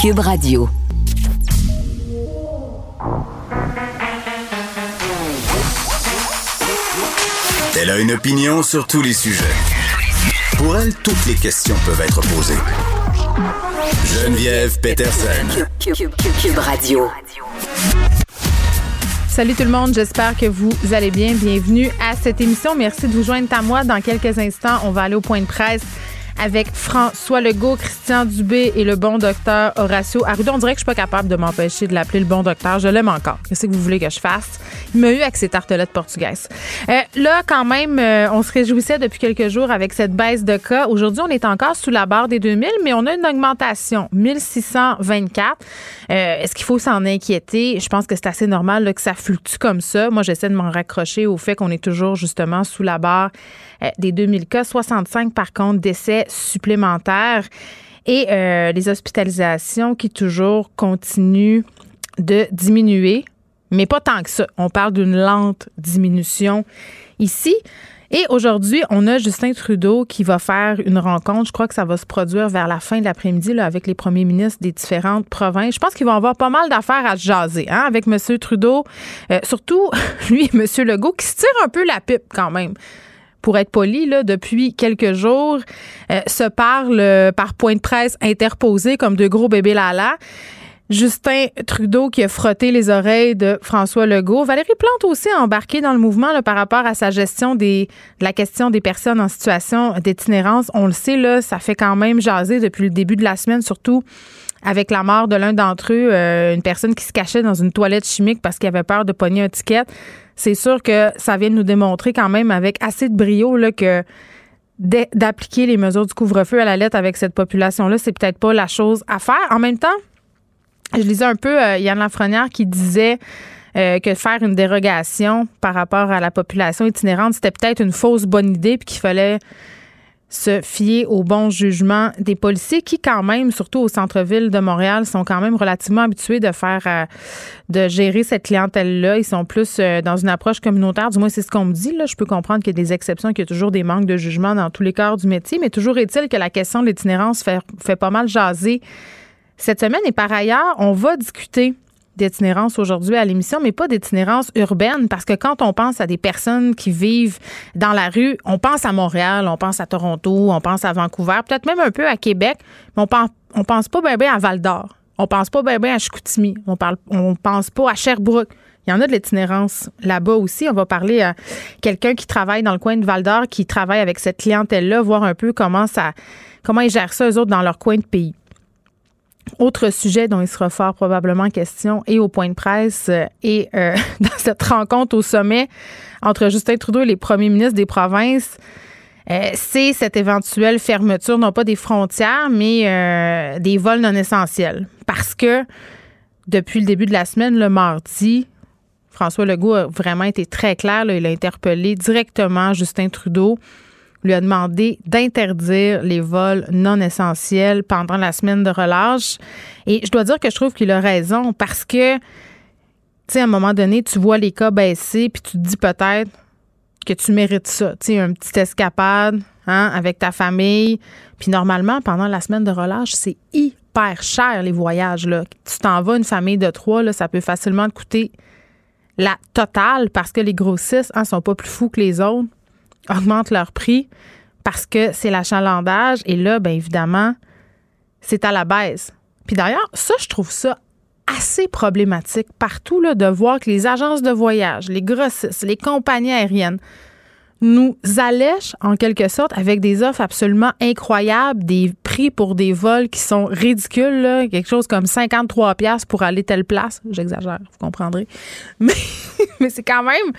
Cube Radio. Elle a une opinion sur tous les sujets. Pour elle, toutes les questions peuvent être posées. Geneviève Peterson. Cube, Radio. Salut tout le monde, j'espère que vous allez bien. Bienvenue à cette émission. Merci de vous joindre à moi. Dans quelques instants, on va aller au point de presse avec François Legault, Christian Dubé et le bon docteur Horacio Arruda. On dirait que je suis pas capable de m'empêcher de l'appeler le bon docteur. Je l'aime encore. Qu'est-ce que vous voulez que je fasse? Il m'a eu avec ses tartelettes portugaises. Euh, là, quand même, euh, on se réjouissait depuis quelques jours avec cette baisse de cas. Aujourd'hui, on est encore sous la barre des 2000, mais on a une augmentation. 1624. Euh, est-ce qu'il faut s'en inquiéter? Je pense que c'est assez normal que ça fluctue comme ça. Moi, j'essaie de m'en raccrocher au fait qu'on est toujours justement sous la barre des 2000 cas. 65, par contre, décès supplémentaires et euh, les hospitalisations qui toujours continuent de diminuer, mais pas tant que ça. On parle d'une lente diminution ici. Et aujourd'hui, on a Justin Trudeau qui va faire une rencontre. Je crois que ça va se produire vers la fin de l'après-midi avec les premiers ministres des différentes provinces. Je pense qu'ils vont avoir pas mal d'affaires à jaser hein, avec M. Trudeau. Euh, surtout, lui et M. Legault qui se tirent un peu la pipe quand même pour être poli, là, depuis quelques jours, euh, se parlent euh, par point de presse interposé comme deux gros bébés lala. Justin Trudeau qui a frotté les oreilles de François Legault. Valérie Plante aussi a embarqué dans le mouvement là, par rapport à sa gestion des, de la question des personnes en situation d'itinérance. On le sait, là, ça fait quand même jaser depuis le début de la semaine, surtout avec la mort de l'un d'entre eux, euh, une personne qui se cachait dans une toilette chimique parce qu'il avait peur de pogner un ticket c'est sûr que ça vient de nous démontrer quand même avec assez de brio là, que d'appliquer les mesures du couvre-feu à la lettre avec cette population-là, c'est peut-être pas la chose à faire. En même temps, je lisais un peu euh, Yann Lafrenière qui disait euh, que faire une dérogation par rapport à la population itinérante, c'était peut-être une fausse bonne idée, puis qu'il fallait se fier au bon jugement des policiers qui, quand même, surtout au centre-ville de Montréal, sont quand même relativement habitués de faire, euh, de gérer cette clientèle-là. Ils sont plus euh, dans une approche communautaire. Du moins, c'est ce qu'on me dit. Je peux comprendre qu'il y a des exceptions, qu'il y a toujours des manques de jugement dans tous les corps du métier, mais toujours est-il que la question de l'itinérance fait, fait pas mal jaser cette semaine. Et par ailleurs, on va discuter d'itinérance aujourd'hui à l'émission, mais pas d'itinérance urbaine, parce que quand on pense à des personnes qui vivent dans la rue, on pense à Montréal, on pense à Toronto, on pense à Vancouver, peut-être même un peu à Québec, mais on pense, on pense pas bien à Val d'Or. On pense pas bien à Chicoutimi. On parle, on pense pas à Sherbrooke. Il y en a de l'itinérance là-bas aussi. On va parler à quelqu'un qui travaille dans le coin de Val d'Or, qui travaille avec cette clientèle-là, voir un peu comment ça, comment ils gèrent ça eux autres dans leur coin de pays. Autre sujet dont il sera fort probablement question et au point de presse euh, et euh, dans cette rencontre au sommet entre Justin Trudeau et les premiers ministres des provinces, euh, c'est cette éventuelle fermeture, non pas des frontières, mais des vols non essentiels. Parce que depuis le début de la semaine, le mardi, François Legault a vraiment été très clair. il a interpellé directement Justin Trudeau lui a demandé d'interdire les vols non essentiels pendant la semaine de relâche. Et je dois dire que je trouve qu'il a raison parce que, tu sais, à un moment donné, tu vois les cas baisser, puis tu te dis peut-être que tu mérites ça. Tu sais, un petit escapade hein, avec ta famille. Puis normalement, pendant la semaine de relâche, c'est hyper cher, les voyages. Là. Tu t'en vas, une famille de trois, là, ça peut facilement te coûter la totale parce que les grossistes ne hein, sont pas plus fous que les autres augmentent leur prix parce que c'est l'achalandage. Et là, bien évidemment, c'est à la baisse. Puis d'ailleurs, ça, je trouve ça assez problématique partout là, de voir que les agences de voyage, les grossistes, les compagnies aériennes nous allèchent en quelque sorte avec des offres absolument incroyables, des prix pour des vols qui sont ridicules, là, quelque chose comme 53 pièces pour aller telle place. J'exagère, vous comprendrez. Mais, mais c'est quand même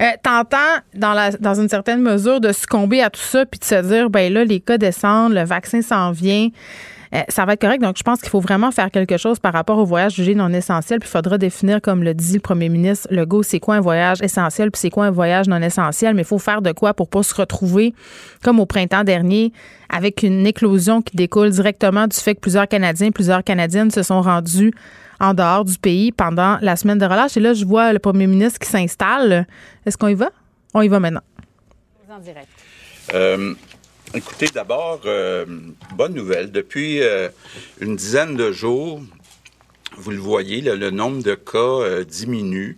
euh, tentant dans, la, dans une certaine mesure de succomber à tout ça puis de se dire, ben là, les cas descendent, le vaccin s'en vient. Euh, ça va être correct. Donc, je pense qu'il faut vraiment faire quelque chose par rapport au voyage jugé non essentiel. Puis, il faudra définir, comme le dit le premier ministre Legault, c'est quoi un voyage essentiel, puis c'est quoi un voyage non essentiel. Mais il faut faire de quoi pour pas se retrouver, comme au printemps dernier, avec une éclosion qui découle directement du fait que plusieurs Canadiens, plusieurs Canadiennes se sont rendus en dehors du pays pendant la semaine de relâche. Et là, je vois le premier ministre qui s'installe. Est-ce qu'on y va? On y va maintenant. En direct. Euh, Écoutez, d'abord, euh, bonne nouvelle. Depuis euh, une dizaine de jours, vous le voyez, le nombre de cas euh, diminue.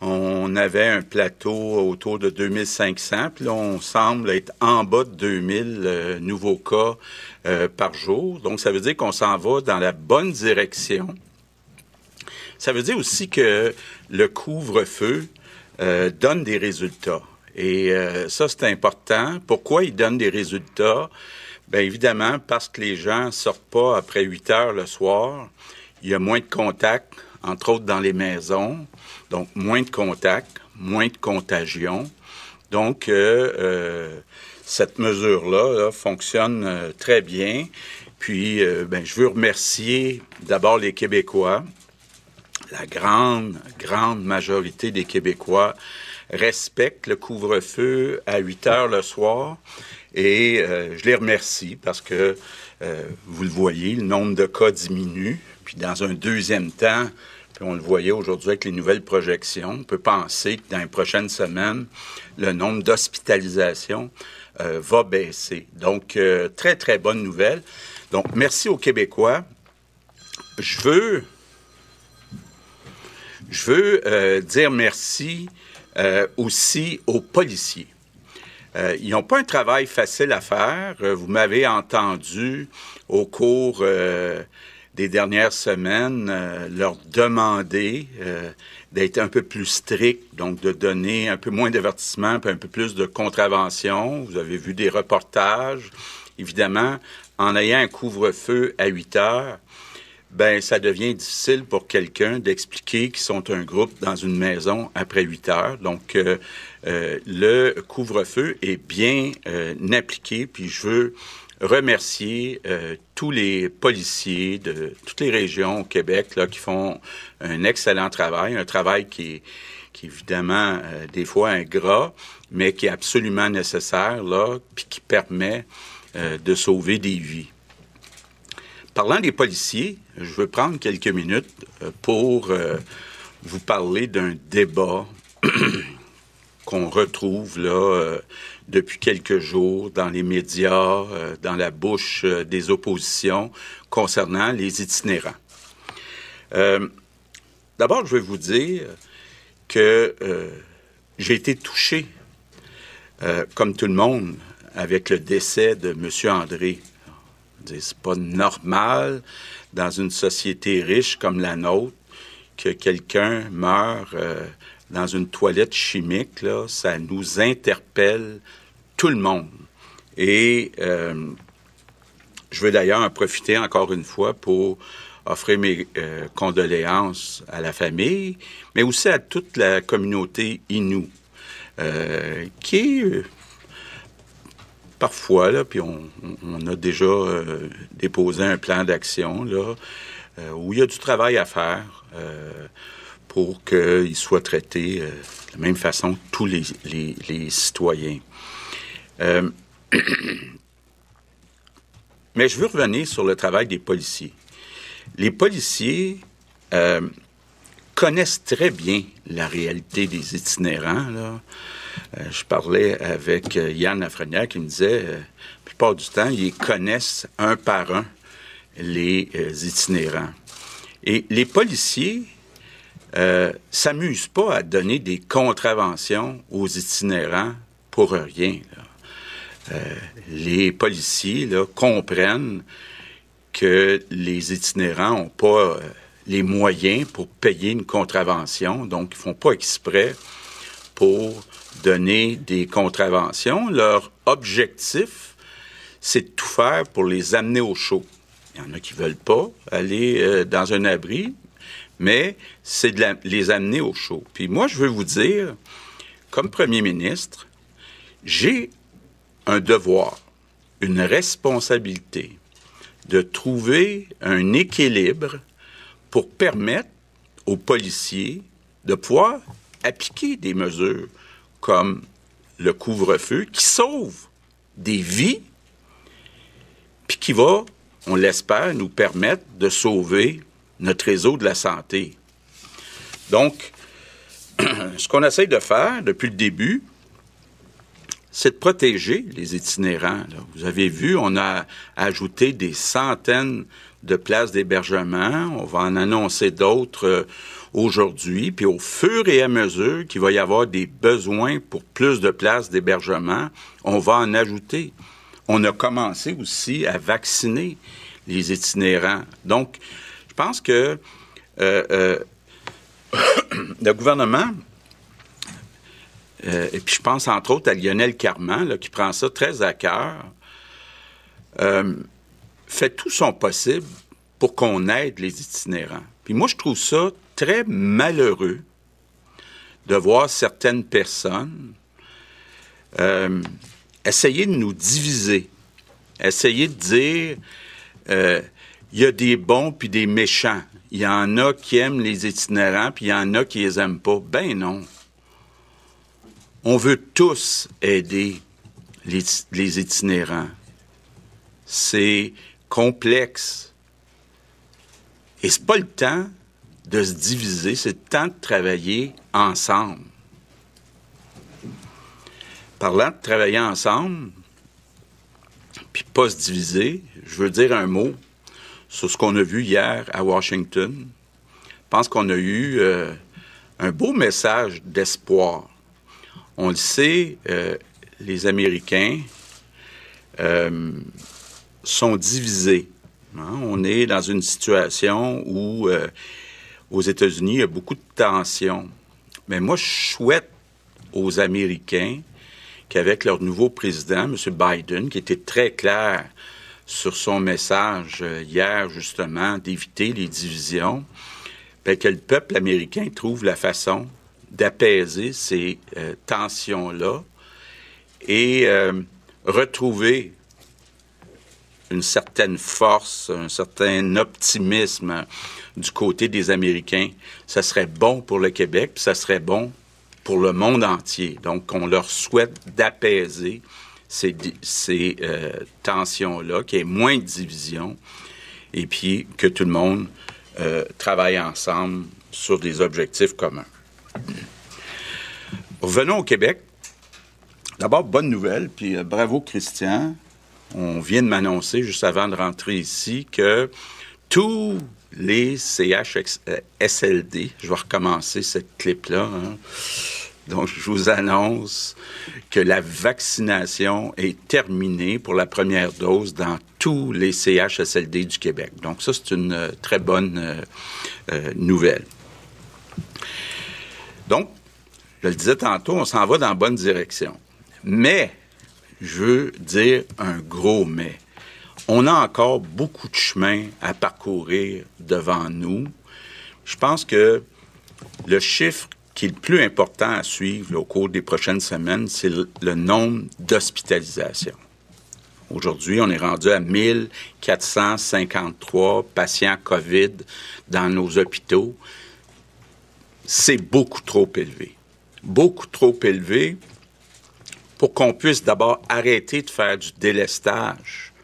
On avait un plateau autour de 2500, puis là, on semble être en bas de 2000 nouveaux cas par jour. Donc, ça veut dire qu'on s'en va dans la bonne direction. Ça veut dire aussi que le couvre-feu donne des résultats. Et euh, ça, c'est important. Pourquoi ils donnent des résultats? Bien évidemment, parce que les gens sortent pas après 8 heures le soir. Il y a moins de contacts, entre autres dans les maisons. Donc, moins de contacts, moins de contagion. Donc, euh, euh, cette mesure-là fonctionne très bien. Puis, ben, je veux remercier d'abord les Québécois, la grande, grande majorité des Québécois respectent le couvre-feu à 8 heures le soir. Et euh, je les remercie parce que, euh, vous le voyez, le nombre de cas diminue. Puis dans un deuxième temps, puis on le voyait aujourd'hui avec les nouvelles projections, on peut penser que dans les prochaines semaines, le nombre d'hospitalisations euh, va baisser. Donc, très, très bonne nouvelle. Donc, merci aux Québécois. Je veux, je veux dire merci euh, aussi aux policiers. Euh, ils n'ont pas un travail facile à faire. Euh, vous m'avez entendu au cours des dernières semaines leur demander d'être un peu plus strict, donc de donner un peu moins d'avertissement, un peu plus de contraventions. Vous avez vu des reportages. Évidemment, en ayant un couvre-feu à 8 heures, ben ça devient difficile pour quelqu'un d'expliquer qu'ils sont un groupe dans une maison après 8 heures. Donc, euh, euh, le couvre-feu est bien euh, appliqué, puis je veux remercier tous les policiers de toutes les régions au Québec là, qui font un excellent travail, un travail qui est, qui est évidemment des fois ingrat, mais qui est absolument nécessaire, là, puis qui permet de sauver des vies. Parlant des policiers, je veux prendre quelques minutes euh, pour euh, vous parler d'un débat qu'on retrouve là euh, depuis quelques jours dans les médias, dans la bouche des oppositions concernant les itinérants. D'abord, je vais vous dire que j'ai été touché, comme tout le monde, avec le décès de M. André c'est pas normal dans une société riche comme la nôtre que quelqu'un meure euh, dans une toilette chimique. Là, ça nous interpelle tout le monde. Et euh, je veux d'ailleurs en profiter encore une fois pour offrir mes euh, condoléances à la famille, mais aussi à toute la communauté Innu, qui est parfois, puis on, a déjà euh, déposé un plan d'action euh, où il y a du travail à faire euh, pour qu'il soit traité de la même façon que tous les, les citoyens. mais je veux revenir sur le travail des policiers. Les policiers connaissent très bien la réalité des itinérants. Là. Euh, je parlais avec euh, Yann Lafrenière qui me disait, euh, la plupart du temps, ils connaissent un par un les itinérants. Et les policiers euh, s'amusent pas à donner des contraventions aux itinérants pour rien. les policiers comprennent que les itinérants n'ont pas les moyens pour payer une contravention, donc ils font pas exprès pour donner des contraventions. Leur objectif, c'est de tout faire pour les amener au chaud. Il y en a qui veulent pas aller euh, dans un abri, mais c'est de les amener au chaud. Puis moi, je veux vous dire, comme premier ministre, j'ai un devoir, une responsabilité de trouver un équilibre pour permettre aux policiers de pouvoir appliquer des mesures comme le couvre-feu qui sauve des vies, puis qui va, on l'espère, nous permettre de sauver notre réseau de la santé. Donc, ce qu'on essaye de faire depuis le début, c'est de protéger les itinérants. Vous avez vu, on a ajouté des centaines de places d'hébergement. On va en annoncer d'autres euh, aujourd'hui. Puis au fur et à mesure qu'il va y avoir des besoins pour plus de places d'hébergement, on va en ajouter. On a commencé aussi à vacciner les itinérants. Donc, je pense que euh, euh, le gouvernement euh, et puis je pense entre autres à Lionel Carman, qui prend ça très à cœur, fait tout son possible pour qu'on aide les itinérants. Puis moi, je trouve ça très malheureux de voir certaines personnes euh, essayer de nous diviser, essayer de dire il y a des bons puis des méchants. Il y en a qui aiment les itinérants, puis il y en a qui les aiment pas. Ben non. On veut tous aider les, itinérants. C'est complexe. Et c'est pas le temps de se diviser, c'est le temps de travailler ensemble. Parlant de travailler ensemble, puis pas se diviser, je veux dire un mot sur ce qu'on a vu hier à Washington. Je pense qu'on a eu euh, un beau message d'espoir on le sait, euh, les Américains euh, sont divisés. Hein? On est dans une situation où, euh, aux États-Unis, il y a beaucoup de tensions. Mais moi, je souhaite aux Américains qu'avec leur nouveau président, M. Biden, qui était très clair sur son message hier, justement, d'éviter les divisions, ben, que le peuple américain trouve la façon d'apaiser ces euh, tensions-là et euh, retrouver une certaine force, un certain optimisme du côté des Américains. Ça serait bon pour le Québec, puis ça serait bon pour le monde entier. Donc, on leur souhaite d'apaiser ces, ces euh, tensions-là, qu'il y ait moins de divisions, et puis que tout le monde travaille ensemble sur des objectifs communs. Revenons au Québec. D'abord, bonne nouvelle, puis euh, bravo Christian. On vient de m'annoncer juste avant de rentrer ici que tous les CHSLD, je vais recommencer cette clip-là, hein. donc je vous annonce que la vaccination est terminée pour la première dose dans tous les CHSLD du Québec. Donc ça, c'est une euh, très bonne euh, nouvelle. Donc, je le disais tantôt, on s'en va dans la bonne direction. Mais, je veux dire un gros mais. On a encore beaucoup de chemin à parcourir devant nous. Je pense que le chiffre qui est le plus important à suivre au cours des prochaines semaines, c'est le, nombre d'hospitalisations. Aujourd'hui, on est rendu à 1453 patients COVID dans nos hôpitaux c'est beaucoup trop élevé. Beaucoup trop élevé pour qu'on puisse d'abord arrêter de faire du délestage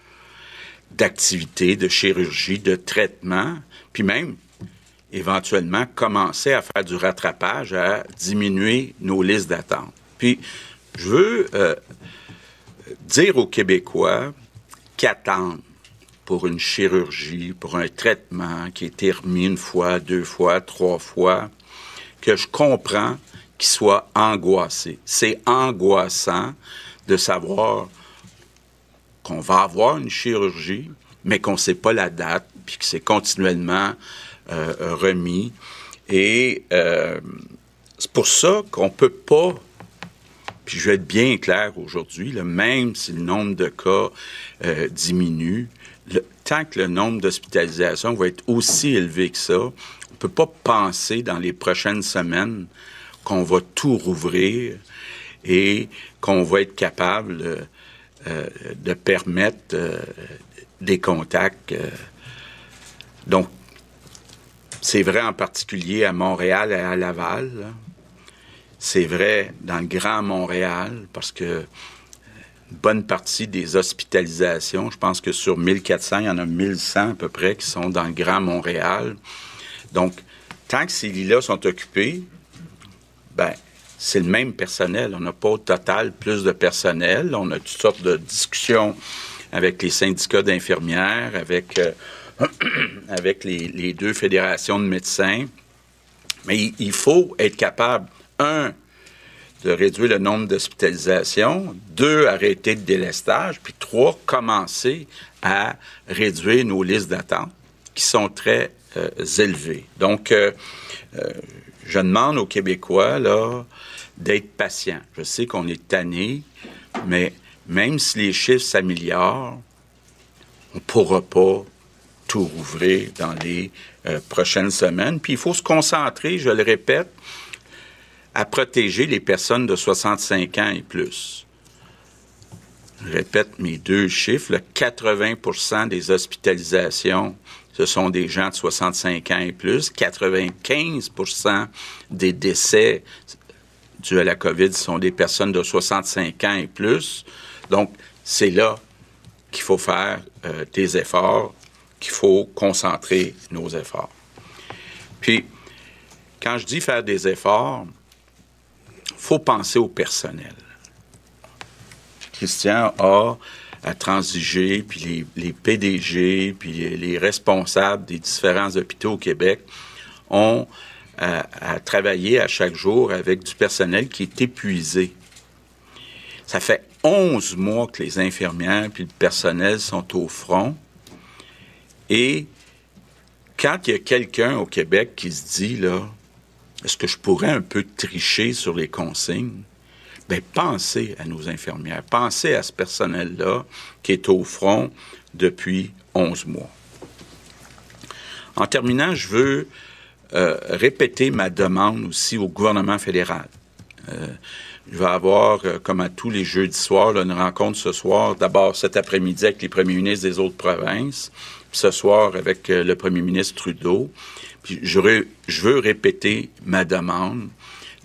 d'activités, de chirurgie, de traitement, puis même éventuellement commencer à faire du rattrapage, à diminuer nos listes d'attente. Puis, je veux euh, dire aux Québécois qu'attendre pour une chirurgie, pour un traitement qui été remis une fois, deux fois, trois fois, que je comprends qu'il soit angoissé. C'est angoissant de savoir qu'on va avoir une chirurgie, mais qu'on ne sait pas la date, puis que c'est continuellement euh, remis. Et euh, c'est pour ça qu'on ne peut pas, puis je vais être bien clair aujourd'hui, même si le nombre de cas euh, diminue, tant que le nombre d'hospitalisations va être aussi élevé que ça, ne peut pas penser dans les prochaines semaines qu'on va tout rouvrir et qu'on va être capable euh, de permettre euh, des contacts. Euh. donc, c'est vrai en particulier à Montréal et à Laval. C'est vrai dans le Grand Montréal parce que une bonne partie des hospitalisations, je pense que sur 1400, il y en a 1100 à peu près qui sont dans le Grand Montréal. Donc, tant que ces lits-là sont occupés, ben, c'est le même personnel. On n'a pas au total plus de personnel. On a toutes sortes de discussions avec les syndicats d'infirmières, avec, euh, avec les, deux fédérations de médecins. Mais il, faut être capable, un, de réduire le nombre d'hospitalisations, deux, arrêter le délestage, puis trois, commencer à réduire nos listes d'attente qui sont très euh, élevées. Donc, euh, je demande aux Québécois, d'être patients. Je sais qu'on est tanné, mais même si les chiffres s'améliorent, on ne pourra pas tout rouvrir dans les euh, prochaines semaines. Puis il faut se concentrer, je le répète, à protéger les personnes de 65 ans et plus. Je répète mes deux chiffres. Le 80% des hospitalisations, ce sont des gens de 65 ans et plus. 95% des décès dus à la COVID sont des personnes de 65 ans et plus. Donc, c'est là qu'il faut faire euh, des efforts, qu'il faut concentrer nos efforts. Puis, quand je dis faire des efforts, il faut penser au personnel. Christian a à transiger, puis les, PDG, puis les, responsables des différents hôpitaux au Québec ont à, travailler à chaque jour avec du personnel qui est épuisé. Ça fait 11 mois que les infirmières puis le personnel sont au front. Et quand il y a quelqu'un au Québec qui se dit, là, est-ce que je pourrais un peu tricher sur les consignes? Bien, pensez à nos infirmières, pensez à ce personnel-là qui est au front depuis 11 mois. En terminant, je veux euh, répéter ma demande aussi au gouvernement fédéral. Euh, je vais avoir, euh, comme à tous les jeudis soirs, une rencontre ce soir, d'abord cet après-midi avec les premiers ministres des autres provinces, puis ce soir avec le premier ministre Trudeau. Je veux répéter ma demande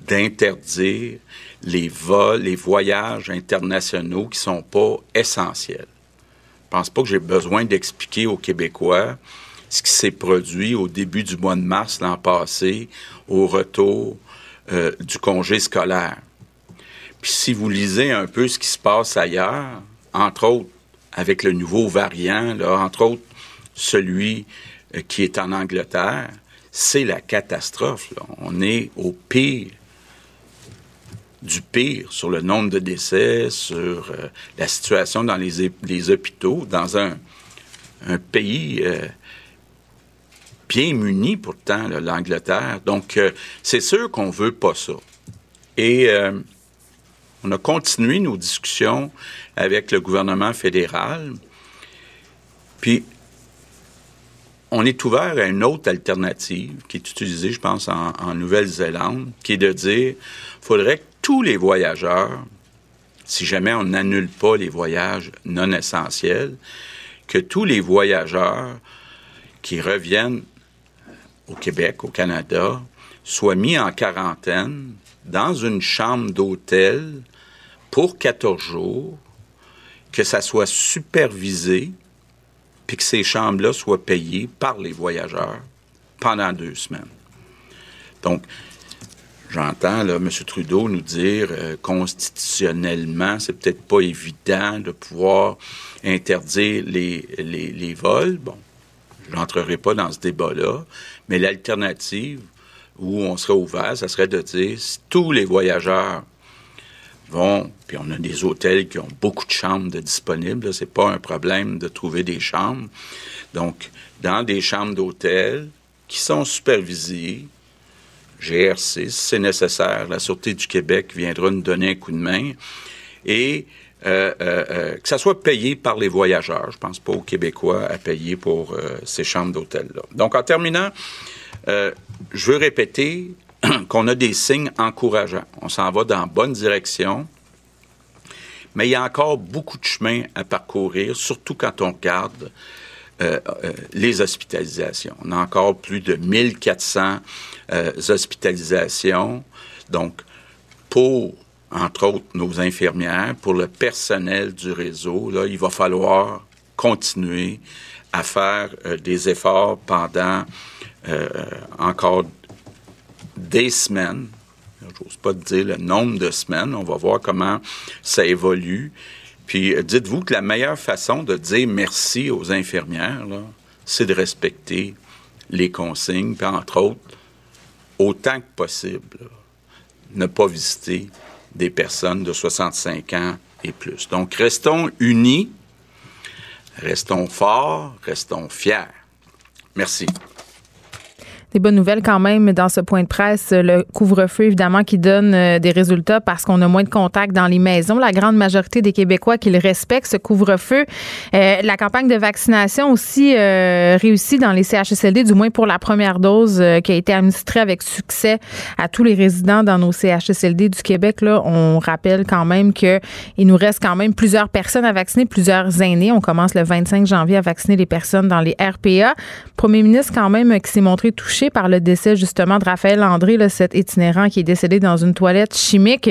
d'interdire les vols, les voyages internationaux qui sont pas essentiels. Je pense pas que j'ai besoin d'expliquer aux Québécois ce qui s'est produit au début du mois de mars l'an passé, au retour euh, du congé scolaire. Puis si vous lisez un peu ce qui se passe ailleurs, entre autres avec le nouveau variant, là, entre autres celui euh, qui est en Angleterre, c'est la catastrophe. On est au pire du pire sur le nombre de décès, sur euh, la situation dans les, hôpitaux, dans un, pays bien muni pourtant, l'Angleterre. Donc, euh, c'est sûr qu'on veut pas ça. Et euh, on a continué nos discussions avec le gouvernement fédéral. Puis, on est ouvert à une autre alternative qui est utilisée, je pense, en, en Nouvelle-Zélande, qui est de dire faudrait que tous les voyageurs, si jamais on n'annule pas les voyages non essentiels, que tous les voyageurs qui reviennent au Québec, au Canada, soit mis en quarantaine dans une chambre d'hôtel pour 14 jours, que ça soit supervisé, puis que ces chambres-là soient payées par les voyageurs pendant deux semaines. Donc, j'entends M. Trudeau nous dire euh, constitutionnellement, c'est peut-être pas évident de pouvoir interdire les, les, les vols. Bon, je n'entrerai pas dans ce débat-là, mais l'alternative où on serait ouvert, ça serait de dire si tous les voyageurs vont, puis on a des hôtels qui ont beaucoup de chambres de disponibles, c'est pas un problème de trouver des chambres. Donc, dans des chambres d'hôtel qui sont supervisées, GRC, si c'est nécessaire, la Sûreté du Québec viendra nous donner un coup de main. Et euh, euh, euh, que ça soit payé par les voyageurs. Je pense pas aux Québécois à payer pour ces chambres d'hôtel-là. Donc, en terminant, je veux répéter qu'on a des signes encourageants. On s'en va dans la bonne direction, mais il y a encore beaucoup de chemin à parcourir, surtout quand on regarde les hospitalisations. On a encore plus de 1400 hospitalisations. Donc, pour entre autres nos infirmières, pour le personnel du réseau, là, il va falloir continuer à faire euh, des efforts pendant euh, encore des semaines J'ose pas dire le nombre de semaines. On va voir comment ça évolue. Puis euh, dites-vous que la meilleure façon de dire merci aux infirmières, c'est de respecter les consignes, puis entre autres, autant que possible, ne pas visiter des personnes de 65 ans et plus. Donc, restons unis, restons forts, restons fiers. Merci. Des bonnes nouvelles quand même dans ce point de presse. Le couvre-feu, évidemment, qui donne euh, des résultats parce qu'on a moins de contacts dans les maisons. La grande majorité des Québécois qui le respectent, ce couvre-feu. Euh, la campagne de vaccination aussi euh, réussie dans les CHSLD, du moins pour la première dose qui a été administrée avec succès à tous les résidents dans nos CHSLD du Québec. Là, on rappelle quand même que il nous reste quand même plusieurs personnes à vacciner, plusieurs aînés. On commence le 25 janvier à vacciner les personnes dans les RPA. Premier ministre quand même qui s'est montré touché par le décès justement de Raphaël André, cet itinérant qui est décédé dans une toilette chimique,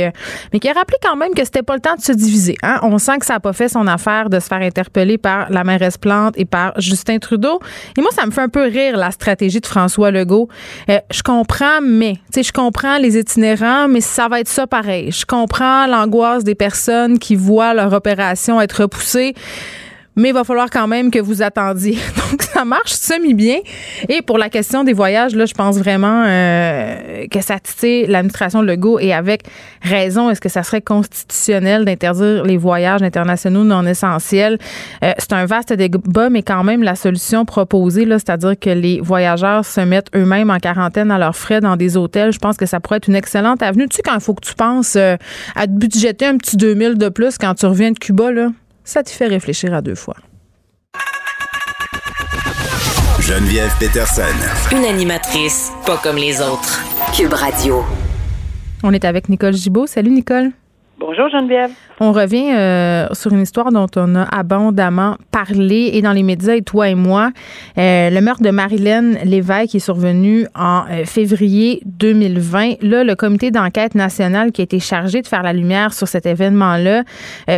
mais qui a rappelé quand même que c'était pas le temps de se diviser. Hein. On sent que ça n'a pas fait son affaire de se faire interpeller par la mairesse Plante et par Justin Trudeau. Et moi, ça me fait un peu rire la stratégie de François Legault. Euh, je comprends, mais tu sais, je comprends les itinérants, mais ça va être ça pareil. Je comprends l'angoisse des personnes qui voient leur opération être repoussée mais il va falloir quand même que vous attendiez. Donc, ça marche semi-bien. Et pour la question des voyages, là, je pense vraiment euh, que ça titille l'administration Legault et avec raison. Est-ce que ça serait constitutionnel d'interdire les voyages internationaux non essentiels? Euh, c'est un vaste débat, mais quand même, la solution proposée, là, c'est-à-dire que les voyageurs se mettent eux-mêmes en quarantaine à leurs frais dans des hôtels, je pense que ça pourrait être une excellente avenue. Tu sais, quand il faut que tu penses euh, à te budgéter un petit 2000 de plus quand tu reviens de Cuba, là, ça te fait réfléchir à deux fois. Geneviève Peterson. Une animatrice pas comme les autres. Cube Radio. On est avec Nicole Gibaud. Salut Nicole. Bonjour Geneviève. On revient euh, sur une histoire dont on a abondamment parlé et dans les médias et toi et moi. Euh, le meurtre de Marilyn Lévesque est survenu en euh, février 2020. Là, le comité d'enquête nationale qui a été chargé de faire la lumière sur cet événement-là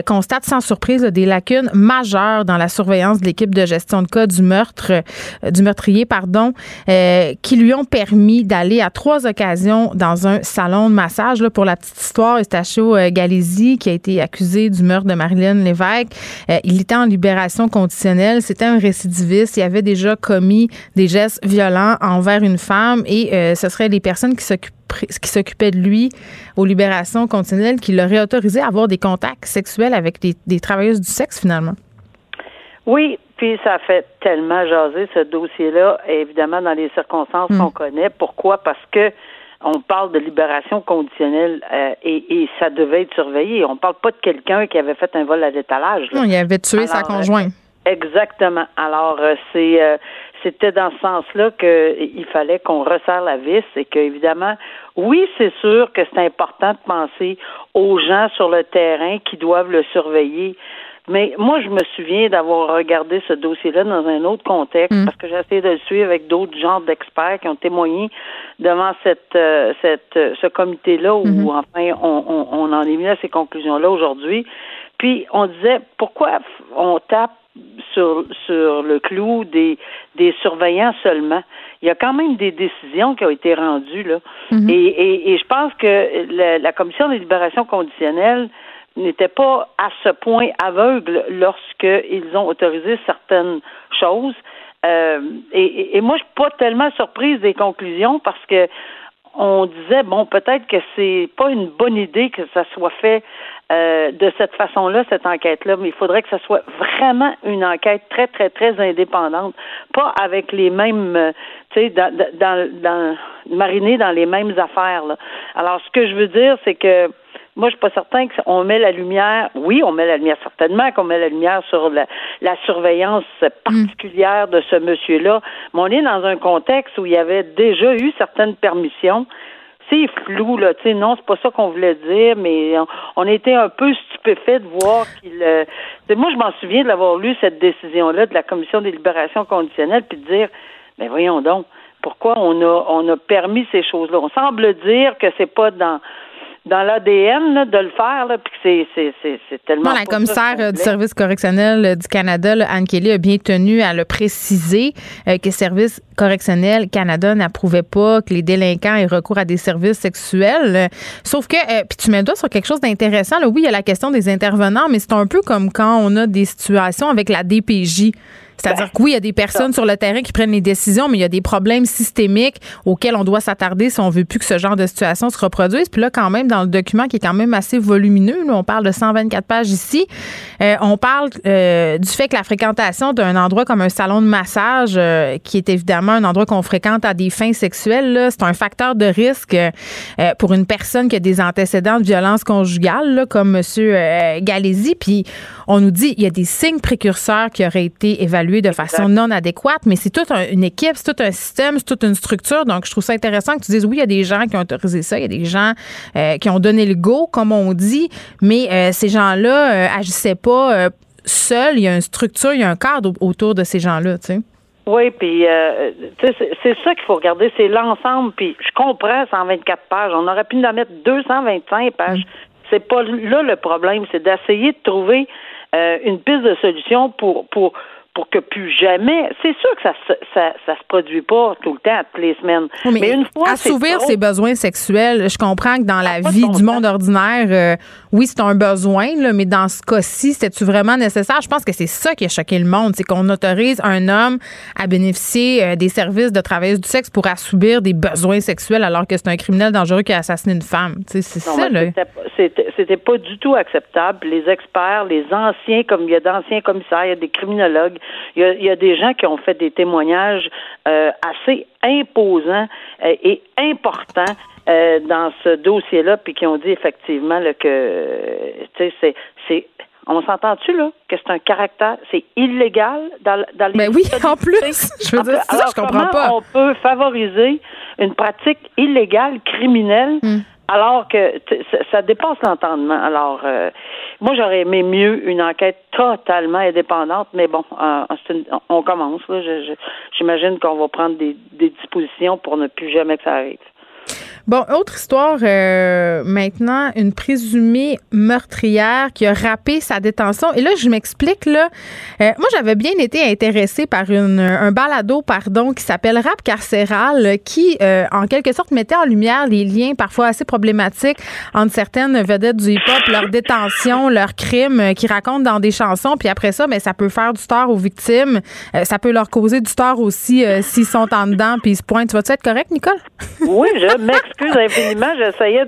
constate sans surprise des lacunes majeures dans la surveillance de l'équipe de gestion de cas du meurtre, du meurtrier, pardon, qui lui ont permis d'aller à trois occasions dans un salon de massage. Là, pour la petite histoire, Eustachio Galési, qui a été du meurtre de Marilyn Lévesque. Euh, il était en libération conditionnelle. C'était un récidiviste. Il avait déjà commis des gestes violents envers une femme et euh, ce seraient les personnes qui s'occupaient de lui aux libérations conditionnelles qui l'auraient autorisé à avoir des contacts sexuels avec des, travailleuses du sexe finalement. Oui, puis ça fait tellement jaser ce dossier-là, évidemment dans les circonstances hmm. qu'on connaît. Pourquoi? Parce que on parle de libération conditionnelle euh, et, ça devait être surveillé. On parle pas de quelqu'un qui avait fait un vol à l'étalage. Non, il avait tué sa conjointe. exactement. Alors euh, c'est euh, c'était dans ce sens-là qu'il fallait qu'on resserre la vis et que évidemment, oui, c'est sûr que c'est important de penser aux gens sur le terrain qui doivent le surveiller. Mais moi, je me souviens d'avoir regardé ce dossier-là dans un autre contexte mm. parce que j'ai essayé de le suivre avec d'autres genres d'experts qui ont témoigné devant cette, euh, cette euh, ce comité-là où mm-hmm. enfin on, on, en est mis à ces conclusions-là aujourd'hui. Puis on disait pourquoi on tape sur sur le clou des des surveillants seulement? Il y a quand même des décisions qui ont été rendues là. Mm-hmm. et, et, et, je pense que la, la commission des libérations conditionnelles n'était pas à ce point aveugle lorsqu'ils ont autorisé certaines choses. Euh, et, et, moi, je suis pas tellement surprise des conclusions parce que on disait bon, peut-être que c'est pas une bonne idée que ça soit fait euh, de cette façon-là, cette enquête-là, mais il faudrait que ça soit vraiment une enquête très, très, très indépendante, pas avec les mêmes, euh, tu sais, dans, dans, dans, mariner dans les mêmes affaires. Là. Alors, ce que je veux dire, c'est que moi, je suis pas certain qu'on met la lumière. Oui, on met la lumière certainement qu'on met la lumière sur la, surveillance particulière de ce monsieur-là. Mais on est dans un contexte où il y avait déjà eu certaines permissions. C'est flou, là. Tu sais, non, c'est pas ça qu'on voulait dire, mais on, était un peu stupéfait de voir qu'il. Euh, moi, je m'en souviens de l'avoir lu cette décision-là de la commission des libérations conditionnelles, puis de dire, mais voyons donc, pourquoi on a on a permis ces choses-là? On semble dire que c'est pas dans dans l'ADN de le faire, là, puis c'est, c'est, c'est, c'est tellement. Non, la commissaire euh, du service correctionnel euh, du Canada, Anne Kelly, a bien tenu à le préciser euh, que Service correctionnel Canada n'approuvait pas que les délinquants aient recours à des services sexuels. sauf que, puis tu mets toi sur quelque chose d'intéressant. Là, oui, il y a la question des intervenants, mais c'est un peu comme quand on a des situations avec la DPJ. C'est-à-dire que oui, il y a des personnes sur le terrain qui prennent les décisions, mais il y a des problèmes systémiques auxquels on doit s'attarder si on veut plus que ce genre de situation se reproduise. Puis là, quand même, dans le document qui est quand même assez volumineux, on parle de 124 pages ici, euh, on parle euh, du fait que la fréquentation d'un endroit comme un salon de massage, euh, qui est évidemment un endroit qu'on fréquente à des fins sexuelles, c'est un facteur de risque pour une personne qui a des antécédents de violence conjugale, comme M. Galési. Puis on nous dit il y a des signes précurseurs qui auraient été évalués de façon non adéquate, mais c'est toute une équipe, c'est tout un système, c'est toute une structure. Donc, je trouve ça intéressant que tu dises oui, il y a des gens qui ont autorisé ça, il y a des gens euh, qui ont donné le go, comme on dit, mais euh, ces gens-là euh, agissaient pas seuls. Il y a une structure, il y a un cadre autour de ces gens-là, tu sais. Oui, puis c'est ça qu'il faut regarder, c'est l'ensemble. Puis je comprends 124 pages. On aurait pu en mettre 225 pages. Mm. C'est pas là le problème, c'est d'essayer de trouver une piste de solution pour pour pour que plus jamais. C'est sûr que ça, ça, ça, se produit pas tout le temps, toutes les semaines. mais, une fois. Assouvir ses besoins sexuels, je comprends que dans la vie du monde ordinaire, euh, oui, c'est un besoin, là, mais dans ce cas-ci, c'est-tu vraiment nécessaire? Je pense que c'est ça qui a choqué le monde, c'est qu'on autorise un homme à bénéficier euh, des services de travail du sexe pour assouvir des besoins sexuels alors que c'est un criminel dangereux qui a assassiné une femme. C'est ça, là. C'était pas du tout acceptable. Les experts, les anciens, comme il y a d'anciens commissaires, il y a des criminologues, il y, a, des gens qui ont fait des témoignages euh, assez imposants euh, et importants euh, dans ce dossier-là, puis qui ont dit effectivement que, tu sais, c'est, on s'entend-tu là que c'est un caractère, c'est illégal dans, dans les. Mais ben oui, en plus, je veux dire, ça, je comprends pas. On peut favoriser une pratique illégale, criminelle. Hmm alors que ça dépasse l'entendement. Alors, euh, moi, j'aurais aimé mieux une enquête totalement indépendante, mais bon, euh, on commence. J'imagine qu'on va prendre des, des dispositions pour ne plus jamais que ça arrive. Bon, autre histoire euh, maintenant, une présumée meurtrière qui a rappé sa détention. Et là, je m'explique là. Euh, moi, j'avais bien été intéressée par une, un balado, pardon, qui s'appelle Rap carcéral, qui euh, en quelque sorte mettait en lumière les liens parfois assez problématiques entre certaines vedettes du hip-hop, leur détention, leurs crimes, qui racontent dans des chansons. Puis après ça, mais ben, ça peut faire du tort aux victimes. ça peut leur causer du tort aussi s'ils sont en dedans puis ils se pointent. Tu vas-tu être correct, Nicole? Oui, je m'excuse m'excuse infiniment. J'essayais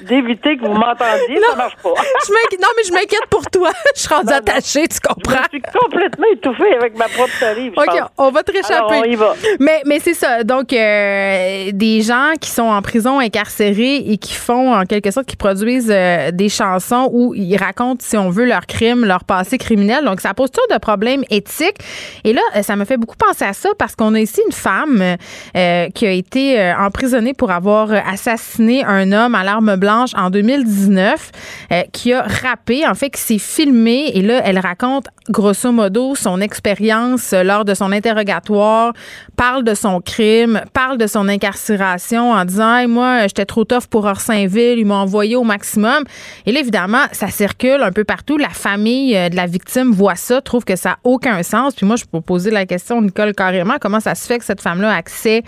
d'éviter que vous m'entendiez. Ça marche pas. non, mais je m'inquiète pour toi. Je suis rendue attachée, tu comprends? Je suis complètement étouffée avec ma propre salive. OK, on va te réchapper. on y va. Mais, mais c'est ça. Donc, euh, des gens qui sont en prison incarcérés et qui font, en quelque sorte, qui produisent euh, des chansons où ils racontent, si on veut, leur crime, leur passé criminel. Donc, ça pose tout de problèmes éthiques. Et là, ça me fait beaucoup penser à ça parce qu'on a ici une femme euh, qui a été emprisonnée pour avoir assassiné un homme à l'arme blanche en 2019 euh, qui a rappé, en fait, qui s'est filmé. Et là, elle raconte grosso modo son expérience lors de son interrogatoire, parle de son crime, parle de son incarcération en disant hey, moi, j'étais trop tough pour Orsainville, ils m'ont envoyé au maximum. Et là, évidemment, ça circule un peu partout. La famille euh, de la victime voit ça, trouve que ça n'a aucun sens. Puis moi, je peux poser la question, Nicole, carrément, comment ça se fait que cette femme-là a accès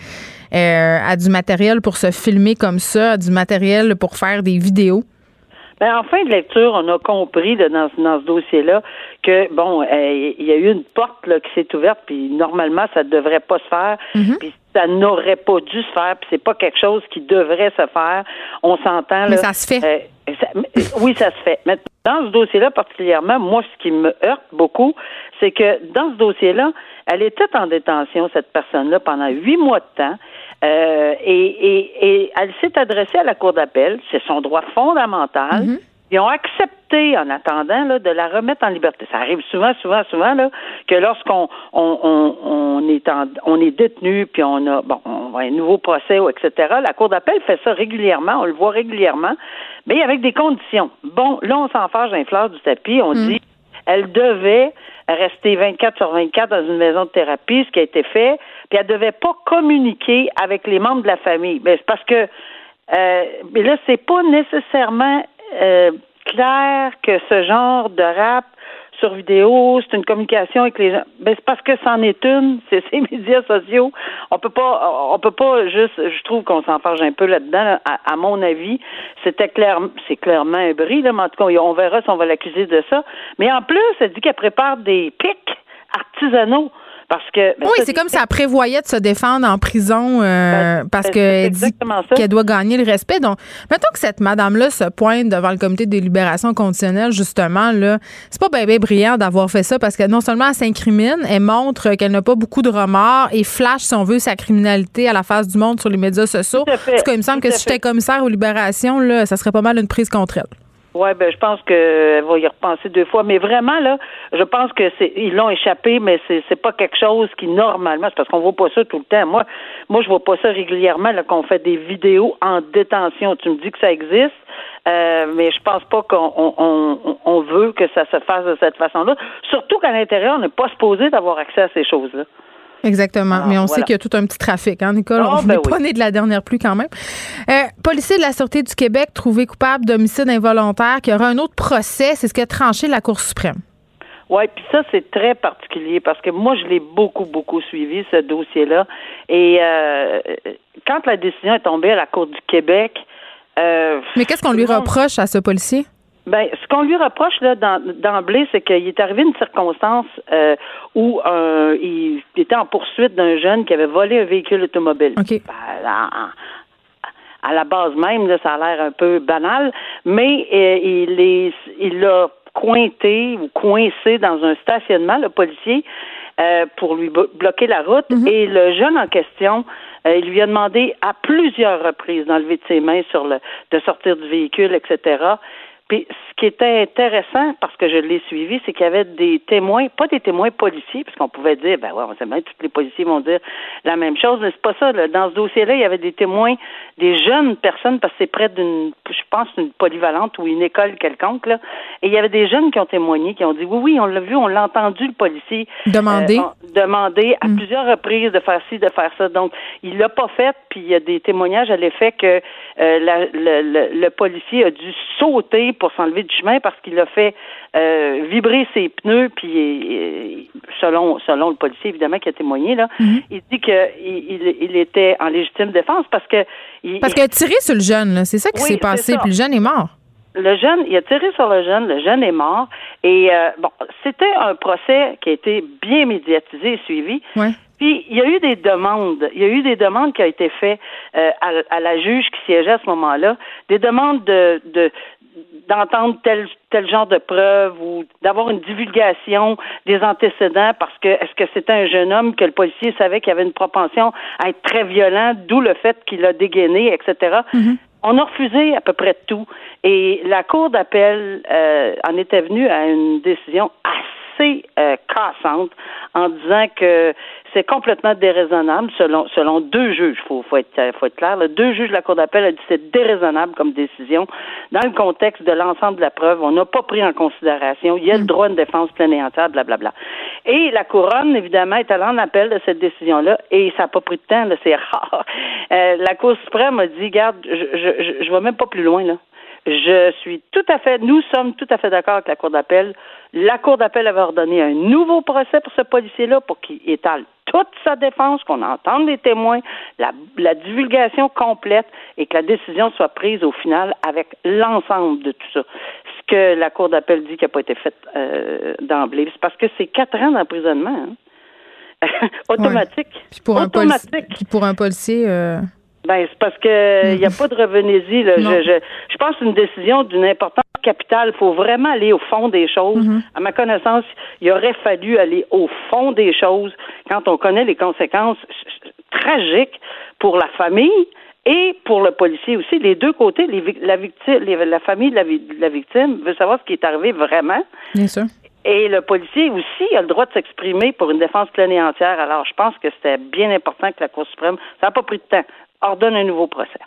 euh, à du matériel pour se filmer comme ça, à du matériel pour faire des vidéos? Ben, en fin de lecture, on a compris dans, ce dossier-là que bon, euh, il y a eu une porte là, qui s'est ouverte, puis normalement, ça ne devrait pas se faire, mm-hmm. puis ça n'aurait pas dû se faire, puis c'est pas quelque chose qui devrait se faire. On s'entend. Mais ça se fait. Euh, oui, ça se fait. Mais dans ce dossier-là particulièrement, moi, ce qui me heurte beaucoup, c'est que dans ce dossier-là, elle était en détention, cette personne-là, pendant huit mois de temps. Euh, et, elle s'est adressée à la Cour d'appel, c'est son droit fondamental. Mhm. Ils ont accepté, en attendant, là, de la remettre en liberté. Ça arrive souvent, souvent, souvent, là, que lorsqu'on on, est on est détenu, puis on a bon, on a un nouveau procès, etc. La Cour d'appel fait ça régulièrement, on le voit régulièrement, mais avec des conditions. Bon, là, on s'en fâche d'un fleur du tapis, on mhm. dit elle devait rester 24 sur 24 dans une maison de thérapie, ce qui a été fait, puis elle devait pas communiquer avec les membres de la famille. Mais c'est parce que Euh, mais là, c'est pas nécessairement euh, clair que ce genre de rap sur vidéo, c'est une communication avec les gens. Ben, c'est parce que c'en est une, c'est ces médias sociaux. On peut pas, on peut pas juste, je trouve qu'on s'enfarge un peu là-dedans, à, mon avis. C'était clair, c'est clairement un bris, là, mais en tout cas, on verra si on va l'accuser de ça. Mais en plus, elle dit qu'elle prépare des pics artisanaux. Parce que, ben, oui, c'est comme si elle prévoyait de se défendre en prison euh, ben, parce ben, qu'elle dit qu'elle doit gagner le respect. Donc, mettons que cette madame-là se pointe devant le comité de libération conditionnelle, justement, là, c'est pas bien, brillant d'avoir fait ça parce que non seulement elle s'incrimine, elle montre qu'elle n'a pas beaucoup de remords et flash, si on veut, sa criminalité à la face du monde sur les médias sociaux. En tout cas, il me semble que si j'étais commissaire aux libérations, là, ça serait pas mal une prise contre elle. Oui, ben je pense qu'elle va y repenser deux fois. Mais vraiment, là, je pense que c'est ils l'ont échappé, mais c'est c'est pas quelque chose qui normalement, c'est parce qu'on voit pas ça tout le temps. Moi, moi, je vois pas ça régulièrement là qu'on fait des vidéos en détention. Tu me dis que ça existe, euh, mais je pense pas qu'on on, on veut que ça se fasse de cette façon-là. Surtout qu'à l'intérieur, on n'est pas supposé d'avoir accès à ces choses-là. Exactement. Mais on sait qu'il y a tout un petit trafic, hein, Nicole? Ah, on ben pas né de la dernière pluie quand même. Euh, policier de la Sûreté du Québec trouvé coupable d'homicide involontaire, qui aura un autre procès. C'est ce qu'a tranché la Cour suprême. Oui, puis ça, c'est très particulier parce que moi, je l'ai beaucoup, beaucoup suivi, ce dossier-là. Et euh, quand la décision est tombée à la Cour du Québec. Euh, Mais qu'est-ce qu'on lui reproche à ce policier? Ben, ce qu'on lui reproche là d'emblée, c'est qu'il est arrivé une circonstance euh, où euh, il était en poursuite d'un jeune qui avait volé un véhicule automobile. Ben, à, la base même, là, ça a l'air un peu banal, mais euh, il est, il l'a cointé ou coincé dans un stationnement, le policier, pour lui bloquer la route. Mm-hmm. Et le jeune en question, il lui a demandé à plusieurs reprises d'enlever de ses mains sur le, de sortir du véhicule, etc. Puis ce qui était intéressant, parce que je l'ai suivi, c'est qu'il y avait des témoins, pas des témoins policiers, parce qu'on pouvait dire, ben ouais, on sait bien, tous les policiers vont dire la même chose, mais c'est pas ça. Dans ce dossier-là, il y avait des témoins, des jeunes personnes, parce que c'est près d'une, je pense, une polyvalente ou une école quelconque, là. Et il y avait des jeunes qui ont témoigné, qui ont dit, oui, oui, on l'a vu, on l'a entendu, le policier. Demander. Euh, demander à mm. plusieurs reprises de faire ci, de faire ça. Donc, il l'a pas fait, puis il y a des témoignages à l'effet que euh, la, le, le policier a dû sauter pour s'enlever du chemin parce qu'il a fait euh, vibrer ses pneus, puis selon selon le policier évidemment qui a témoigné là, mhm. il dit qu'il il, était en légitime défense parce que parce qu'il a tiré sur le jeune, c'est ça qui s'est passé, puis le jeune est mort. Le jeune, il a tiré sur le jeune, le jeune est mort. Et euh, bon, c'était un procès qui a été bien médiatisé et suivi. Puis il y a eu des demandes, il y a eu des demandes qui ont été faites euh, à, la juge qui siégeait à ce moment-là, des demandes de, de d'entendre tel tel genre de preuve ou d'avoir une divulgation des antécédents parce que est-ce que c'était un jeune homme que le policier savait qu'il avait une propension à être très violent, d'où le fait qu'il a dégainé, etc. Mm-hmm. On a refusé à peu près tout. Et la Cour d'appel euh, en était venue à une décision assez euh, cassante en disant que c'est complètement déraisonnable selon selon deux juges. Faut faut être faut être clair. Là. Deux juges de la Cour d'appel a dit c'est déraisonnable comme décision dans le contexte de l'ensemble de la preuve. On n'a pas pris en considération. Il y a le droit à une défense pleine et entière, blablabla. Et la couronne évidemment est allée en appel de cette décision-là et ça n'a pas pris de temps. C'est rare. Euh, la Cour suprême a dit, garde, je je, je, je vais même pas plus loin là. Je suis tout à fait, nous sommes tout à fait d'accord avec la Cour d'appel. La Cour d'appel avait ordonné un nouveau procès pour ce policier-là pour qu'il étale toute sa défense, qu'on entende les témoins, la, divulgation complète et que la décision soit prise au final avec l'ensemble de tout ça. Ce que la Cour d'appel dit qui n'a pas été fait euh, d'emblée, c'est parce que c'est quatre ans d'emprisonnement. Hein. Automatique. pour, Un policier, pour un policier. Euh, ben, c'est parce que il n'y a pas de revenez-y. Je, je, je pense une décision d'une importance capitale. Il faut vraiment aller au fond des choses. Mm-hmm. À ma connaissance, il aurait fallu aller au fond des choses quand on connaît les conséquences tragiques pour la famille et pour le policier aussi. Les deux côtés, la, victime, la famille de la, de la victime veut savoir ce qui est arrivé vraiment. Bien sûr. Et le policier aussi a le droit de s'exprimer pour une défense pleine et entière. Alors, je pense que c'était bien important que la Cour suprême, ça n'a pas pris de temps, ordonne un nouveau procès.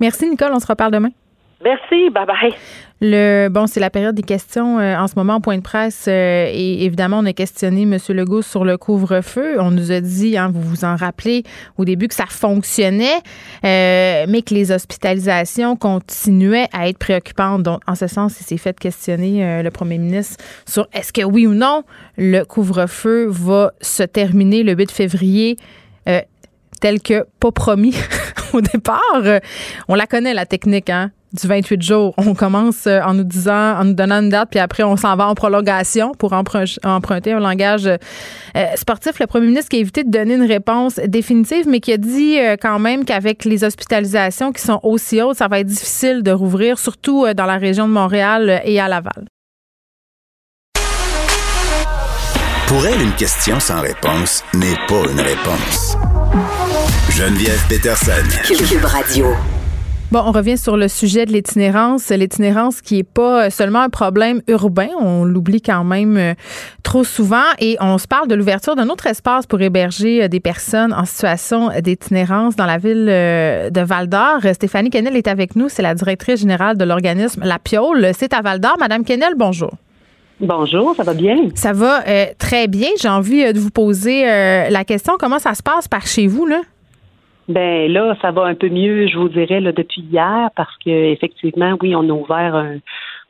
Merci, Nicole. On se reparle demain. Merci. Bye bye. Le bon, c'est la période des questions euh, en ce moment au point de presse euh, et évidemment on a questionné M. Legault sur le couvre-feu. On nous a dit, hein, vous vous en rappelez au début que ça fonctionnait, euh, mais que les hospitalisations continuaient à être préoccupantes. Donc en ce sens, il s'est fait questionner le Premier ministre sur est-ce que oui ou non le couvre-feu va se terminer le 8 février tel que pas promis au départ. On la connaît la technique, hein? du 28 jours. On commence euh, en nous disant, en nous donnant une date, puis après on s'en va en prolongation pour emprunter un langage euh, sportif. Le premier ministre qui a évité de donner une réponse définitive, mais qui a dit euh, quand même qu'avec les hospitalisations qui sont aussi hautes, ça va être difficile de rouvrir, surtout dans la région de Montréal et à Laval. Pour elle, une question sans réponse n'est pas une réponse. Geneviève Peterson. Cube Radio. Bon, on revient sur le sujet de l'itinérance. L'itinérance qui est pas seulement un problème urbain, on l'oublie quand même euh, trop souvent. Et on se parle de l'ouverture d'un autre espace pour héberger euh, des personnes en situation d'itinérance dans la ville euh, de Val-d'Or. Stéphanie Kennel est avec nous. C'est la directrice générale de l'organisme La Piole. C'est à Val-d'Or. Madame Kennel, bonjour. Bonjour, ça va bien? Ça va très bien. J'ai envie de vous poser la question. Comment ça se passe par chez vous, là? Ben là, ça va un peu mieux, je vous dirais, là, depuis hier, parce que effectivement, oui, on a ouvert un,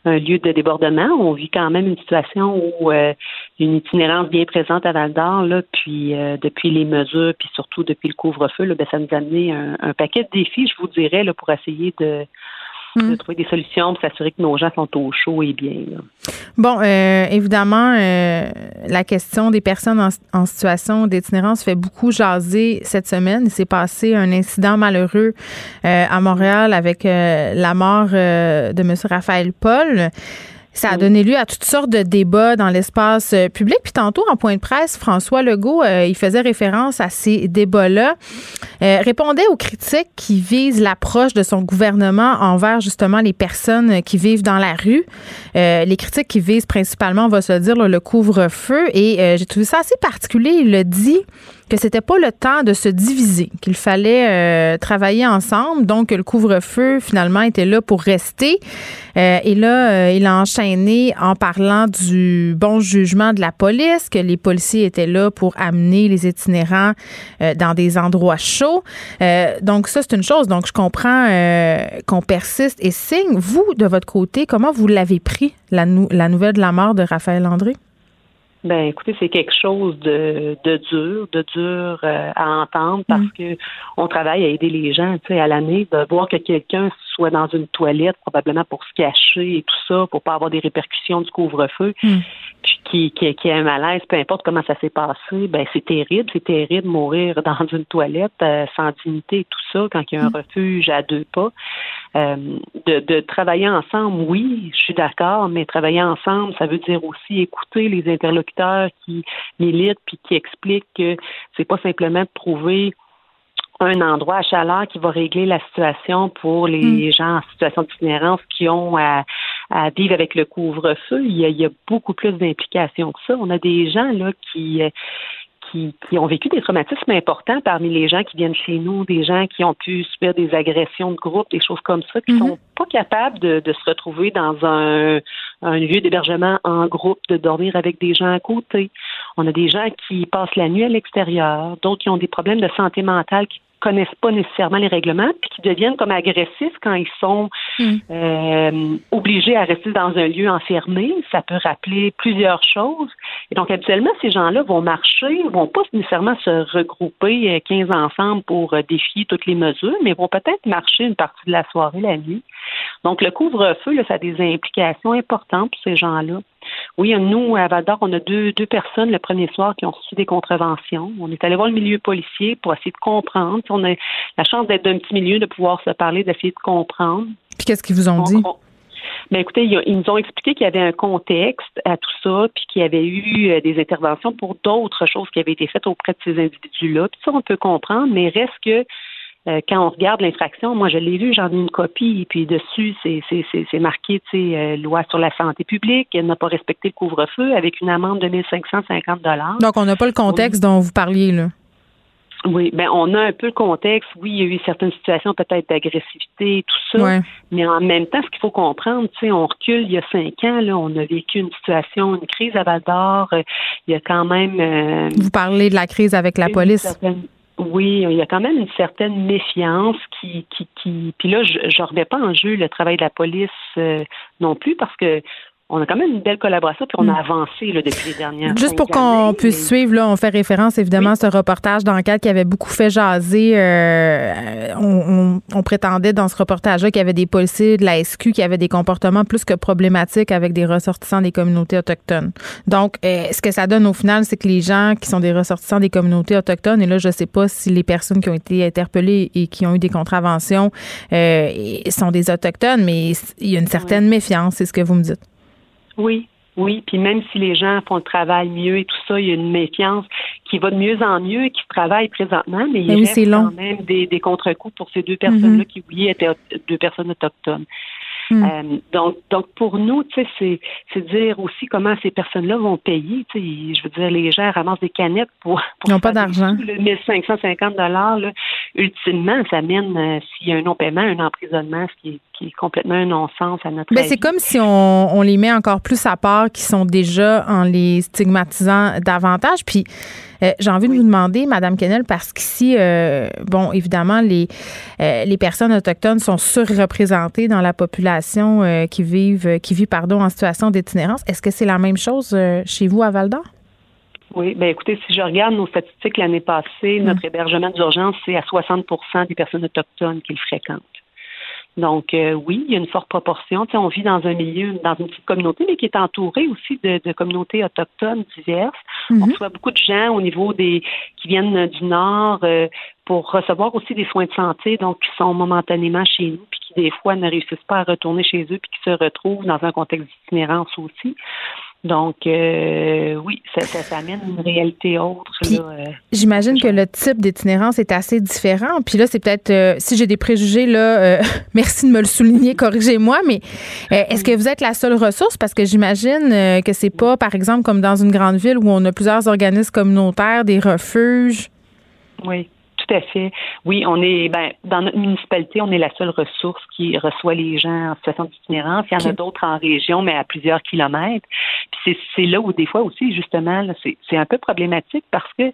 lieu de débordement. On vit quand même une situation où euh, une itinérance bien présente à Val d'Or, là, puis euh, depuis les mesures, puis surtout depuis le couvre-feu, ben, ça nous a amené un, un paquet de défis, je vous dirais, là, pour essayer de de hmm. trouver des solutions pour s'assurer que nos gens sont au chaud et bien. Bon, euh, évidemment, euh, la question des personnes en, situation d'itinérance fait beaucoup jaser cette semaine. Il s'est passé un incident malheureux euh, à Montréal avec la mort de M. Raphaël Paul. Ça a donné lieu à toutes sortes de débats dans l'espace euh, public. Puis tantôt, en point de presse, François Legault, euh, il faisait référence à ces débats-là, euh, répondait aux critiques qui visent l'approche de son gouvernement envers justement les personnes qui vivent dans la rue. les critiques qui visent principalement, on va se dire, le couvre-feu. Et j'ai trouvé ça assez particulier. Il le dit que c'était pas le temps de se diviser, qu'il fallait euh, travailler ensemble. Donc, le couvre-feu, finalement, était là pour rester. Euh, et là, euh, il a enchaîné en parlant du bon jugement de la police, que les policiers étaient là pour amener les itinérants dans des endroits chauds. donc, ça, c'est une chose. Donc, je comprends qu'on persiste et signe. Vous, de votre côté, comment vous l'avez pris, la, la nouvelle de la mort de Raphaël André? Ben, écoutez, c'est quelque chose de, de dur, de dur euh, à entendre parce mm. que on travaille à aider les gens, tu sais, à l'année, de voir que quelqu'un soit dans une toilette, probablement pour se cacher et tout ça, pour pas avoir des répercussions du couvre-feu, mm. puis qui, qui, qui a un malaise, peu importe comment ça s'est passé, ben c'est terrible, c'est terrible de mourir dans une toilette euh, sans dignité et tout ça quand il y a un mm. refuge à deux pas. Euh, de, de, travailler ensemble, oui, je suis d'accord, mais travailler ensemble, ça veut dire aussi écouter les interlocuteurs qui militent puis qui expliquent que c'est pas simplement de trouver un endroit à chaleur qui va régler la situation pour les mm. gens en situation d'itinérance qui ont à, vivre avec le couvre-feu. Il, il y a, beaucoup plus d'implications que ça. On a des gens là qui euh, qui, ont vécu des traumatismes importants parmi les gens qui viennent chez nous, des gens qui ont pu subir des agressions de groupe, des choses comme ça, qui ne mhm. sont pas capables de, se retrouver dans un, un lieu d'hébergement en groupe, de dormir avec des gens à côté. On a des gens qui passent la nuit à l'extérieur, d'autres qui ont des problèmes de santé mentale qui connaissent pas nécessairement les règlements, puis qui deviennent comme agressifs quand ils sont hmm. euh, obligés à rester dans un lieu enfermé. Ça peut rappeler plusieurs choses. Et donc, habituellement, ces gens-là vont marcher, vont pas nécessairement se regrouper 15 euh, ensemble pour euh, défier toutes les mesures, mais vont peut-être marcher une partie de la soirée la nuit. Donc, le couvre-feu, ça a des implications importantes pour ces gens-là. Oui, nous, à Val on a deux, deux personnes le premier soir qui ont reçu des contraventions. On est allé voir le milieu policier pour essayer de comprendre. On a la chance d'être d'un petit milieu, de pouvoir se parler, d'essayer de comprendre. Puis qu'est-ce qu'ils vous ont dit? Mais ben, écoutez, ils nous ont expliqué qu'il y avait un contexte à tout ça, puis qu'il y avait eu euh, des interventions pour d'autres choses qui avaient été faites auprès de ces individus-là. Puis ça, on peut comprendre, mais reste que euh, quand on regarde l'infraction, moi je l'ai lu, j'en ai une copie, puis dessus c'est marqué, tu sais, euh, loi sur la santé publique, elle n'a pas respecté le couvre-feu avec une amende de 1550 dollars. Donc on n'a pas le contexte dont vous parliez là. Oui, ben on a un peu le contexte. Oui, il y a eu certaines situations peut-être d'agressivité, tout ça. Mais en même temps, ce qu'il faut comprendre, tu sais, on recule il y a cinq ans, là, on a vécu une situation, une crise à Val d'Or. Euh, il y a quand même. Euh, Vous parlez de la crise avec la police. Oui, il y a quand même une certaine méfiance qui, qui, qui puis là, je ne remets pas en jeu le travail de la police euh, non plus parce que on a quand même une belle collaboration, puis on a hmm. avancé là, depuis les dernières Juste pour qu'on puisse suivre, là, on fait référence évidemment à ce reportage d'enquête qui avait beaucoup fait jaser. Euh, on, on, prétendait dans ce reportage-là qu'il y avait des policiers de la SQ qui avaient des comportements plus que problématiques avec des ressortissants des communautés autochtones. Donc, euh, ce que ça donne au final, c'est que les gens qui sont des ressortissants des communautés autochtones, et là, je ne sais pas si les personnes qui ont été interpellées et qui ont eu des contraventions euh, sont des autochtones, mais il y a une certaine méfiance, c'est ce que vous me dites. Oui, oui, puis même si les gens font le travail mieux et tout ça, il y a une méfiance qui va de mieux en mieux et qui travaille présentement, mais il y a quand même des, des contre-coups pour ces deux personnes-là mm-hmm. qui, oui, étaient deux personnes autochtones. Hmm. Euh, donc, donc pour nous, c'est dire aussi comment ces personnes-là vont payer. Je veux dire, les gens ramassent des canettes pour. pour Ils n'ont pas d'argent. 1550 dollars, ultimement, ça mène, euh, s'il y a un non-paiement, un emprisonnement, ce qui est, qui est complètement un non-sens à notre ben, C'est comme si on, on les met encore plus à part, qui sont déjà en les stigmatisant davantage. Puis euh, j'ai envie de vous demander, Madame Kennel, parce qu'ici, euh, bon, évidemment, les, euh, les personnes autochtones sont surreprésentées dans la population qui vivent, qui vit, pardon, en situation d'itinérance. Est-ce que c'est la même chose chez vous à Val d'Or? Oui, bien écoutez, si je regarde nos statistiques l'année passée, mm. notre hébergement d'urgence, c'est à 60% des personnes autochtones qui le fréquentent. Donc euh, oui, il y a une forte proportion. Tu sais, on vit dans un milieu, dans une petite communauté, mais qui est entourée aussi de, de communautés autochtones diverses. On mhm. reçoit beaucoup de gens au niveau des qui viennent du nord euh, pour recevoir aussi des soins de santé, donc qui sont momentanément chez nous, puis qui des fois ne réussissent pas à retourner chez eux, puis qui se retrouvent dans un contexte d'itinérance aussi. Donc, euh, oui, ça, ça, amène une réalité autre. Euh, j'imagine que le type d'itinérance est assez différent. Puis là, c'est peut-être, euh, si j'ai des préjugés, là, merci de me le souligner, corrigez-moi, mais est-ce que vous êtes la seule ressource? Parce que j'imagine que c'est pas, par exemple, comme dans une grande ville où on a plusieurs organismes communautaires, des refuges. Oui. Tout à fait. Oui, on est ben, dans notre municipalité, on est la seule ressource qui reçoit les gens en situation d'itinérance. Il y en a d'autres en région, mais à plusieurs kilomètres. Puis c'est là où des fois aussi, justement, c'est un peu problématique parce que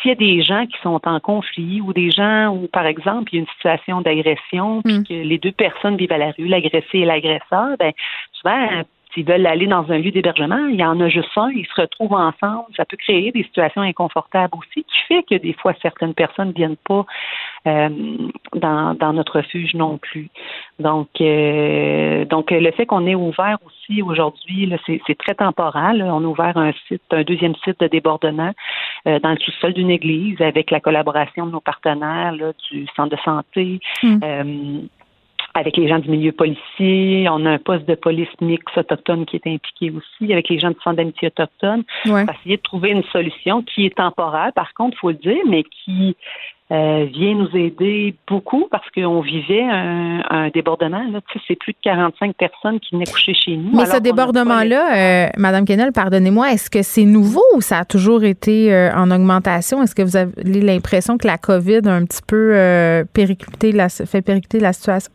s'il y a des gens qui sont en conflit ou des gens où, par exemple, il y a une situation d'agression, puis mm. que les deux personnes vivent à la rue, l'agressé et l'agresseur, ben souvent S'ils veulent aller dans un lieu d'hébergement, il y en a juste un, ils se retrouvent ensemble. Ça peut créer des situations inconfortables aussi, qui fait que des fois certaines personnes ne viennent pas euh, dans, dans, notre refuge non plus. Donc, euh, donc le fait qu'on ait ouvert aussi aujourd'hui, c'est très temporal. On a ouvert un site, un deuxième site de débordement euh, dans le sous-sol d'une église avec la collaboration de nos partenaires du centre de santé. Mmh avec les gens du milieu policier. On a un poste de police mix autochtone qui est impliqué aussi, avec les gens du centre d'amitié autochtone. On va essayer de trouver une solution qui est temporaire, par contre, il faut le dire, mais qui euh, vient nous aider beaucoup parce qu'on vivait un, débordement. Là. Tu sais, c'est plus de 45 personnes qui venaient coucher chez nous. Mais ce débordement-là, euh, Madame Kennel, pardonnez-moi, est-ce que c'est nouveau ou ça a toujours été euh, en augmentation? Est-ce que vous avez l'impression que la COVID a un petit peu périclité la, fait péricliter la situation?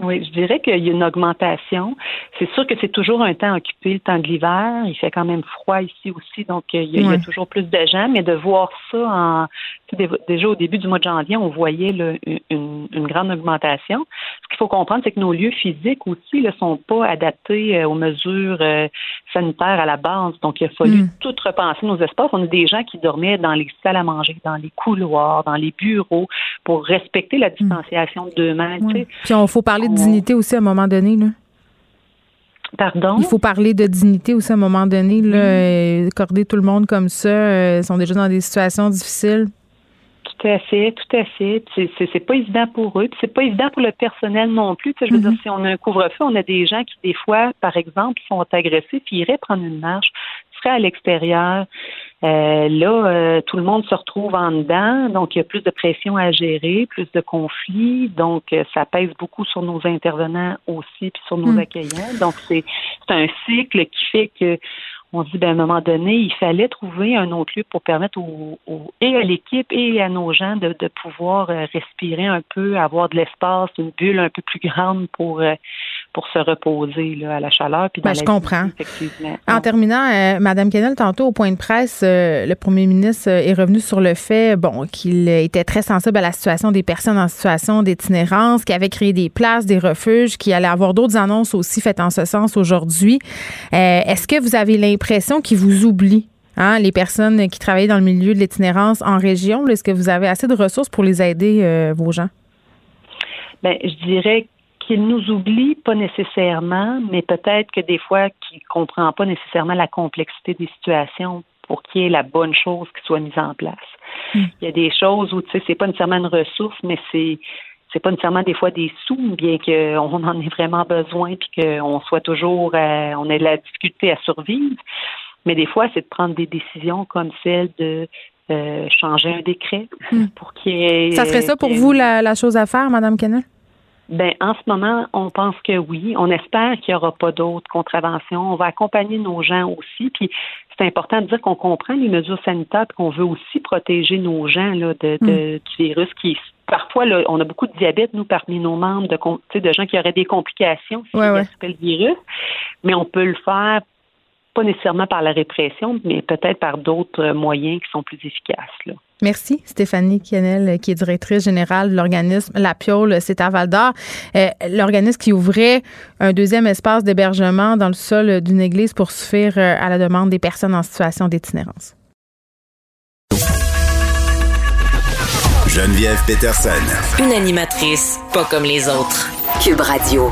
Oui, je dirais qu'il y a une augmentation. C'est sûr que c'est toujours un temps occupé, le temps de l'hiver. Il fait quand même froid ici aussi, donc euh, il y, a, toujours plus de gens. Mais de voir ça en déjà au début du mois de janvier, on voyait une, grande augmentation. Ce qu'il faut comprendre, c'est que nos lieux physiques aussi ne sont pas adaptés euh, aux mesures euh, sanitaires à la base. Donc, il a fallu mm. tout repenser nos espaces. On a des gens qui dormaient dans les salles à manger, dans les couloirs, dans les bureaux, pour respecter la mm. distanciation de deux mètres. Puis, il faut parler de dignité aussi à un moment donné. Là. Pardon? Il faut parler de dignité aussi à un moment donné. Là, euh, accorder tout le monde comme ça, ils sont déjà dans des situations difficiles. Tout à fait, tout à fait. C'est pas évident pour eux. C'est pas évident pour le personnel non plus. je veux dire, mm-hmm. si on a un couvre-feu, on a des gens qui, des fois, par exemple, sont agressés puis iraient prendre une marche, seraient à l'extérieur. Euh, là, euh, tout le monde se retrouve en dedans, donc il y a plus de pression à gérer, plus de conflits, donc euh, ça pèse beaucoup sur nos intervenants aussi, puis sur nos mm. accueillants. Donc c'est un cycle qui fait que on dit, ben, à un moment donné, il fallait trouver un autre lieu pour permettre au, et à l'équipe et à nos gens de, de pouvoir euh, respirer un peu, avoir de l'espace, une bulle un peu plus grande pour euh, pour se reposer là, à la chaleur. Puis ben, je comprends. En terminant, euh, Madame Kennel, tantôt au point de presse, le premier ministre est revenu sur le fait bon, qu'il était très sensible à la situation des personnes en situation d'itinérance, qu'il avait créé des places, des refuges, qu'il allait avoir d'autres annonces aussi faites en ce sens aujourd'hui. Est-ce que vous avez l'impression qu'il vous oublie? Hein, les personnes qui travaillent dans le milieu de l'itinérance en région, est-ce que vous avez assez de ressources pour les aider, euh, vos gens? Bien, je dirais qu'il nous oublie pas nécessairement, mais peut-être que des fois qu'il ne comprend pas nécessairement la complexité des situations pour qu'il y ait la bonne chose qui soit mise en place. Hmm. Il y a des choses où, tu sais, c'est pas nécessairement une ressource, mais c'est c'est pas nécessairement des fois des sous, bien qu'on en ait vraiment besoin puis qu'on soit toujours, euh, on ait de la difficulté à survivre. Mais des fois, c'est de prendre des décisions comme celle de euh, changer un décret hmm. pour qu'il y ait. Ça serait ça pour vous la, chose à faire, Madame Kennel? Ben, en ce moment, on pense que oui. On espère qu'il n'y aura pas d'autres contraventions. On va accompagner nos gens aussi. Puis c'est important de dire qu'on comprend les mesures sanitaires qu'on veut aussi protéger nos gens là, de, hmm. du virus qui parfois on a beaucoup de diabète nous parmi nos membres de de gens qui auraient des complications si ouais, le virus, mais on peut le faire pas nécessairement par la répression, mais peut-être par d'autres moyens qui sont plus efficaces. Merci, Stéphanie Kienel, qui est directrice générale de l'organisme La Piole, c'est à Val d'Or. Euh, l'organisme qui ouvrait un deuxième espace d'hébergement dans le sol d'une église pour suffire euh, à la demande des personnes en situation d'itinérance. Geneviève Peterson. Une animatrice pas comme les autres. Cube Radio.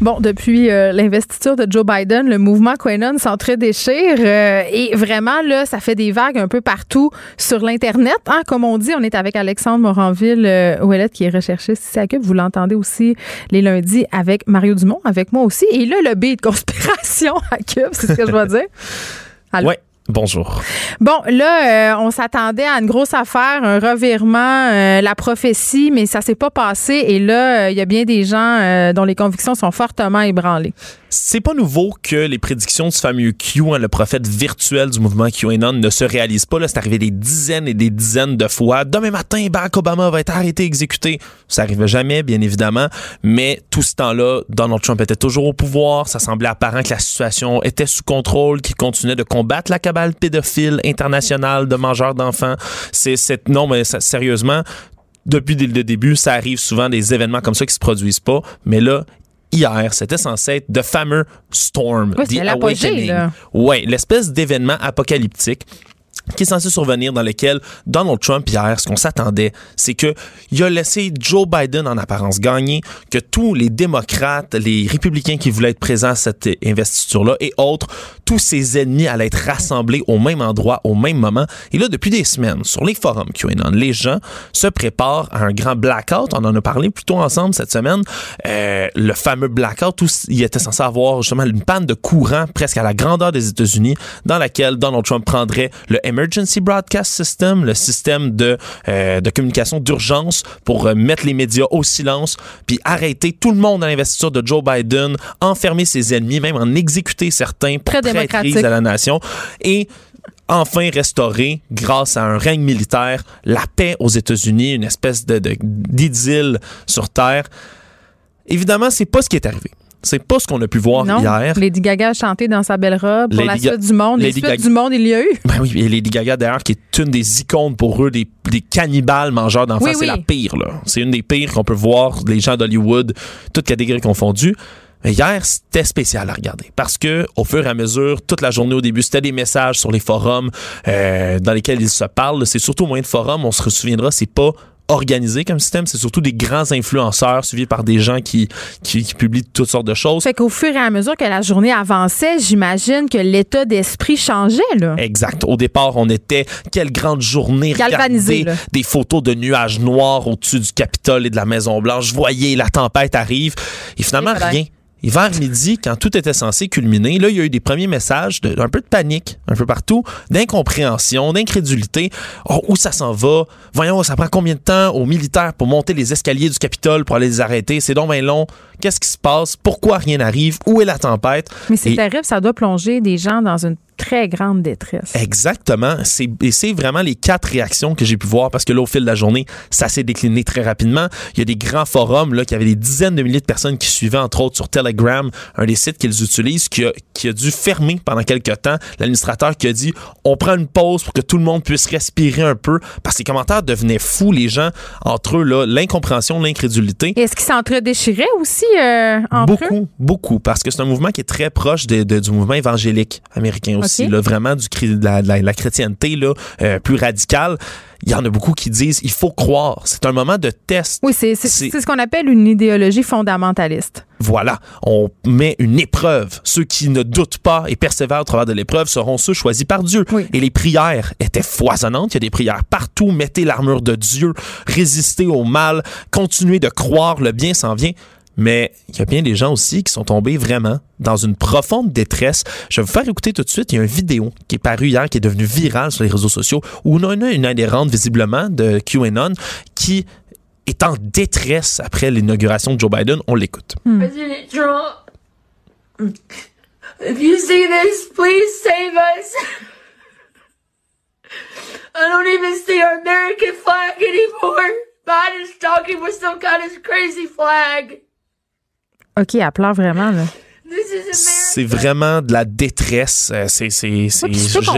Bon, depuis euh, l'investiture de Joe Biden, le mouvement QAnon s'entre-déchire euh, et vraiment, là, ça fait des vagues un peu partout sur l'Internet. Hein, comme on dit, on est avec Alexandre Moranville, euh, qui est recherchiste ici à Cube. Vous l'entendez aussi les lundis avec Mario Dumont, avec moi aussi. Et là, le B de conspiration à Cube, c'est ce que je dois dire. Ouais. Bonjour. Bon, là, euh, on s'attendait à une grosse affaire, un revirement, euh, la prophétie, mais ça s'est pas passé. Et là, il y a bien des gens dont les convictions sont fortement ébranlées. C'est pas nouveau que les prédictions du fameux Q, hein, le prophète virtuel du mouvement QAnon, ne se réalisent pas. Là, c'est arrivé des dizaines et des dizaines de fois. Demain matin, Barack Obama va être arrêté, exécuté. Ça arrivait jamais, bien évidemment. Mais tout ce temps-là, Donald Trump était toujours au pouvoir. Ça semblait apparent que la situation était sous contrôle, qu'il continuait de combattre la cabale pédophile internationale de mangeurs d'enfants. C'est cette, non, mais sérieusement, depuis le début, ça arrive souvent des événements comme ça qui se produisent pas. Mais là, hier, c'était censé être The fameux Storm, ouais, The Awakening. Ouais, l'espèce d'événement apocalyptique qui est censé survenir dans lequel Donald Trump hier, ce qu'on s'attendait, c'est que il a laissé Joe Biden en apparence gagner, que tous les démocrates, les républicains qui voulaient être présents à cette investiture-là et autres, tous ses ennemis allaient être rassemblés au même endroit, au même moment. Et là, depuis des semaines, sur les forums QAnon, les gens se préparent à un grand blackout. On en a parlé plutôt ensemble cette semaine. Euh, le fameux blackout il était censé avoir justement une panne de courant presque à la grandeur des États-Unis dans laquelle Donald Trump prendrait le Emergency Broadcast System, le système de, euh, de communication d'urgence pour euh, mettre les médias au silence, puis arrêter tout le monde à l'investiture de Joe Biden, enfermer ses ennemis, même en exécuter certains pour traîtrise à la nation. Et enfin restaurer, grâce à un règne militaire, la paix aux États-Unis, une espèce de, d'idylle sur Terre. Évidemment, c'est pas ce qui est arrivé. C'est pas ce qu'on a pu voir non. hier. Lady Gaga a chanté dans sa belle robe pour la suite du monde. Les suites du monde, il y a eu. Ben oui, et Lady Gaga, d'ailleurs, qui est une des icônes pour eux, des, des cannibales mangeurs d'enfants. c'est la pire, là. C'est une des pires qu'on peut voir, les gens d'Hollywood, toutes catégories confondues. Mais hier, c'était spécial à regarder parce que au fur et à mesure, toute la journée au début, c'était des messages sur les forums euh, dans lesquels ils se parlent. C'est surtout au moyen de forums. On se souviendra, c'est pas organisé comme système. C'est surtout des grands influenceurs suivis par des gens qui, qui, publient toutes sortes de choses. Fait qu'au fur et à mesure que la journée avançait, j'imagine que l'état d'esprit changeait. Là. Exact. Au départ, on était quelle grande journée. Galvanisé. Des photos de nuages noirs au-dessus du Capitole et de la Maison Blanche. Voyez, la tempête arrive. Et finalement, rien. Et vers midi, quand tout était censé culminer, là, il y a eu des premiers messages d'un peu de panique, un peu partout, d'incompréhension, d'incrédulité. Oh, où ça s'en va? Voyons, ça prend combien de temps aux militaires pour monter les escaliers du Capitole pour aller les arrêter? C'est donc bien long. Qu'est-ce qui se passe? Pourquoi rien n'arrive? Où est la tempête? Mais c'est terrible, ça doit plonger des gens dans une très grande détresse. Exactement. C'est, et c'est vraiment les quatre réactions que j'ai pu voir parce que là, au fil de la journée, ça s'est décliné très rapidement. Il y a des grands forums là, qui avaient des dizaines de milliers de personnes qui suivaient, entre autres sur Telegram, un des sites qu'ils utilisent, qui a, qui a dû fermer pendant quelques temps. L'administrateur qui a dit on prend une pause pour que tout le monde puisse respirer un peu parce que les commentaires devenaient fous, les gens, entre eux, là, l'incompréhension, l'incrédulité. Est-ce qu'ils s'entre-déchiraient aussi euh, entre beaucoup, eux? beaucoup, parce que c'est un mouvement qui est très proche de, de- du mouvement évangélique américain aussi, Ok. là, vraiment du, de la, de la- la chrétienté là, euh, plus radicale. Il y en a beaucoup qui disent il faut croire. C'est un moment de test. Oui, c'est c'est- C'est- c'est ce qu'on appelle une idéologie fondamentaliste. Voilà, on met une épreuve. Ceux qui ne doutent pas et persévèrent au travers de l'épreuve seront ceux choisis par Dieu. Oui. Et les prières étaient foisonnantes. Il y a des prières partout. Mettez l'armure de Dieu, résistez au mal, continuez de croire, le bien s'en vient. Mais il y a bien des gens aussi qui sont tombés vraiment dans une profonde détresse. Je vais vous faire écouter tout de suite. Il y a une vidéo qui est parue hier, qui est devenue virale sur les réseaux sociaux, où on a une adhérente visiblement de QAnon qui est en détresse après l'inauguration de Joe Biden. On l'écoute. President Trump, if you see this, please save us. I don't even see our American flag anymore. Biden's talking with some kind of crazy flag. OK, elle pleure vraiment, là. C'est vraiment de la détresse. Euh, C'est, c'est,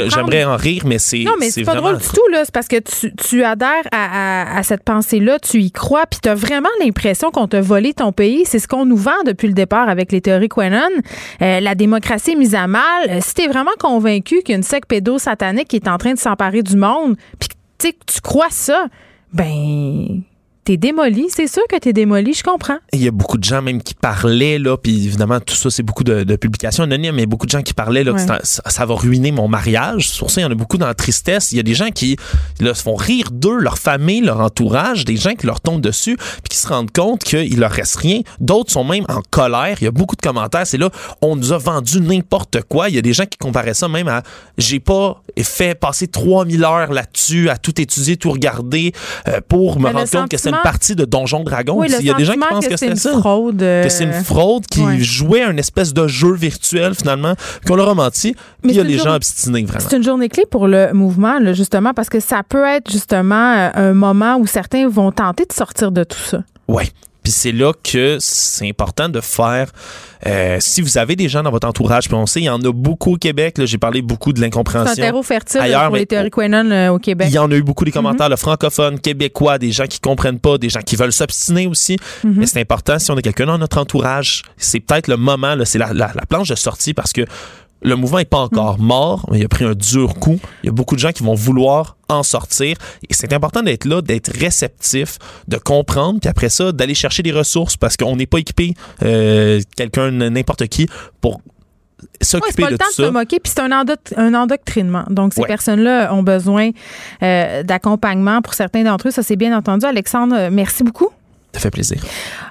j'aimerais en rire, mais c'est, Non, mais c'est pas vraiment drôle du tout, là. C'est parce que tu, tu adhères à, à- à cette pensée-là, tu y crois, puis tu as vraiment l'impression qu'on t'a volé ton pays. C'est ce qu'on nous vend depuis le départ avec les théories Quenon. Euh, la démocratie est mise à mal. Euh, Si tu es vraiment convaincu qu'il y a une secte pédosatanique qui est en train de s'emparer du monde, puis que tu crois ça, ben. T'es démoli, c'est sûr que t'es démoli, je comprends. Il y a beaucoup de gens même qui parlaient, là, puis évidemment, tout ça, c'est beaucoup de, de publications anonymes, mais beaucoup de gens qui parlaient, là, que Ouais. ça, ça va ruiner mon mariage. Sur ça, il y en a beaucoup dans la tristesse. Il y a des gens qui là, se font rire d'eux, leur famille, leur entourage, des gens qui leur tombent dessus, puis qui se rendent compte qu'il leur reste rien. D'autres sont même en colère. Il y a beaucoup de commentaires. C'est là, on nous a vendu n'importe quoi. Il y a des gens qui comparaient ça même à j'ai pas fait passer 3000 heures là-dessus, à tout étudier, tout regarder, euh, pour me Mais rendre compte que c'est une partie de Donjon Dragon. Oui, il y a des gens qui pensent que, c'est ça fraude. euh, que c'est une fraude qui ouais. jouait un espèce de jeu virtuel finalement, qu'on leur a menti. Mais Puis il y a des gens obstinés vraiment. C'est une journée clé pour le mouvement, là, justement, parce que ça peut être justement euh, un moment où certains vont tenter de sortir de tout ça. Ouais. Puis c'est là que c'est important de faire. euh, si vous avez des gens dans votre entourage, puis on sait, il y en a beaucoup au Québec. J'ai parlé beaucoup de C'est un l'incompréhension. terreau fertile Ailleurs, pour mais- les théories euh, au Québec. Il y en a eu beaucoup des commentaires, le francophone, québécois, des gens qui comprennent pas, des gens qui veulent s'obstiner aussi. Mais c'est important, si on a quelqu'un dans notre entourage, c'est peut-être le moment, c'est la, la- la planche de sortie parce que le mouvement n'est pas encore mort, mais il a pris un dur coup. Il y a beaucoup de gens qui vont vouloir en sortir. Et c'est important d'être là, d'être réceptif, de comprendre, puis après ça, d'aller chercher des ressources parce qu'on n'est pas équipé, euh, quelqu'un, n'importe qui, pour Ouais, c'est s'occuper pas de le temps tout de se ça. moquer, puis c'est un, endoc- un endoctrinement. Donc, ces Ouais. personnes-là ont besoin euh, d'accompagnement pour certains d'entre eux. Ça, c'est bien entendu. Alexandre, euh, merci beaucoup. Ça fait plaisir.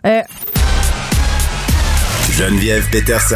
Euh, Geneviève Peterson.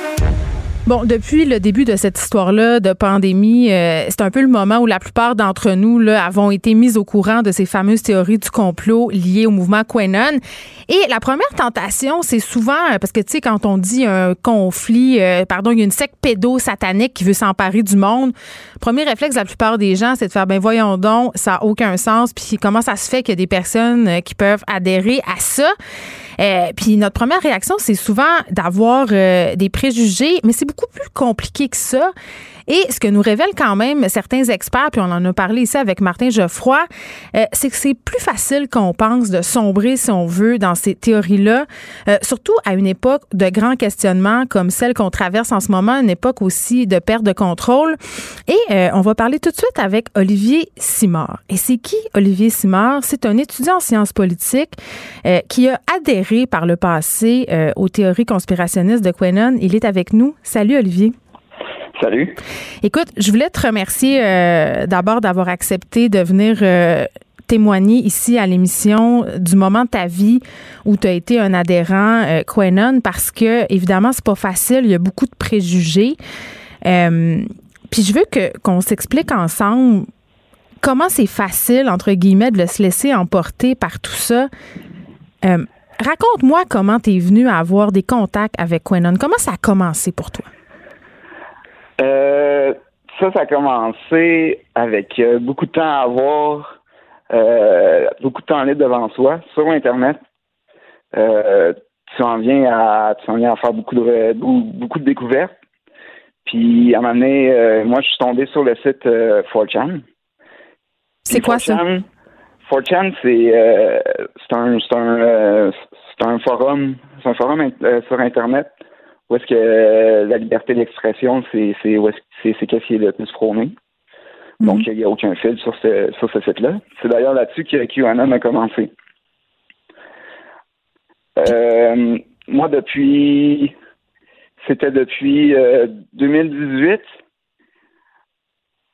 Bon, depuis le début de cette histoire-là de pandémie, euh, c'est un peu le moment où la plupart d'entre nous là, avons été mis au courant de ces fameuses théories du complot liées au mouvement Quenon. Et la première tentation, c'est souvent, euh, parce que tu sais, quand on dit un conflit, euh, pardon, il y a une secte pédo-satanique qui veut s'emparer du monde, premier réflexe de la plupart des gens, c'est de faire, ben voyons donc, ça n'a aucun sens, puis comment ça se fait qu'il y a des personnes euh, qui peuvent adhérer à ça? Euh, puis notre première réaction, c'est souvent d'avoir euh, des préjugés, mais c'est beaucoup plus compliqué que ça. Et ce que nous révèlent quand même certains experts, puis on en a parlé ici avec Martin Geoffroy, euh, c'est que c'est plus facile qu'on pense de sombrer, si on veut, dans ces théories-là, euh, surtout à une époque de grands questionnements comme celle qu'on traverse en ce moment, une époque aussi de perte de contrôle. Et euh, on va parler tout de suite avec Olivier Simard. Et c'est qui Olivier Simard? C'est un étudiant en sciences politiques qui a adhéré par le passé aux théories conspirationnistes de Quenon. Il est avec nous. Salut Olivier. Salut. Écoute, je voulais te remercier euh, d'abord d'avoir accepté de venir euh, témoigner ici à l'émission du moment de ta vie où tu as été un adhérent euh, Quenon parce que évidemment c'est pas facile, il y a beaucoup de préjugés. Puis je veux que qu'on s'explique ensemble comment c'est facile, entre guillemets, de se laisser emporter par tout ça. Raconte-moi comment tu es venu à avoir des contacts avec Quenon. Comment ça a commencé pour toi? Euh, ça, ça a commencé avec euh, beaucoup de temps à avoir, beaucoup de temps libre devant soi, sur Internet. tu en viens à tu en viens à faire beaucoup de beaucoup de découvertes. Puis à un moment donné, moi je suis tombé sur le site 4chan. C'est quoi ça? 4chan, c'est euh, un, un, euh, un forum, c'est un forum euh, sur Internet où est-ce que la liberté d'expression, c'est c'est c'est qu'est-ce qui est le plus prôné. Mhm. Donc, il n'y a aucun fil sur ce, sur ce site-là. C'est d'ailleurs là-dessus que QAnon a commencé. moi, depuis, c'était depuis 2018,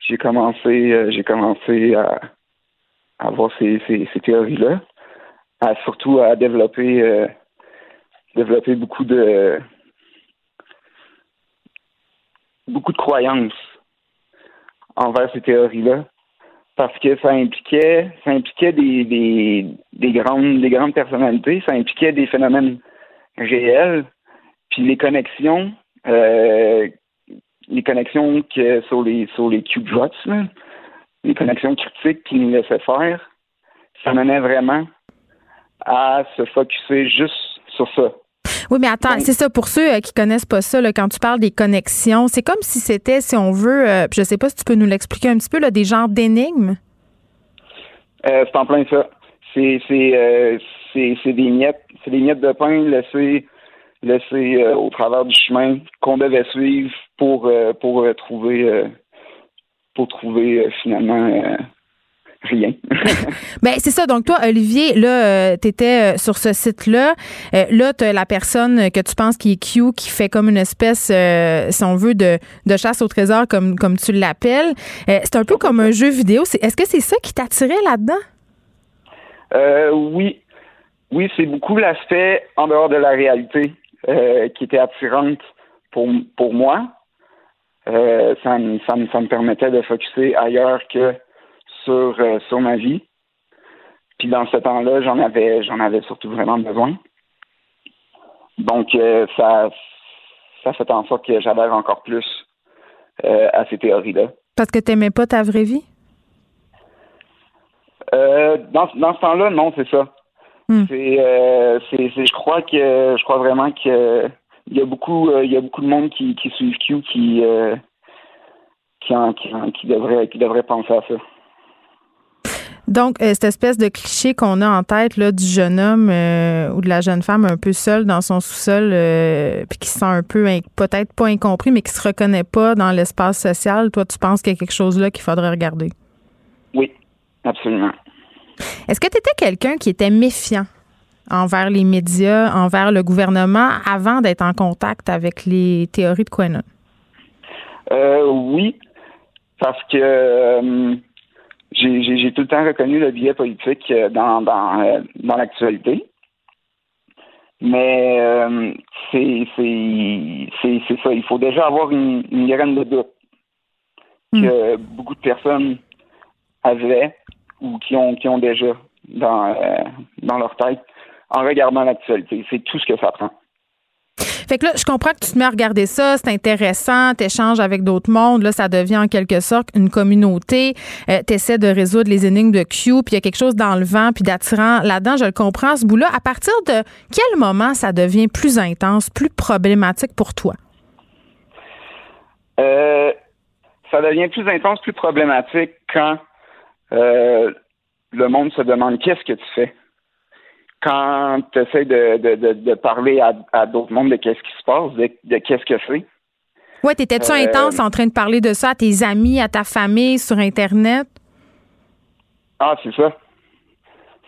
j'ai commencé, j'ai commencé à, avoir ces, ces, ces théories-là, à, surtout à développer, euh, développer beaucoup de beaucoup de croyances envers ces théories-là, parce que ça impliquait, ça impliquait des, des, des grandes, des grandes personnalités, ça impliquait des phénomènes réels, puis les connexions, euh, les connexions que sur les sur les cube là, les connexions critiques qu'il nous laissait faire, ça menait vraiment à se focuser juste sur ça. Oui, mais attends, c'est ça pour ceux euh, qui connaissent pas ça, quand tu parles des connexions, c'est comme si c'était, si on veut, euh, je sais pas si tu peux nous l'expliquer un petit peu, là, des genres d'énigmes? Euh, c'est en plein ça. C'est c'est des miettes, c'est des miettes de pain laissées laissées au travers du chemin qu'on devait suivre pour pour trouver pour trouver euh, finalement euh, rien. ben c'est ça. Donc toi, Olivier, là, euh, tu étais sur ce site-là. là, tu as la personne que tu penses qui est Q, qui fait comme une espèce, si on veut, de, de, chasse au trésor, comme, comme tu l'appelles. c'est un peu comme un jeu vidéo. Est-ce que c'est ça qui t'attirait là-dedans? oui. Oui, c'est beaucoup l'aspect en dehors de la réalité qui était attirante pour, pour moi. Euh, ça, me, ça, me, ça, me, permettait de focuser ailleurs que sur, euh, sur ma vie. Puis dans ce temps-là, j'en avais j'en avais surtout vraiment besoin. Donc euh, ça ça fait en sorte que j'adhère encore plus à ces théories-là. Parce que tu n'aimais pas ta vraie vie? dans, dans ce temps-là, non, c'est ça. Hmm. C'est, c'est, je crois que je crois vraiment que il y a beaucoup euh, il y a beaucoup de monde qui, qui suivent Q qui euh, qui, qui, qui, devrait qui devrait penser à ça. Donc, euh, cette espèce de cliché qu'on a en tête là, du jeune homme ou de la jeune femme un peu seule dans son sous-sol, puis qui se sent un peu peut-être pas incompris, mais qui se reconnaît pas dans l'espace social, toi, tu penses qu'il y a quelque chose là qu'il faudrait regarder? Oui, absolument. Est-ce que tu étais quelqu'un qui était méfiant envers les médias, envers le gouvernement, avant d'être en contact avec les théories de Quenon? Euh, oui, parce que euh, j'ai tout le temps reconnu le biais politique euh, dans, dans, dans l'actualité. Mais c'est ça. Il faut déjà avoir une, une graine de doute que hmm. beaucoup de personnes avaient ou qui ont, qui ont déjà dans, dans leur tête en regardant l'actualité. C'est tout ce que ça prend. Fait que là, je comprends que tu te mets à regarder ça, c'est intéressant, tu échanges avec d'autres mondes, là, ça devient en quelque sorte une communauté. Euh, tu essaies de résoudre les énigmes de Q, puis il y a quelque chose dans le vent, puis d'attirant là-dedans, je le comprends, ce bout-là. À partir de quel moment ça devient plus intense, plus problématique pour toi? Euh, ça devient plus intense, plus problématique quand euh, le monde se demande qu'est-ce que tu fais quand tu essaies de, de, de, parler à, à d'autres mondes de qu'est-ce qui se passe, de, qu'est-ce que c'est. Ouais, t'étais-tu euh, intense en train de parler de ça à tes amis, à ta famille, sur Internet? Ah, c'est ça.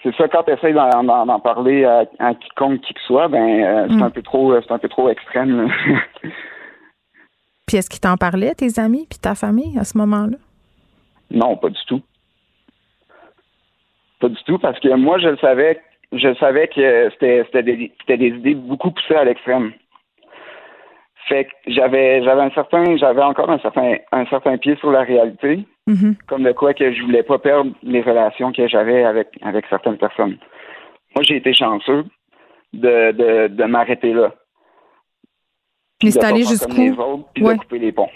C'est ça, quand tu essaies d'en, parler à, quiconque qui que soit, ben euh, c'est hmm. un peu trop c'est un peu trop extrême. puis est-ce qu'ils t'en parlaient, tes amis, puis ta famille, à ce moment-là? Non, pas du tout. Pas du tout, parce que moi, je le savais je savais que c'était des, des idées beaucoup poussées à l'extrême. Fait que j'avais j'avais un certain j'avais encore un certain un certain pied sur la réalité, Mhm. comme de quoi que je voulais pas perdre les relations que j'avais avec avec certaines personnes. Moi, j'ai été chanceux de de, de m'arrêter là. Puis Mais c'est allé jusqu'où? Ouais. de couper les ponts.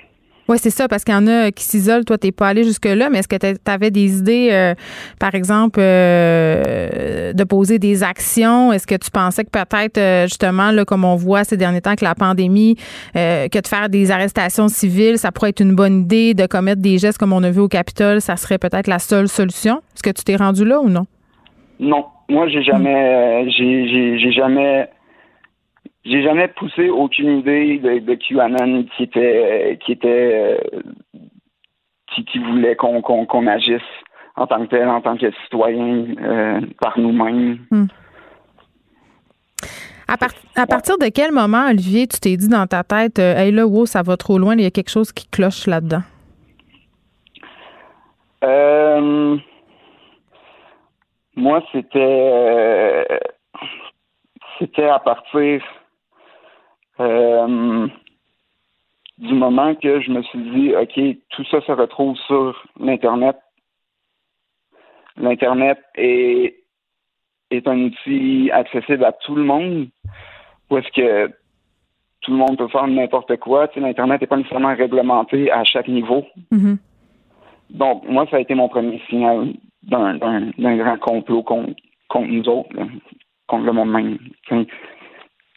Oui, c'est ça, parce qu'il y en a qui s'isolent. Toi, t'es pas allé jusque-là, mais est-ce que tu avais des idées, euh, par exemple, euh, de poser des actions? Est-ce que tu pensais que peut-être, euh, justement, là, comme on voit ces derniers temps avec la pandémie, euh, que de faire des arrestations civiles, ça pourrait être une bonne idée, de commettre des gestes comme on a vu au Capitole, ça serait peut-être la seule solution? Est-ce que tu t'es rendu là ou non? Non, moi j'ai jamais, euh, j'ai, j'ai jamais, j'ai jamais poussé aucune idée de, de QAnon qui était, qui était, euh, qui, qui voulait qu'on, agisse en tant que tel, en tant que citoyen euh, par nous-mêmes. À, par- à partir de quel moment, Olivier, tu t'es dit dans ta tête, euh, hey là, wow, ça va trop loin, il y a quelque chose qui cloche là-dedans? Euh, moi, c'était, c'était à partir euh, du moment que je me suis dit, OK, tout ça se retrouve sur l'Internet. L'Internet est, est un outil accessible à tout le monde, où est-ce que tout le monde peut faire n'importe quoi. Tu sais, L'Internet n'est pas nécessairement réglementé à chaque niveau. Mhm. Donc, moi, ça a été mon premier signal d'un, grand complot contre, contre nous autres, là, contre le monde même. C'est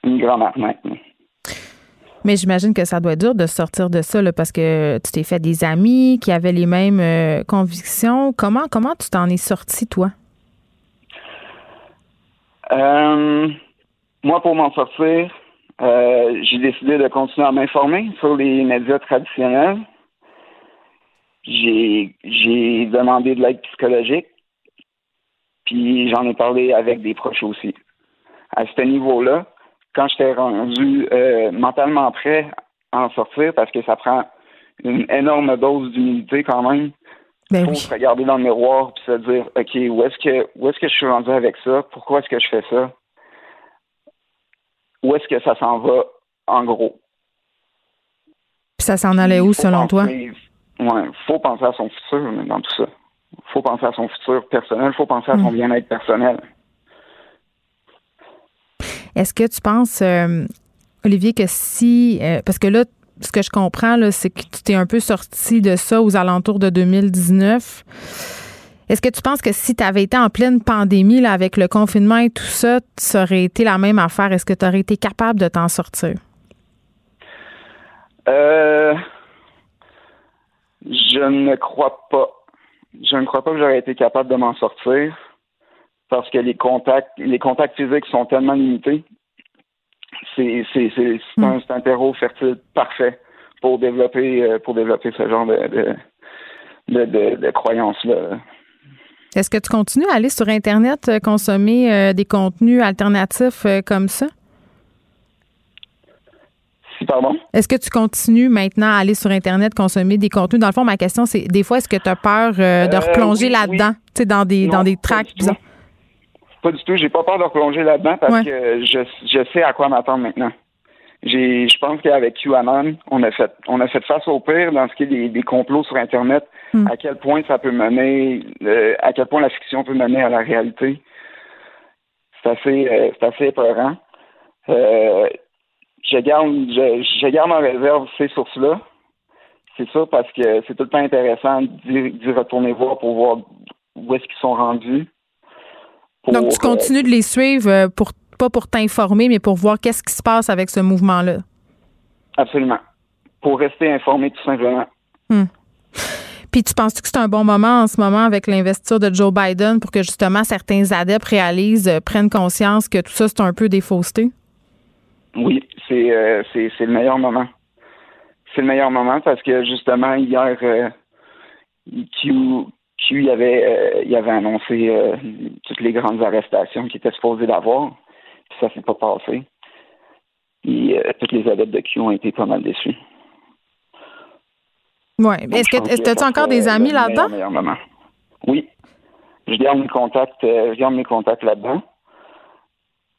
une grande arnaque. là. Mais j'imagine que ça doit être dur de sortir de ça là, parce que tu t'es fait des amis qui avaient les mêmes euh, convictions. Comment comment tu t'en es sorti, toi? Euh, moi, pour m'en sortir, euh, j'ai décidé de continuer à m'informer sur les médias traditionnels. J'ai, j'ai demandé de l'aide psychologique, puis j'en ai parlé avec des proches aussi. À ce niveau-là, quand j'étais rendu euh, mentalement prêt à en sortir, parce que ça prend une énorme dose d'humilité quand même, Ben oui. se regarder dans le miroir puis se dire OK, où est-ce que où est-ce que je suis rendu avec ça? Pourquoi est-ce que je fais ça? Où est-ce que ça s'en va en gros? Puis ça s'en allait où, selon toi? penser- Ouais, faut penser à son futur dans tout ça. Faut penser à son futur personnel, faut penser à son Mm. bien-être personnel. Est-ce que tu penses, euh, Olivier, que si. euh, parce que là, ce que je comprends, c'est que tu t'es un peu sorti de ça aux alentours de 2019. Est-ce que tu penses que si tu avais été en pleine pandémie, là, avec le confinement et tout ça, ça aurait été la même affaire? Est-ce que tu aurais été capable de t'en sortir? Euh, je ne crois pas. Je ne crois pas que j'aurais été capable de m'en sortir parce que les contacts, les contacts physiques sont tellement limités. C'est, un, c'est un terreau fertile parfait pour développer, euh, pour développer ce genre de, de, de, de- de croyances-là. Est-ce que tu continues à aller sur Internet euh, consommer euh, des contenus alternatifs euh, comme ça? Si, pardon? Est-ce que tu continues maintenant à aller sur Internet consommer des contenus? Dans le fond, ma question, c'est des fois, est-ce que tu as peur euh, de Euh, replonger oui, là-dedans, tu sais, dans des, Non, dans des tracks? Pas du tout. J'ai pas peur de replonger là-dedans parce Ouais. que je, je sais à quoi m'attendre maintenant. J'ai, je pense qu'avec QAnon, on a fait, on a fait face au pire dans ce qui est des, des complots sur Internet. Hmm. À quel point ça peut mener, euh, à quel point la fiction peut mener à la réalité. C'est assez, euh, c'est assez épeurant. Euh, je garde, je, je garde en réserve ces sources-là. C'est ça parce que c'est tout le temps intéressant d'y, d'y retourner voir pour voir où est-ce qu'ils sont rendus. Pour, Donc, tu euh, continues de les suivre euh, pour pas pour t'informer, mais pour voir qu'est-ce qui se passe avec ce mouvement-là. Absolument. Pour rester informé, tout simplement. Puis tu penses que c'est un bon moment en ce moment avec l'investiture de Joe Biden pour que justement certains adeptes réalisent, euh, prennent conscience que tout ça, c'est un peu des faussetés? Oui, c'est euh, c'est c'est le meilleur moment. C'est le meilleur moment parce que justement hier, euh, Q, Q il avait euh, il avait annoncé euh, toutes les grandes arrestations qu'il était supposé d'avoir, puis ça s'est pas passé. Et euh, tous les adeptes de Q ont été pas mal déçus. Oui. Est-ce que est-ce que que tu as encore des amis là-dedans? Oui. Je garde mes contacts, euh, je garde mes contacts là-dedans.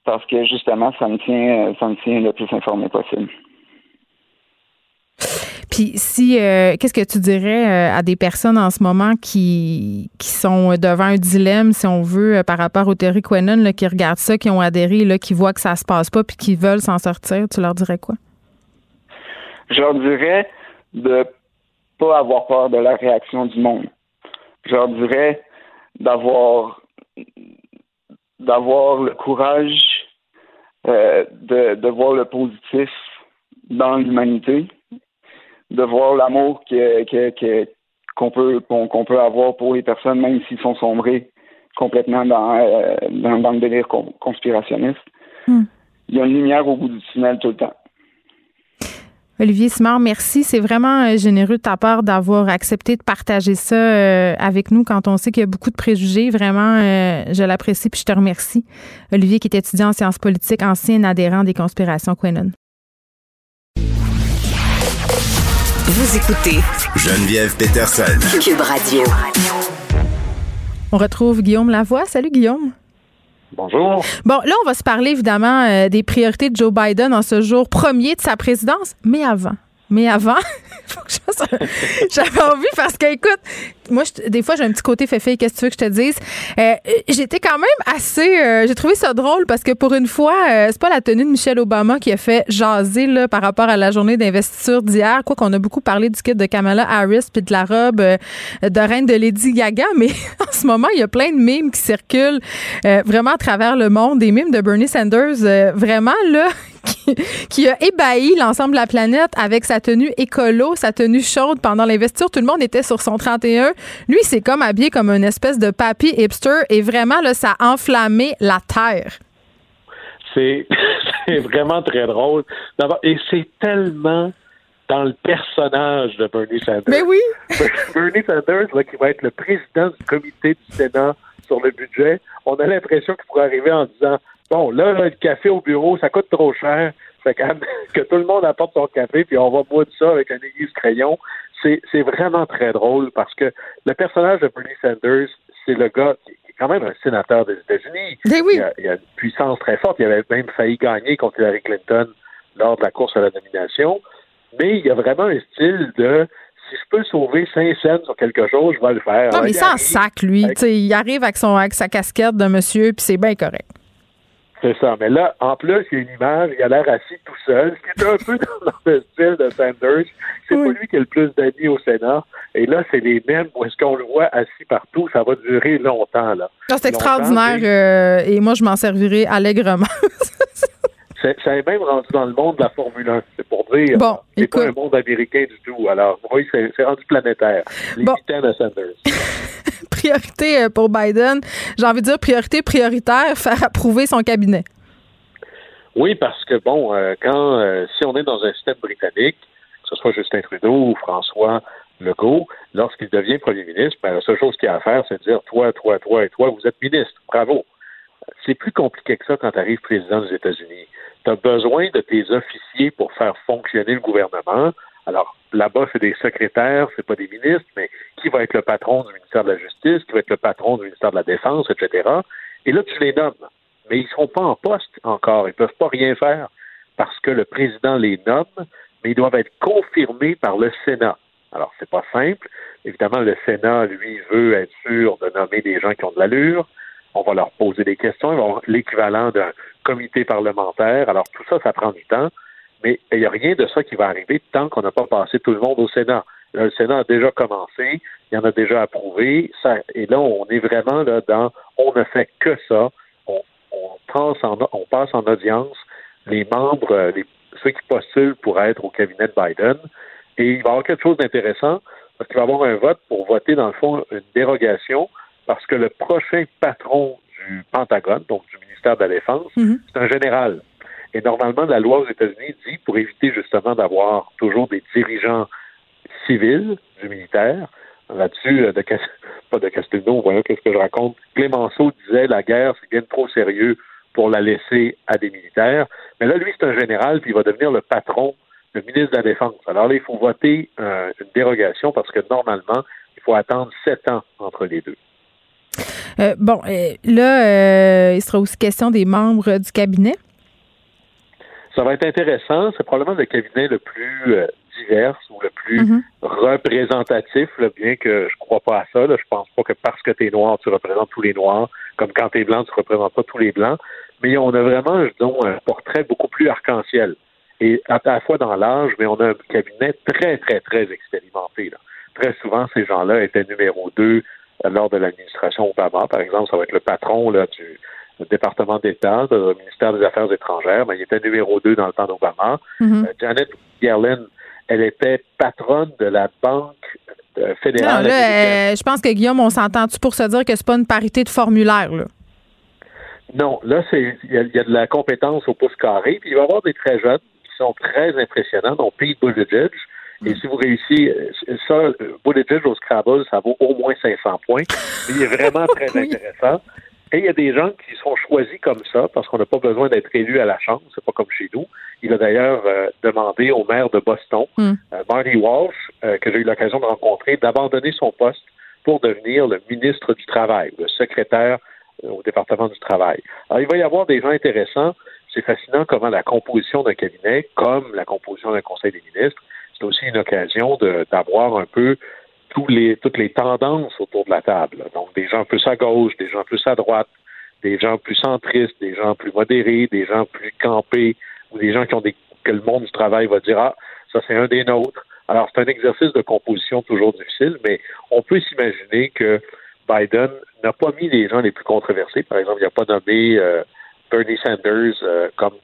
Parce que justement, ça me tient, euh, ça me tient le plus informé possible. Puis si, euh, qu'est-ce que tu dirais euh, à des personnes en ce moment qui, qui sont devant un dilemme, si on veut, euh, par rapport au Terry Quenon, qui regardent ça, qui ont adhéré, là, qui voient que ça se passe pas, puis qui veulent s'en sortir, tu leur dirais quoi? Je leur dirais de pas avoir peur de la réaction du monde. Je leur dirais d'avoir d'avoir le courage euh, de voir le positif dans l'humanité, de voir l'amour que, que, que, qu'on peut qu'on, peut avoir pour les personnes, même s'ils sont sombrés complètement dans, euh, dans, dans, le délire conspirationniste. Hmm. Il y a une lumière au bout du tunnel tout le temps. Olivier Simard, merci. C'est vraiment euh, généreux de ta part d'avoir accepté de partager ça euh, avec nous quand on sait qu'il y a beaucoup de préjugés. Vraiment, euh, je l'apprécie puis je te remercie. Olivier, qui est étudiant en sciences politiques, ancien adhérent des conspirations Quenon. Vous écoutez Geneviève Peterson. Cube Radio. On retrouve Guillaume Lavoie. Salut Guillaume. Bonjour. Bon, là, on va se parler évidemment euh, des priorités de Joe Biden en ce jour premier de sa présidence, mais avant. Mais avant, faut que je j'avais envie parce que, écoute, moi, je- des fois, j'ai un petit côté féfé, qu'est-ce que tu veux que je te dise? Euh, J'étais quand même assez. euh, j'ai trouvé ça drôle parce que pour une fois, euh, c'est pas la tenue de Michelle Obama qui a fait jaser là, par rapport à la journée d'investiture d'hier. Quoi qu'on a beaucoup parlé du kit de Kamala Harris puis de la robe euh, de reine de Lady Gaga, mais en ce moment, il y a plein de mimes qui circulent euh, vraiment à travers le monde. Des mimes de Bernie Sanders, euh, vraiment, là, qui, qui a ébahi l'ensemble de la planète avec sa tenue écolo, sa tenue chaude pendant l'investiture. Tout le monde était sur son 31. Lui, c'est comme habillé comme une espèce de papy hipster et vraiment, là, ça a enflammé la terre. C'est vraiment très drôle. Et c'est tellement dans le personnage de Bernie Sanders. Mais oui! Bernie Sanders, là, qui va être le président du comité du Sénat sur le budget, on a l'impression qu'il pourrait arriver en disant Bon, là, là, le café au bureau, ça coûte trop cher. Fait que, que tout le monde apporte son café, puis on va boire ça avec un aiguise crayon. C'est vraiment très drôle parce que le personnage de Bernie Sanders, c'est le gars qui est quand même un sénateur des États-Unis. Mais oui. Il, a, il a une puissance très forte. Il avait même failli gagner contre Hillary Clinton lors de la course à la nomination. Mais il y a vraiment un style de si je peux sauver 5 cents sur quelque chose, je vais le faire. Non, mais il ça en arrive- sac, lui. avec- Tu sais, il arrive avec, son, avec sa casquette de monsieur, puis c'est bien correct. C'est ça. Mais là, en plus, il y a une image, il a l'air assis tout seul, ce qui est un peu dans le style de Sanders. C'est Oui. pas lui qui a le plus d'amis au Sénat. Et là, c'est les mêmes où est-ce qu'on le voit assis partout. Ça va durer longtemps, là. Non, C'est extraordinaire et euh, et moi, je m'en servirai allègrement. Ça est même rendu dans le monde de la Formule 1. C'est pour dire. Bon, c'est pas un monde américain du tout. Alors, oui, c'est c'est rendu planétaire. Les Bon. mitaines à Sanders. priorité euh, pour Biden. J'ai envie de dire priorité prioritaire, faire approuver son cabinet. Oui, parce que bon, euh, quand euh, si on est dans un système britannique, que ce soit Justin Trudeau ou François Legault, lorsqu'il devient premier ministre, ben, la seule chose qu'il a à faire, c'est de dire toi, toi, toi et toi, vous êtes ministre. Bravo. C'est plus compliqué que ça quand tu arrives président des États-Unis. Tu as besoin de tes officiers pour faire fonctionner le gouvernement. Alors, là-bas, c'est des secrétaires, c'est pas des ministres, mais qui va être le patron du ministère de la Justice, qui va être le patron du ministère de la Défense, etc. Et là, tu les nommes. Mais ils ne sont pas en poste encore. Ils ne peuvent pas rien faire parce que le président les nomme, mais ils doivent être confirmés par le Sénat. Alors, c'est pas simple. Évidemment, le Sénat, lui, veut être sûr de nommer des gens qui ont de l'allure. On va leur poser des questions. Ils vont l'équivalent d'un comité parlementaire. Alors, tout ça, ça prend du temps. Mais il n'y a rien de ça qui va arriver tant qu'on n'a pas passé tout le monde au Sénat. Là, le Sénat a déjà commencé, il y en a déjà approuvé. Ça, et là, on est vraiment là dans on ne fait que ça. On, on, passe, en, on passe en audience les membres, euh, les, ceux qui postulent pour être au cabinet de Biden. Et il va y avoir quelque chose d'intéressant parce qu'il va y avoir un vote pour voter, dans le fond, une dérogation parce que le prochain patron du Pentagone, donc du ministère de la Défense, Mhm. c'est un général. Et normalement, la loi aux États-Unis dit, pour éviter justement d'avoir toujours des dirigeants civils du militaire, là-dessus, euh, de pas de Castelnau, voilà qu'est-ce que je raconte. Clémenceau disait la guerre, c'est bien trop sérieux pour la laisser à des militaires. Mais là, lui, c'est un général, puis il va devenir le patron, le ministre de la Défense. Alors là, il faut voter euh, une dérogation parce que normalement, il faut attendre sept ans entre les deux. Euh, bon, là, il sera aussi question des membres du cabinet. Ça va être intéressant. C'est probablement le cabinet le plus euh, divers ou le plus Mhm. représentatif, là, bien que je crois pas à ça. Là. Je pense pas que parce que tu es noir, tu représentes tous les noirs, comme quand tu es blanc, tu représentes pas tous les blancs. Mais on a vraiment, disons, un portrait beaucoup plus arc-en-ciel. Et à la fois dans l'âge, mais on a un cabinet très, très, très expérimenté. Là. Très souvent, ces gens-là étaient numéro deux euh, lors de l'administration Obama. Par exemple, ça va être le patron là, du département d'État, du ministère des Affaires étrangères. Ben, il était numéro deux dans le temps d'Obama. Euh, Janet Yellen, elle était patronne de la Banque euh, Non, fédérale là, américaine. euh, je pense que Guillaume, on s'entend-tu pour se dire que c'est pas une parité de formulaire, là? Non, là, c'est il y, a- il y a de la compétence au pouce carré, puis il va y avoir des très jeunes qui sont très impressionnants, dont Pete Buttigieg. Et si vous réussissez, ça, Buttigieg au Scrabble, ça vaut au moins 500 points. Il est vraiment très Oui. intéressant. Et il y a des gens qui sont choisis comme ça parce qu'on n'a pas besoin d'être élu à la Chambre, c'est pas comme chez nous. Il a d'ailleurs euh, demandé au maire de Boston, Mm. euh, Marty Walsh, euh, que j'ai eu l'occasion de rencontrer, d'abandonner son poste pour devenir le ministre du Travail, le secrétaire euh, au département du Travail. Alors, il va y avoir des gens intéressants. C'est fascinant comment la composition d'un cabinet, comme la composition d'un conseil des ministres, c'est aussi une occasion d'avoir un peu les, toutes les tendances autour de la table. Donc, des gens plus à gauche, des gens plus à droite, des gens plus centristes, des gens plus modérés, des gens plus campés, ou des gens qui ont des, que le monde du travail va dire, ah, ça c'est un des nôtres. Alors, c'est un exercice de composition toujours difficile, mais on peut s'imaginer que Biden n'a pas mis les gens les plus controversés. Par exemple, il n'a pas nommé euh, Bernie Sanders euh, comme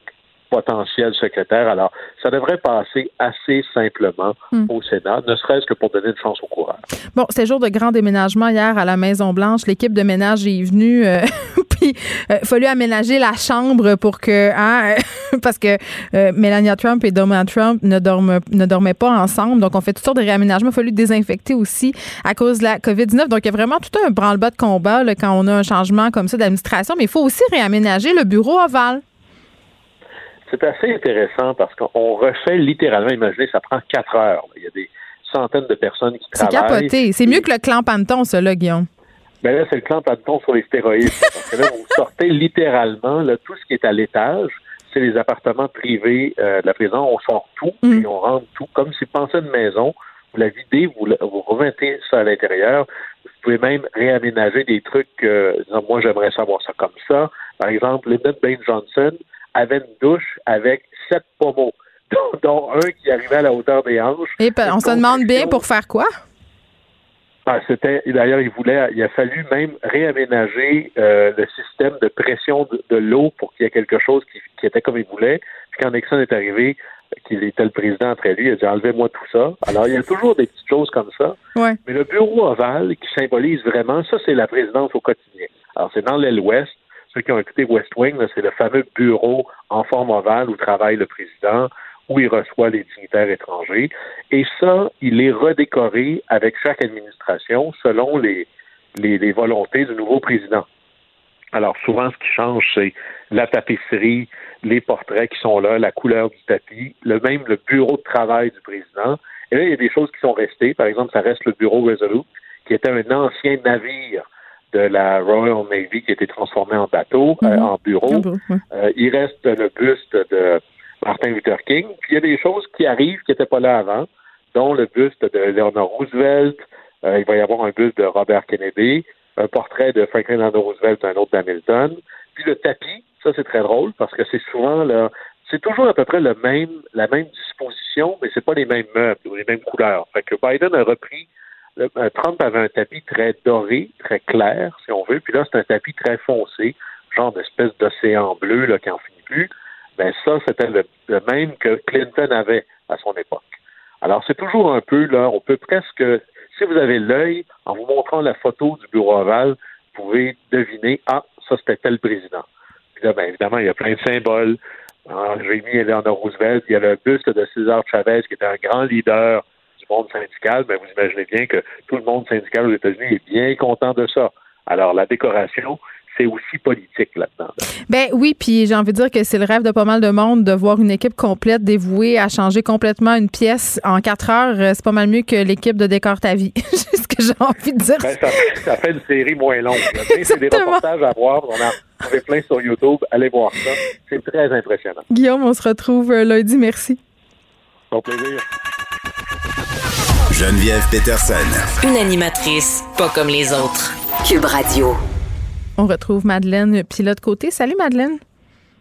potentiel secrétaire. Alors, ça devrait passer assez simplement Hmm. au Sénat, ne serait-ce que pour donner une chance au coureur. Bon, c'était jour de grand déménagement hier à la Maison-Blanche. L'équipe de ménage est venue, euh, puis il a fallu aménager la chambre pour que, hein, parce que euh, Melania Trump et Donald Trump ne, dorment, ne dormaient pas ensemble. Donc, on fait toutes sortes de réaménagements. Il a fallu désinfecter aussi à cause de la COVID-19. Donc, il y a vraiment tout un branle-bas de combat là, quand on a un changement comme ça d'administration. Mais il faut aussi réaménager le bureau ovale. C'est assez intéressant parce qu'on refait littéralement, imaginez, ça prend quatre heures. Il y a des centaines de personnes qui C'est travaillent. capoté. C'est mieux que le clan Panton, ça, là, Guillaume. Ben là, c'est le clan Panton sur les stéroïdes. parce que là, vous sortez littéralement là, tout ce qui est à l'étage. C'est les appartements privés euh, de la prison. On sort tout, Mm. puis on rentre tout. Comme si vous pensez à une maison, vous la videz, vous, la- vous remettez ça à l'intérieur. Vous pouvez même réaménager des trucs. euh, disons, moi, j'aimerais savoir ça comme ça. Par exemple, Lyndon Baines Johnson avait une douche avec sept pommeaux, dont, dont un qui arrivait à la hauteur des hanches. Et puis, on se demande bien pour faire quoi? Ah, c'était d'ailleurs il voulait il a fallu même réaménager euh, le système de pression de, de l'eau pour qu'il y ait quelque chose qui, qui était comme il voulait. Puis quand Nixon est arrivé, qu'il était le président après lui, il a dit enlevez-moi tout ça. Alors il y a toujours des petites choses comme ça. Ouais. Mais le bureau ovale qui symbolise vraiment, ça c'est la présidence au quotidien. Alors c'est dans l'aile ouest. Ceux qui ont écouté West Wing, c'est le fameux bureau en forme ovale où travaille le président, où il reçoit les dignitaires étrangers. Et ça, il est redécoré avec chaque administration selon les, les, les volontés du nouveau président. Alors, souvent, ce qui change, c'est la tapisserie, les portraits qui sont là, la couleur du tapis, le même le bureau de travail du président. Et là, il y a des choses qui sont restées. Par exemple, ça reste le bureau Resolute, qui était un ancien navire de la Royal Navy qui a été transformé en bateau, euh, Mhm. en bureau. Euh, il reste le buste de Martin Luther King. Puis il y a des choses qui arrivent qui n'étaient pas là avant, dont le buste de Eleanor Roosevelt. Euh, il va y avoir un buste de Robert Kennedy, un portrait de Franklin Delano Roosevelt, un autre d'Hamilton. Puis le tapis, ça c'est très drôle parce que c'est souvent là, c'est toujours à peu près le même, la même disposition, mais c'est pas les mêmes meubles ou les mêmes couleurs. Fait que Biden a repris Trump avait un tapis très doré, très clair, si on veut, puis là, c'est un tapis très foncé, genre d'espèce d'océan bleu là, qui en finit plus. Ben ça, c'était le, le même que Clinton avait à son époque. Alors, c'est toujours un peu, là, on peut presque, si vous avez l'œil, en vous montrant la photo du bureau ovale, vous pouvez deviner, ah, ça, c'était tel président. Puis là, ben, évidemment, il y a plein de symboles. Ah, J'ai mis Eleanor Roosevelt, il y a le buste de César Chavez, qui était un grand leader du monde syndical, mais vous imaginez bien que tout le monde syndical aux États-Unis est bien content de ça. Alors, la décoration, c'est aussi politique là-dedans. Ben oui, puis j'ai envie de dire que c'est le rêve de pas mal de monde de voir une équipe complète dévouée à changer complètement une pièce en quatre heures. Euh, C'est pas mal mieux que l'équipe de Décor ta vie. c'est ce que j'ai envie de dire. Ben, ça, ça fait une série moins longue. C'est des reportages à voir. On a plein sur YouTube. Allez voir ça. C'est très impressionnant. Guillaume, on se retrouve euh, lundi. Merci. Au plaisir. Geneviève Peterson. Une animatrice pas comme les autres. Cube Radio. On retrouve Madeleine Pilote Côté. Salut Madeleine.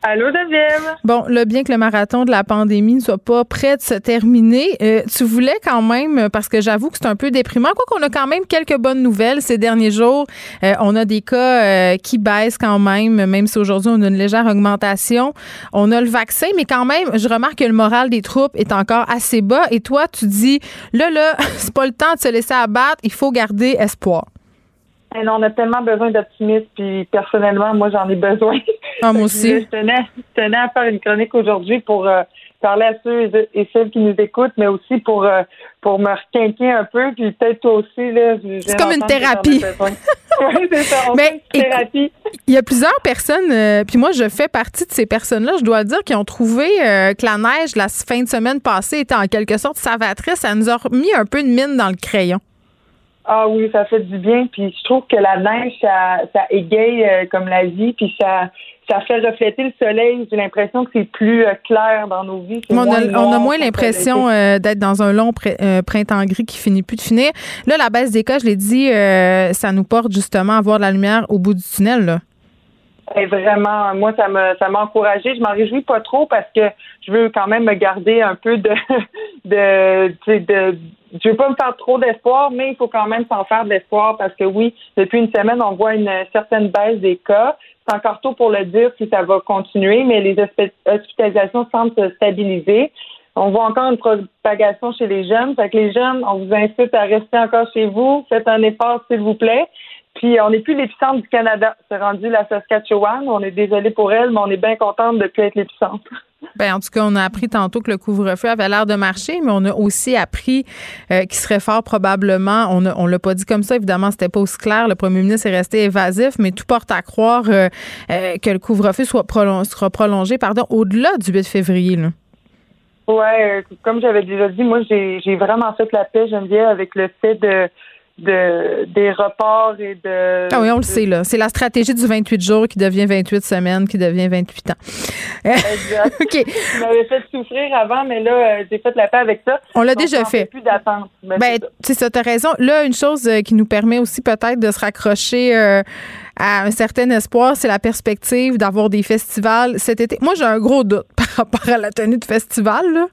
Allô, Geneviève? Bon, là, bien que le marathon de la pandémie ne soit pas prêt de se terminer, euh, tu voulais quand même, parce que j'avoue que c'est un peu déprimant, quoi qu'on a quand même quelques bonnes nouvelles ces derniers jours. Euh, on a des cas euh, qui baissent quand même, même si aujourd'hui on a une légère augmentation. On a le vaccin, mais quand même, je remarque que le moral des troupes est encore assez bas. Et toi, tu dis, là, là, c'est pas le temps de se laisser abattre, il faut garder espoir. Et on a tellement besoin d'optimisme, puis personnellement, moi, j'en ai besoin. Ah, moi aussi. je, tenais, je tenais à faire une chronique aujourd'hui pour euh, parler à ceux et celles qui nous écoutent, mais aussi pour euh, pour me requinquer un peu, puis peut-être toi aussi. là. C'est comme une thérapie. oui, c'est ça. On fait une thérapie. Il y a plusieurs personnes, euh, puis moi, je fais partie de ces personnes-là, je dois dire, qui ont trouvé que la neige, la fin de semaine passée, était en quelque sorte salvatrice. Ça nous a remis un peu de mine dans le crayon. Ah oui, ça fait du bien. Puis je trouve que la neige, ça, ça égaye euh, comme la vie, puis ça, ça fait refléter le soleil. J'ai l'impression que c'est plus euh, clair dans nos vies. On a, on a, moins l'impression euh, d'être dans un long printemps gris qui finit plus de finir. Là, la baisse des cas, je l'ai dit, ça nous porte justement à voir de la lumière au bout du tunnel. Là. Et vraiment, moi, ça me ça m'a encouragé. Je m'en réjouis pas trop parce que je veux quand même me garder un peu de de, de, de je veux pas me faire trop d'espoir, mais il faut quand même s'en faire d'espoir parce que oui, depuis une semaine, on voit une certaine baisse des cas. C'est encore tôt pour le dire si ça va continuer, mais les hospitalisations semblent se stabiliser. On voit encore une propagation chez les jeunes. Fait que les jeunes, on vous incite à rester encore chez vous. Faites un effort, s'il vous plaît. Puis on n'est plus l'épicentre du Canada. C'est rendu la Saskatchewan. On est désolé pour elle, mais on est bien contente de plus être l'épicentre. Ben, en tout cas, on a appris tantôt que le couvre-feu avait l'air de marcher, mais on a aussi appris euh, qu'il serait fort probablement, on ne l'a pas dit comme ça, évidemment, c'était pas aussi clair. Le premier ministre est resté évasif, mais tout porte à croire euh, euh, que le couvre-feu soit sera prolongé pardon, au-delà du 8 février. Là. Ouais, comme j'avais déjà dit, moi j'ai vraiment fait la paix, Geneviève, avec le fait de de des reports et de. Ah oui, on le sait, là. C'est la stratégie du 28 jours qui devient 28 semaines, qui devient 28 ans. Exact. OK. Tu m'avais fait souffrir avant, mais là, euh, j'ai fait la paix avec ça. On l'a déjà fait. plus d'attente. Ben, c'est ça, tu as raison. Là, une chose euh, qui nous permet aussi peut-être de se raccrocher euh, à un certain espoir, c'est la perspective d'avoir des festivals cet été. Moi, j'ai un gros doute par rapport à la tenue de festival, là.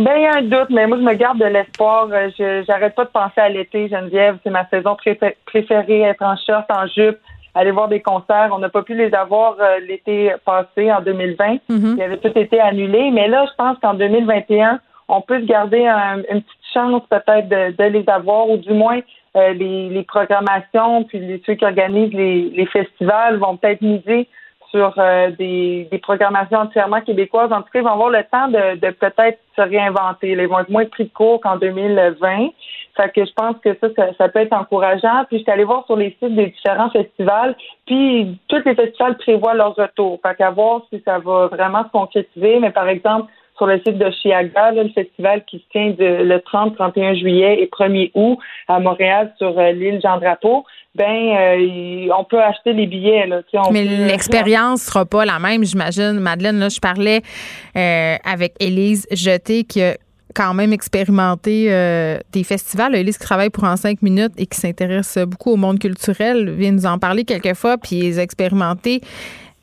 Ben, il y a un doute, mais moi, je me garde de l'espoir. Euh, je j'arrête pas de penser à l'été, Geneviève. C'est ma saison préférée, être en short, en jupe, aller voir des concerts. On n'a pas pu les avoir euh, l'été passé, en 2020. Mm-hmm. Il avait tout été annulé. Mais là, je pense qu'en 2021, on peut se garder une petite chance peut-être de, les avoir, ou du moins euh, les, les, programmations, puis les, ceux qui organisent les, les festivals vont peut-être miser sur euh, des, des, programmations entièrement québécoises. En tout cas, ils vont avoir le temps de, de peut-être se réinventer. Ils vont être moins pris de court qu'en 2020. Fait que je pense que ça, ça, peut être encourageant. Puis je suis allée voir sur les sites des différents festivals, puis tous les festivals prévoient leur retour. Fait qu'à voir si ça va vraiment se concrétiser. Mais par exemple, sur le site de Chiaga, le festival qui se tient de, le 30, 31 juillet et 1er août à Montréal sur euh, l'île Jean-Drapeau ben euh, on peut acheter les billets. Là, Mais l'expérience sera pas la même, j'imagine. Madeleine, là, je parlais euh, avec Élise Jeté qui a quand même expérimenté euh, des festivals. Élise qui travaille pour En 5 minutes et qui s'intéresse beaucoup au monde culturel vient nous en parler quelquefois, puis expérimenté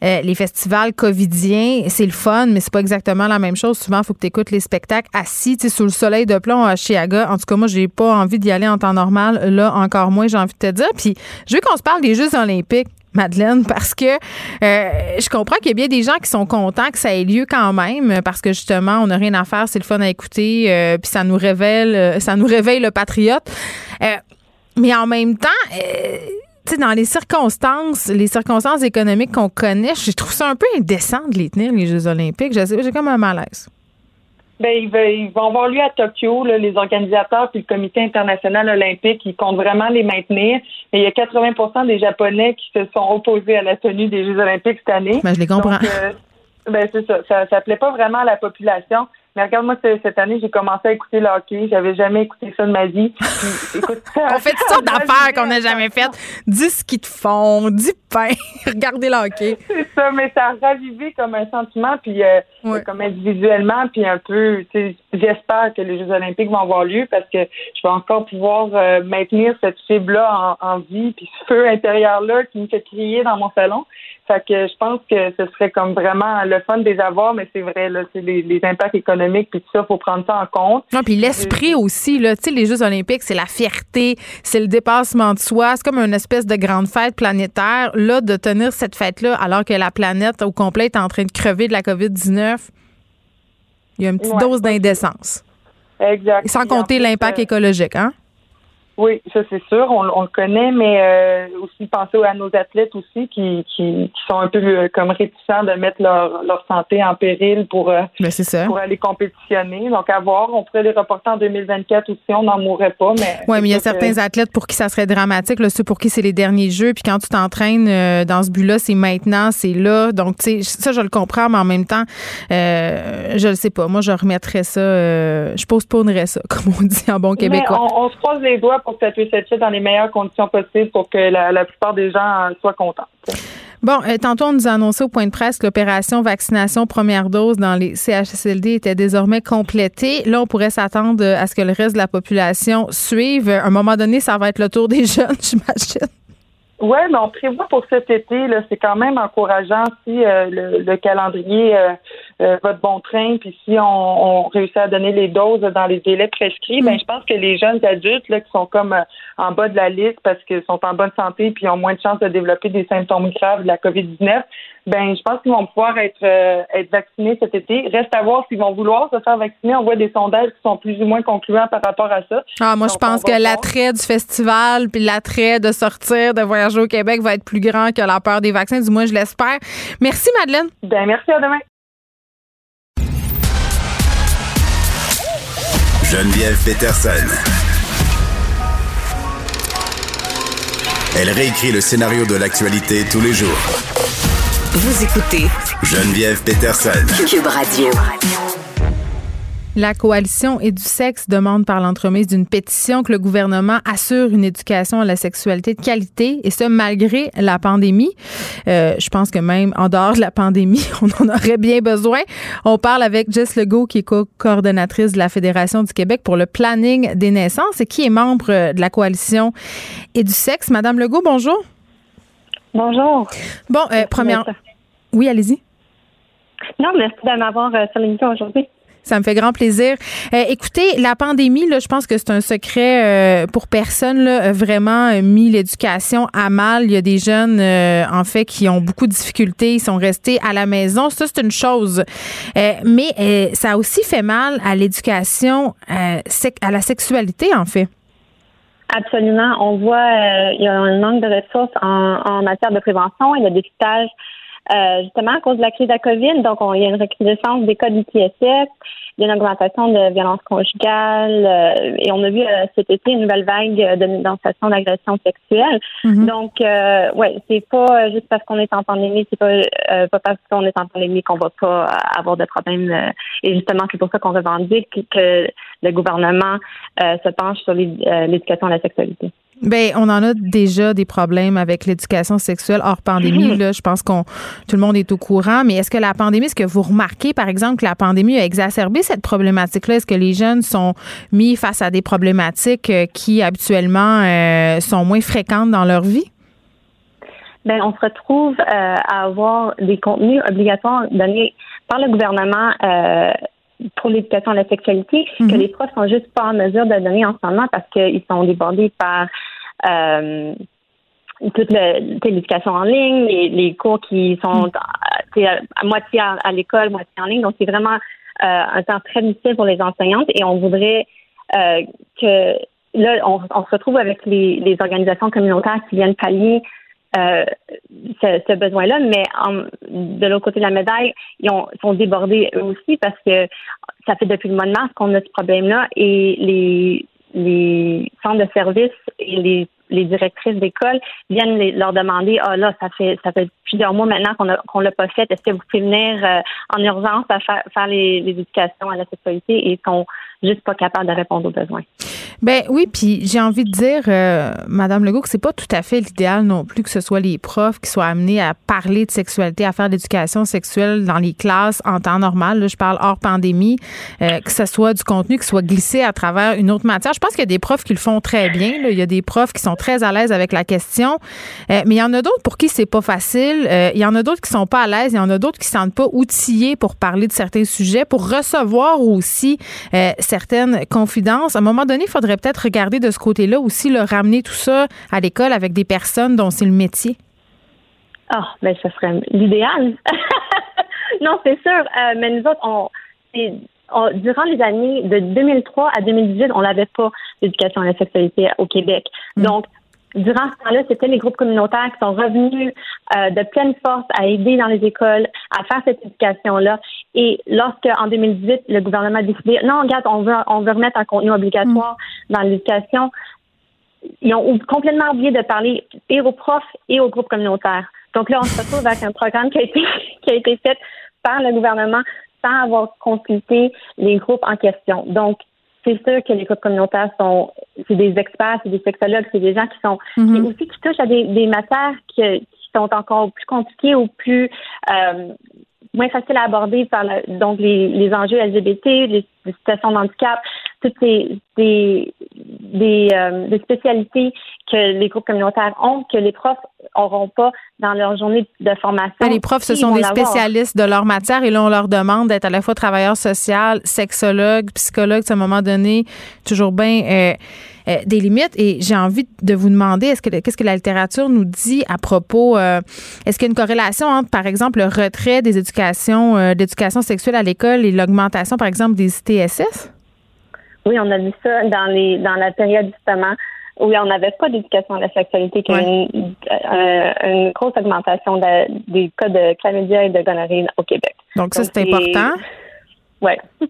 euh, les festivals covidiens, c'est le fun, mais c'est pas exactement la même chose. Souvent, il faut que tu écoutes les spectacles assis, sous le soleil de plomb à Chiaga. En tout cas, moi, j'ai pas envie d'y aller en temps normal. Là, encore moins, j'ai envie de te dire. Puis, je veux qu'on se parle des Jeux olympiques. Madeleine, parce que euh, je comprends qu'il y a bien des gens qui sont contents que ça ait lieu quand même, parce que justement, on n'a rien à faire, c'est le fun à écouter, euh, puis ça nous révèle, ça nous réveille le patriote. mais en même temps, dans les circonstances, les circonstances économiques qu'on connaît, je trouve ça un peu indécent de les tenir, les Jeux olympiques. J'ai comme un malaise. Ben, ils, vont avoir lieu à Tokyo, les organisateurs puis le comité international olympique, ils comptent vraiment les maintenir. Mais il y a 80% des Japonais qui se sont opposés à la tenue des Jeux olympiques cette année. Ben, je les comprends. Euh, ben, c'est ça. ça. Ça plaît pas vraiment à la population. Mais regarde-moi, cette année, j'ai commencé à écouter le hockey. J'avais jamais écouté ça de ma vie. écoute, on fait toutes sortes d'affaires qu'on n'a jamais faites. Du ski de fond, du pain, regardez le hockey. C'est ça, mais ça a ravivé comme un sentiment, puis euh, comme individuellement, puis un peu, j'espère que les Jeux olympiques vont avoir lieu parce que je vais encore pouvoir euh, maintenir cette fibre-là en, en vie, puis ce feu intérieur-là qui me fait crier dans mon salon. Fait que je pense que ce serait comme vraiment le fun des avoir, mais c'est vrai, là, c'est les, impacts économiques, puis tout ça, faut prendre ça en compte. Non, puis l'esprit aussi, là, tu sais, les Jeux olympiques, c'est la fierté, c'est le dépassement de soi, c'est comme une espèce de grande fête planétaire. Là, de tenir cette fête-là alors que la planète au complet est en train de crever de la COVID-19, il y a une petite dose d'indécence. Exact. sans compter l'impact euh, écologique, hein? Oui, ça c'est sûr, on, le connaît, mais euh, aussi penser à nos athlètes aussi qui, qui, sont un peu euh, comme réticents de mettre leur, leur santé en péril pour, euh, ben, pour aller compétitionner. Donc à voir, on pourrait les reporter en 2024 aussi, on n'en mourrait pas. Mais oui, mais il y a certains athlètes pour qui ça serait dramatique, là, ceux pour qui c'est les derniers jeux, puis quand tu t'entraînes dans ce but-là, c'est maintenant, c'est là. Donc tu sais, ça je le comprends, mais en même temps, je le sais pas. Moi, je remettrais ça, je postponerais ça, comme on dit en bon québécois. on, on se croise les doigts pour dans les meilleures conditions possibles pour que la, plupart des gens soient contents. Bon, euh, tantôt, on nous a annoncé au point de presse que l'opération vaccination première dose dans les CHSLD était désormais complétée. Là, on pourrait s'attendre à ce que le reste de la population suive. À un moment donné, ça va être le tour des jeunes, j'imagine. Oui, mais on prévoit pour cet été, là, c'est quand même encourageant si euh, le, calendrier euh, euh, va de bon train, puis si on, réussit à donner les doses dans les délais prescrits, ben mm. je pense que les jeunes adultes là, qui sont comme en bas de la liste parce qu'ils sont en bonne santé puis ont moins de chances de développer des symptômes graves de la COVID-19, ben je pense qu'ils vont pouvoir être être vaccinés cet été. Reste à voir s'ils vont vouloir se faire vacciner. On voit des sondages qui sont plus ou moins concluants par rapport à ça. Ah, moi je pense que l'attrait du festival puis l'attrait de sortir, de voyager au Québec va être plus grand que la peur des vaccins, du moins je l'espère. Merci Madeleine. Ben merci à demain. Geneviève Peterson. Elle réécrit le scénario de l'actualité tous les jours. Vous écoutez Geneviève Peterson. Cube Radio. La coalition et du sexe demande par l'entremise d'une pétition que le gouvernement assure une éducation à la sexualité de qualité et ce malgré la pandémie. Euh, je pense que même en dehors de la pandémie, on en aurait bien besoin. On parle avec Jess Legault qui est co-coordonnatrice de la Fédération du Québec pour le planning des naissances et qui est membre de la coalition et du sexe. Madame Legault, bonjour. Bonjour. Bon, euh, première. Oui, allez-y. Non, merci de m'avoir euh, sur l'émission aujourd'hui. Ça me fait grand plaisir. Euh, écoutez, la pandémie, là, je pense que c'est un secret euh, pour personne. Là, vraiment euh, mis l'éducation à mal. Il y a des jeunes, en fait, qui ont beaucoup de difficultés. Ils sont restés à la maison. Ça, c'est une chose. mais ça a aussi fait mal à l'éducation, à la sexualité, en fait. Absolument. On voit il y a un manque de ressources en, en matière de prévention et de dépistage euh, justement à cause de la crise de la COVID. Donc, on, il y a une recrudescence des cas d'ITSS, il y a une augmentation de violence conjugale euh, et on a vu euh, cet été une nouvelle vague de dénonciation d'agression sexuelle. Mm-hmm. Donc, euh, ouais, c'est pas juste parce qu'on est en pandémie, c'est pas, pas parce qu'on est en pandémie qu'on va pas avoir de problème. et justement, c'est pour ça qu'on revendique que le gouvernement se penche sur l'éducation à la sexualité. Ben, on en a déjà des problèmes avec l'éducation sexuelle hors pandémie. Là, je pense qu'on tout le monde est au courant. Mais est-ce que la pandémie, est-ce que vous remarquez, par exemple, que la pandémie a exacerbé cette problématique-là? Est-ce que les jeunes sont mis face à des problématiques euh, qui habituellement euh, sont moins fréquentes dans leur vie? Ben, on se retrouve euh, à avoir des contenus obligatoires donnés par le gouvernement pour l'éducation à la sexualité que mhm. les profs sont juste pas en mesure de donner en ce moment parce qu'ils sont débordés par euh, toute l'éducation en ligne, les, les, cours qui sont mhm. à, moitié à, l'école, moitié en ligne. Donc, c'est vraiment euh, un temps très difficile pour les enseignantes et on voudrait euh, que là, on, on, se retrouve avec les, les organisations communautaires qui viennent pallier euh, ce, besoin-là, mais de l'autre côté de la médaille, ils sont débordés eux aussi parce que ça fait depuis le mois de mars qu'on a ce problème-là et les, les centres de services et les les directrices d'école viennent leur demander ah là ça fait ça fait plusieurs mois maintenant qu'on qu'on l'a pas fait. Est-ce que vous pouvez venir euh, en urgence à faire, faire les, les, éducations à la sexualité et sont juste pas capables de répondre aux besoins. Ben oui, puis j'ai envie de dire, euh, Madame Legault, que c'est pas tout à fait l'idéal non plus que ce soit les profs qui soient amenés à parler de sexualité, à faire de l'éducation sexuelle dans les classes en temps normal. Là, je parle hors pandémie, euh, que ce soit du contenu qui soit glissé à travers une autre matière. Je pense qu'il y a des profs qui le font très bien. Là. Il y a des profs qui sont très à l'aise avec la question, euh, mais il y en a d'autres pour qui c'est pas facile. Euh, il y en a d'autres qui sont pas à l'aise. Il y en a d'autres qui ne sentent pas outillés pour parler de certains sujets, pour recevoir aussi euh, certaines confidences. À un moment donné, il faudrait peut-être regarder de ce côté-là aussi, le ramener tout ça à l'école avec des personnes dont c'est le métier. Ah, oh, ben ce serait l'idéal. non, c'est sûr. Euh, mais nous autres, on, durant les années de 2003 à 2018, on n'avait pas d'éducation à la sexualité au Québec. Mm. Donc, durant ce temps-là, c'était les groupes communautaires qui sont revenus euh, de pleine force à aider dans les écoles, à faire cette éducation-là. Et lorsque, en 2018, le gouvernement a décidé, non, regarde, on veut, on veut remettre un contenu obligatoire mm. dans l'éducation, ils ont complètement oublié de parler et aux profs et aux groupes communautaires. Donc là, on se retrouve avec un programme qui a été, qui a été fait par le gouvernement sans avoir consulté les groupes en question. Donc, c'est sûr que les groupes communautaires sont, c'est des experts, c'est des sexologues, c'est des gens qui sont, mm-hmm. mais aussi qui touchent à des, des matières qui, qui, sont encore plus compliquées ou plus euh, moins faciles à aborder par donc les, les enjeux LGBT, les, les situations de handicap, toutes ces des, des, euh, des, spécialités que les groupes communautaires ont, que les profs n'auront pas dans leur journée de formation. Ah, les profs, ce sont des spécialistes de leur matière et là, on leur demande d'être à la fois travailleur social, sexologue, psychologue, à un moment donné, toujours bien euh, euh, des limites. Et j'ai envie de vous demander, est-ce que qu'est-ce que la littérature nous dit à propos, est-ce qu'il y a une corrélation entre, par exemple, le retrait des éducations, d'éducation sexuelle à l'école et l'augmentation, par exemple, des ITSS? Oui, on a vu ça dans les dans la période justement où on n'avait pas d'éducation à la sexualité, qu'il y a une, euh, une, grosse augmentation des cas de chlamydia et de gonorrhée au Québec. Donc, ça, c'est important. Oui.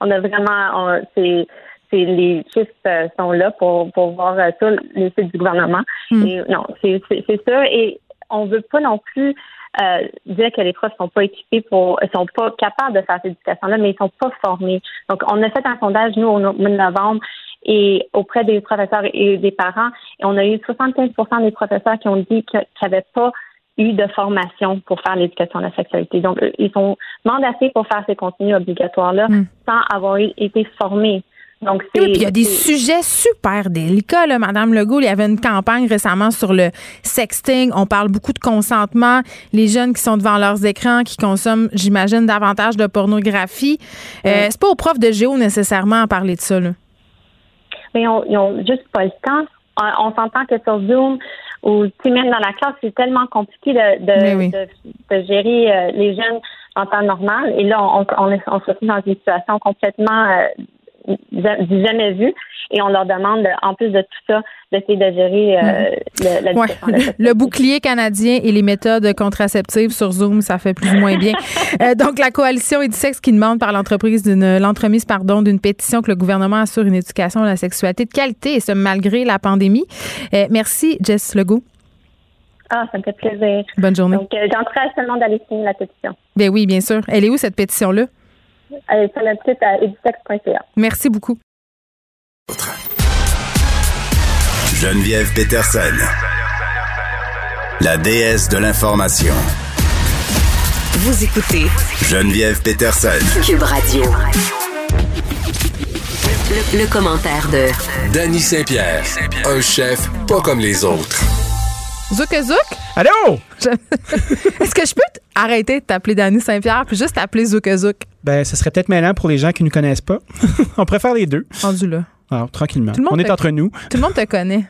on a vraiment, c'est les chiffres euh, sont là pour, pour voir euh, sur les sites du gouvernement. Hmm. Et non, c'est ça. Et on veut pas non plus euh, dire que les profs sont pas équipés pour, sont pas capables de faire cette éducation-là, mais ils sont pas formés. Donc, on a fait un sondage, nous, au mois de novembre, et auprès des professeurs et des parents, et on a eu 75 des professeurs qui ont dit qu'ils n'avaient pas eu de formation pour faire l'éducation à la sexualité. Donc, ils sont mandatés pour faire ces contenus obligatoires-là hmm. sans avoir été formés. Donc, il y a des sujets super délicats, là, Madame Legault. Il y avait une campagne récemment sur le sexting. On parle beaucoup de consentement. Les jeunes qui sont devant leurs écrans, qui consomment, j'imagine, davantage de pornographie. Euh, c'est pas aux profs de géo nécessairement à parler de ça, là. Mais on, ils ont juste pas le temps. On, s'entend que sur Zoom ou même dans la classe, c'est tellement compliqué de, de, gérer euh, les jeunes en temps normal. Et là, on, on, on se retrouve dans une situation complètement euh, du jamais vu. Et on leur demande, en plus de tout ça, d'essayer de gérer euh, le, la le, bouclier canadien et les méthodes contraceptives sur Zoom, ça fait plus ou moins bien. Euh, donc, la coalition Edisex qui demande par l'entreprise d'une l'entremise pardon d'une pétition que le gouvernement assure une éducation à la sexualité de qualité et ce malgré la pandémie. Euh, merci, Jess Legault. Ah, ça me fait plaisir. Bonne journée. Donc, j'encourage seulement d'aller signer la pétition. Ben oui, bien sûr. Elle est où cette pétition-là? Allez, sur notre site à editex.ca. Merci beaucoup. Geneviève Peterson, la déesse de l'information. Vous écoutez Geneviève Peterson, Cube Radio. Le, commentaire de Danny Saint-Pierre, un chef pas comme les autres. Zouk Zouk? Allô? Est-ce que je peux arrêter de t'appeler Danny Saint-Pierre puis juste t'appeler Zouk Zouk? Ben, ce serait peut-être mêlant pour les gens qui ne nous connaissent pas. On préfère les deux. Rendu là. Alors, tranquillement. On est entre nous. Tout le monde te connaît.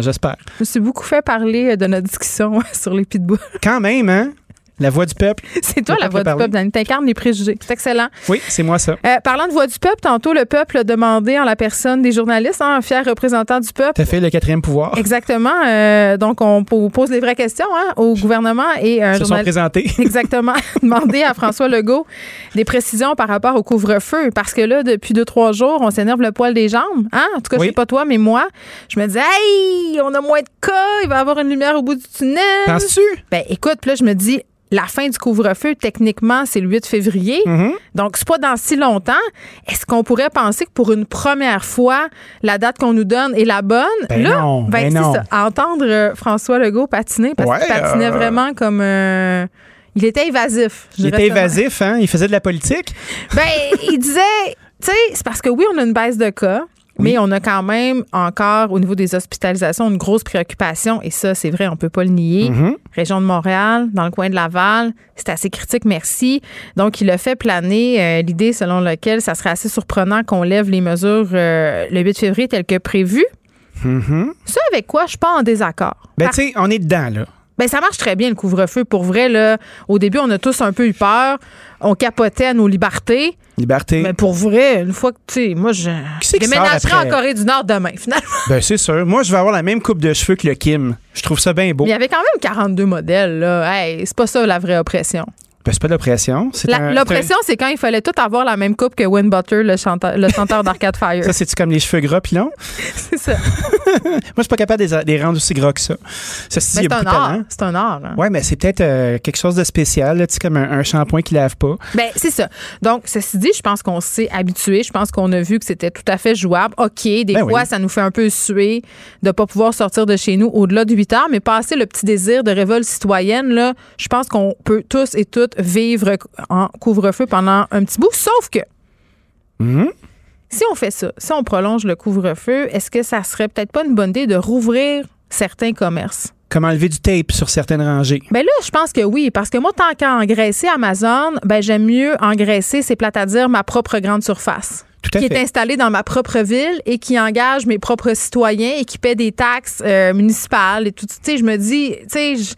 J'espère. Je me suis beaucoup fait parler de notre discussion sur les pitbulls. Quand même, hein? La voix du peuple. C'est toi la voix du peuple, Dani. T'incarnes les préjugés. C'est excellent. Oui, c'est moi ça. Euh, parlant de voix du peuple, tantôt, le peuple a demandé en la personne des journalistes, hein, un fier représentant du peuple. T'as fait le quatrième pouvoir. Exactement. Euh, donc, on po- pose les vraies questions hein, au gouvernement et un Ils se sont présentés. Exactement. Demander à François Legault des précisions par rapport au couvre-feu. Parce que là, depuis deux, trois jours, on s'énerve le poil des jambes. Hein? En tout cas, je Oui. sais pas toi, mais moi, je me dis, hey, on a moins de cas, il va y avoir une lumière au bout du tunnel. Penses-tu? Ben, écoute, puis là, je me dis, la fin du couvre-feu, techniquement, c'est le 8 février. Mm-hmm. Donc, c'est pas dans si longtemps. Est-ce qu'on pourrait penser que pour une première fois, la date qu'on nous donne est la bonne? Ben là, non, ben non. ça. Entendre euh, François Legault patiner, parce Ouais, qu'il patinait euh, vraiment comme. euh, il était évasif. Il était évasif, hein? Il faisait de la politique? Ben, il disait, tu sais, c'est parce que oui, on a une baisse de cas. Mais on a quand même encore, au niveau des hospitalisations, une grosse préoccupation. Et ça, c'est vrai, on peut pas le nier. Mhm. Région de Montréal, dans le coin de Laval, c'est assez critique, merci. Donc, il a fait planer euh, l'idée selon laquelle ça serait assez surprenant qu'on lève les mesures euh, le 8 février tel que prévu. Mhm. Ça, avec quoi? Je suis pas en désaccord. Ben, Par- tu sais, on est dedans, là. Ben, ça marche très bien, le couvre-feu. Pour vrai, là, au début, on a tous un peu eu peur. On capotait à nos libertés. Liberté. Mais pour vrai, une fois que, tu sais, moi, je c'est qui déménagerai en Corée du Nord demain, finalement. Ben, c'est sûr. Moi, je vais avoir la même coupe de cheveux que le Kim. Je trouve ça bien beau. Mais il y avait quand même 42 modèles, là. Hey, c'est pas ça la vraie oppression. Ben, c'est pas de l'oppression. L'oppression, c'est quand il fallait tout avoir la même coupe que Wayne Butter, le chanteur, le chanteur d'Arcade Fire. Ça, c'est-tu comme les cheveux gras pis longs? c'est ça. Moi, je suis pas capable de les- rendre aussi gras que ça. Ça, c'est un art. C'est un art. hein. Ouais, mais c'est peut-être euh, quelque chose de spécial, là, comme un, un shampoing qui lave pas. Ben, c'est ça. Donc, ceci dit, je pense qu'on s'est habitué. Je pense qu'on a vu que c'était tout à fait jouable. OK, des Ben fois, oui. ça nous fait un peu suer de pas pouvoir sortir de chez nous au-delà de 8 heures, mais passer le petit désir de révolte citoyenne, là, je pense qu'on peut tous et toutes vivre en couvre-feu pendant un petit bout. Sauf que, Mhm. si on fait ça, si on prolonge le couvre-feu, est-ce que ça serait peut-être pas une bonne idée de rouvrir certains commerces? Comme enlever du tape sur certaines rangées? Ben là, je pense que oui, parce que moi, tant qu'à engraisser Amazon, ben j'aime mieux engraisser, c'est plate à dire, ma propre grande surface. Qui fait. est installée dans ma propre ville et qui engage mes propres citoyens et qui paie des taxes euh, municipales et tout. Tu sais, je me dis, tu sais, je-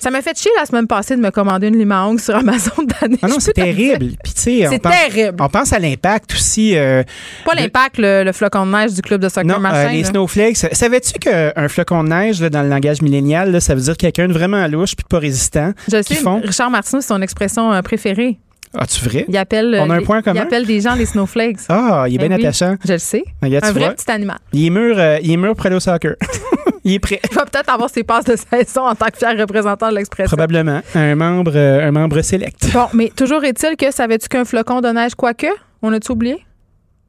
ça m'a fait chier la semaine passée de me commander une lime à ongles sur Amazon d'année. Ah non, c'est terrible. Puis, tu sais, on C'est pense- terrible. On pense à l'impact aussi. euh, Pas l'impact, le, le flocon de neige du club de soccer Non, euh, les là. snowflakes. Savais-tu qu'un flocon de neige, là, dans le langage millénial, ça veut dire quelqu'un de vraiment louche puis pas résistant? Je sais, font? Richard Martineau, c'est son expression euh, préférée. Ah-tu vrai? Il appelle, euh, On a un point commun? Il appelle des gens les snowflakes. Ah, il est Ben bien oui, attachant. Je le sais. Regarde, un tu vrai vois. petit animal. Il est mûr, euh, il est mûr aller au soccer. il est prêt. Il va peut-être avoir ses passes de saison en tant que fier représentant de l'expression. Probablement. Un membre, euh, un membre select. Bon, mais toujours est-il que savais-tu qu'un flocon de neige, quoique, on a-tu oublié?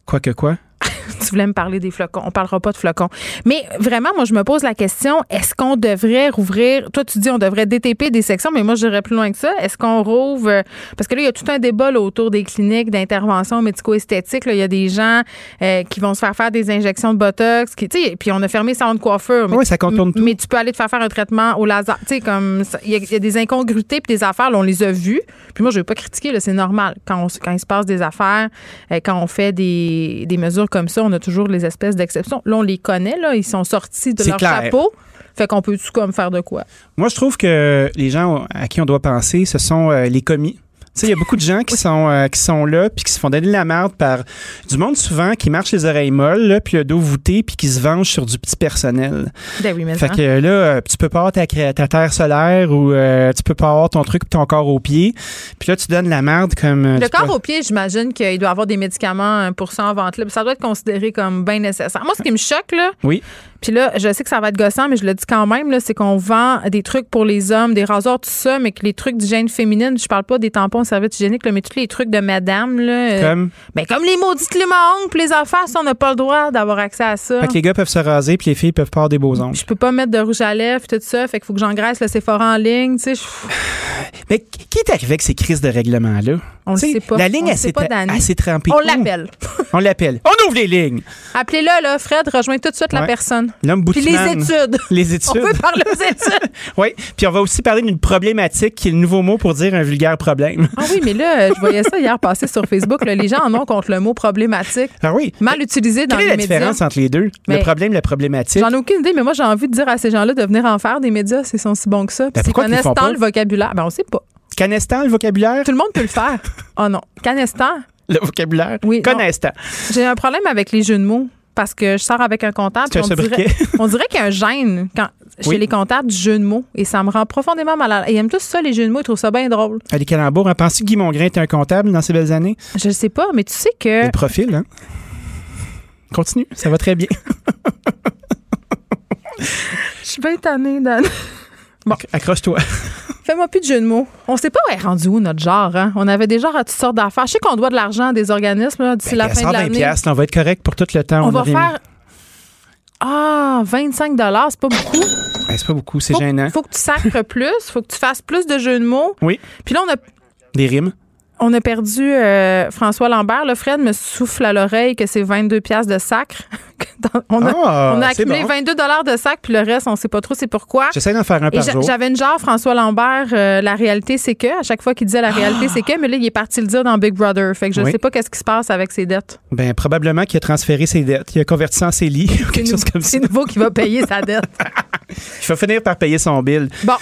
Quoi que quoi? Tu voulais me parler des flocons. On parlera pas de flocons. Mais vraiment, moi, je me pose la question, est-ce qu'on devrait rouvrir... Toi, tu dis on devrait DTP des sections, mais moi, je dirais plus loin que ça. Est-ce qu'on rouvre... euh, Parce que là, il y a tout un débat là, autour des cliniques d'intervention médico-esthétique. là. Il y a des gens euh, qui vont se faire faire des injections de Botox. Qui, tu sais, puis on a fermé salon de coiffure. Mais, Oui, ça contourne tout. mais tu peux aller te faire faire un traitement au laser. Tu sais, comme... ça- Il y, a- il y a des incongruités puis des affaires, là, on les a vues. Puis moi, je vais pas critiquer, là, c'est normal. Quand, on quand il se passe des affaires, euh, quand on fait des, des mesures comme ça, on a toujours les espèces d'exceptions. Là, on les connaît, là, ils sont sortis de leur clair. chapeau. Fait qu'on peut tout comme faire de quoi? Moi, je trouve que les gens à qui on doit penser, ce sont euh, les commis. Il y a beaucoup de gens qui sont, euh, qui sont là puis qui se font donner de la merde par du monde souvent qui marche les oreilles molles, là, puis le dos voûté, puis qui se venge sur du petit personnel. Ben oui, mais Fait que là, euh, tu peux pas avoir ta, terre solaire ou euh, tu peux pas avoir ton truc ton corps au pied. Puis là, tu donnes la merde comme... euh, Le corps peux- au pied, j'imagine qu'il doit avoir des médicaments euh, pour ça en vente libre. Ça doit être considéré comme bien nécessaire. Moi, ce qui me choque, là, Oui. Puis là, je sais que ça va être gossant, mais je le dis quand même, c'est qu'on vend des trucs pour les hommes, des rasoirs, tout ça, mais que les trucs d'hygiène féminine, je parle pas des tampons, serviettes hygiéniques, là, mais tous les trucs de madame, là. euh, Comme? ben, comme les maudites limons, puis les affaires, ça, on n'a pas le droit d'avoir accès à ça. Fait que les gars peuvent se raser puis les filles peuvent pas avoir des beaux ongles. Je peux pas mettre de rouge à lèvres, tout ça, fait qu'il faut que j'engraisse le Sephora en ligne, tu sais. Mais qui est arrivé avec ces crises de règlement-là? On sais, sait pas. La ligne, elle s'est trempée. On l'appelle. On l'appelle. On ouvre les lignes. Appelez-le, là, Fred, rejoins tout de suite la Ouais. Puis les études. Les études. On peut parler aux études. Oui. Puis on va aussi parler d'une problématique qui est le nouveau mot pour dire un vulgaire problème. Ah oui, mais là, je voyais ça hier passer sur Facebook. là, les gens en ont contre le mot problématique. Ah oui. Mal utilisé dans Quelle est les la médias. différence entre les deux? Mais- le problème, la problématique? J'en ai aucune idée, mais moi, j'ai envie de dire à ces gens-là de venir en faire des médias s'ils sont si bons que ça. Puis Ben, s'ils connaissent tant pas? le vocabulaire. Ben, on sait pas. Canestan, le vocabulaire? Tout le monde peut le faire. oh non. Canestan? Le vocabulaire? Oui. Canestan. J'ai un problème avec les jeux de mots parce que je sors avec un comptable. Un on, dirait, on dirait qu'il y a un gêne quand, chez les comptables du jeu de mots et ça me rend profondément mal à l'aise. Ils aiment tous ça, les jeux de mots, ils trouvent ça bien drôle. Ah, les calembours. Hein? Penses-tu que Guy Mongrain était un comptable dans ses belles années? Je sais pas, mais tu sais que. Le profil, hein? Continue, ça va très bien. Je suis bien tannée, Dan. Bon. Accroche-toi. Fais-moi plus de de mots. On sait pas où est rendu où notre genre. Hein? On avait des genres à toutes sortes d'affaires. Je sais qu'on doit de l'argent à des organismes d'ici la fin de 120 l'année. on va être correct pour tout le temps. On, va faire. Ah, 25 c'est pas beaucoup. C'est pas beaucoup, c'est gênant. Faut que tu sacres plus, faut que tu fasses plus de jeux de mots. Oui. Puis là, on a, Des rimes. On a perdu euh, François Lambert. Le Fred me souffle à l'oreille que c'est 22 piastres de sacre. On a, Ah, on a c'est accumulé bon. 22 dollars de sac, puis le reste, on sait pas trop c'est pourquoi. J'essaie d'en faire un par jour. J'avais une genre, François Lambert, euh, la réalité c'est que, à chaque fois qu'il disait la réalité c'est que, mais là, il est parti le dire dans Big Brother. Fait que je Oui. sais pas qu'est-ce qui se passe avec ses dettes. Ben, probablement qu'il a transféré ses dettes. Il a converti ça en CELI ou quelque chose comme ça. C'est nouveau qui va payer sa dette. Il va finir par payer son bill. Bon.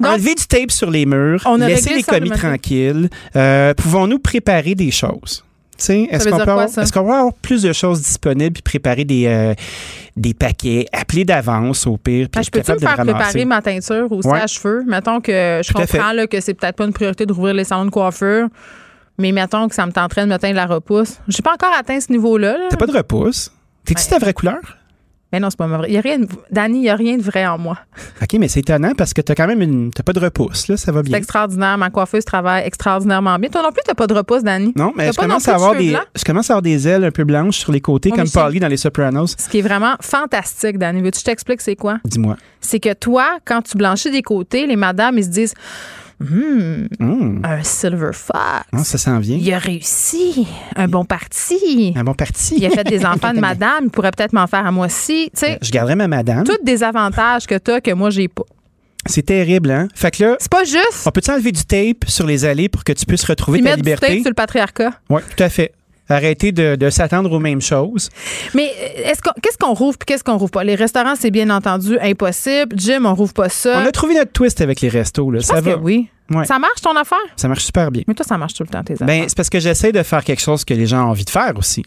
Donc, Enlever du tape sur les murs, On a laisser les commis tranquilles. Euh, Pouvons-nous préparer des choses? Tu sais, Est-ce qu'on peut, avoir- avoir plus de choses disponibles puis préparer des, euh, des paquets, appeler d'avance au pire, puis Ben, être je peux-tu me faire préparer ma teinture aussi Ouais. à cheveux? Mettons que je Tout comprends là, que c'est peut-être pas une priorité de rouvrir les salons de coiffure, mais mettons que ça me tenterait de me teindre la repousse. J'ai pas encore atteint ce niveau-là. là. T'as pas de repousse? T'es-tu ta vraie couleur? Mais non, c'est pas vrai. Il y a rien de... Dani, il y a rien de vrai en moi. OK, mais c'est étonnant parce que t'as quand même une. T'as pas de repousse, là, ça va C'est bien. extraordinaire. Ma coiffeuse travaille extraordinairement bien. Toi non plus, t'as pas de repousse, Dani. Non, mais je pas commence, à avoir des, je commence à avoir des ailes un peu blanches sur les côtés, comme c'est- Polly dans Les Sopranos. Ce qui est vraiment fantastique, Dani. Veux-tu que je t'explique c'est quoi? Dis-moi. C'est que toi, quand tu blanchis des côtés, les madames, ils se disent Hum, Hum, un silver fox. non, ça s'en vient. Il a réussi. Un bon parti. Un bon parti. Il a fait des enfants de madame. Il pourrait peut-être m'en faire à moi aussi. Tu sais, Je garderai ma madame. tous des avantages que tu as que moi, j'ai pas. C'est terrible, hein? Fait que là, C'est pas juste. on peut-tu enlever du tape sur les allées pour que tu puisses retrouver ta mettre du tape liberté? sur le patriarcat. Oui, tout à fait. Arrêter de, de s'attendre aux mêmes choses. Mais euh, est-ce qu'on- qu'est-ce qu'on rouvre puis qu'est-ce qu'on rouvre pas? Les restaurants, c'est bien entendu impossible. Gym, on rouvre pas ça. On a trouvé notre twist avec les restos, là. Je Ça pense va. que oui. Ouais. Ça marche ton affaire? Ça marche super bien. Mais toi, ça marche tout le temps, tes affaires. Ben, c'est parce que j'essaie de faire quelque chose que les gens ont envie de faire aussi.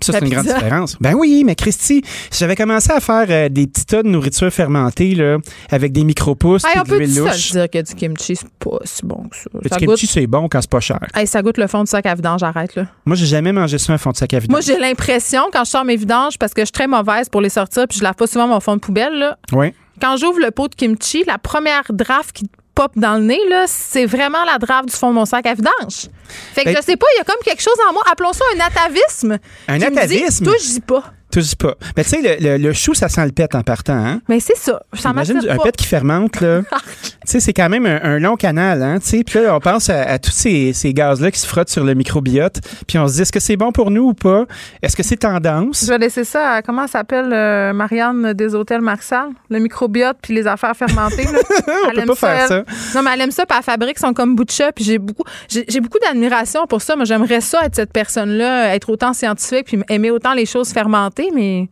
Ça, c'est une grande différence. Ben oui, mais Christy, si j'avais commencé à faire euh, des petits tas de nourriture fermentée, là, avec des micro-pousses Hey, et on de peut l'huile louche. dire que du kimchi, c'est pas si bon que ça? Le Ça kimchi, goûte, c'est bon quand c'est pas cher. Hey, ça goûte le fond du sac à vidange, arrête là. Moi, j'ai jamais mangé ça un fond de sac à vidange. Moi, j'ai l'impression, quand je sors mes vidanges, parce que je suis très mauvaise pour les sortir, puis je lave pas souvent mon fond de poubelle, là, Oui. quand j'ouvre le pot de kimchi, la première draft qui pop dans le nez, là, c'est vraiment la draft du fond de mon sac à vidange. Fait que Ben- je sais pas, il y a comme quelque chose en moi, appelons ça un atavisme. Un qui me dit, atavisme? Toi, je dis pas. Tu dis pas. Mais tu sais, le, le- le chou, ça sent le pet en partant, hein? Mais c'est ça. Ça Imagine un pas. pet qui fermente, là. tu sais, c'est quand même un, un long canal, hein? Tu sais, puis là, on pense à, à tous ces, ces gaz-là qui se frottent sur le microbiote, puis on se dit, est-ce que c'est bon pour nous ou pas? Est-ce que c'est tendance? Je vais laisser ça à, comment ça s'appelle euh, Marianne des hôtels Marxal? Le microbiote puis les affaires fermentées. là. On Elle peut aime pas faire elle. Non, mais elle aime ça, puis elle fabrique son kombucha, puis j'ai beaucoup, j'ai, j'ai beaucoup d'admiration pour ça. Moi, j'aimerais ça être cette personne-là, être autant scientifique, puis aimer autant les choses fermentées, mais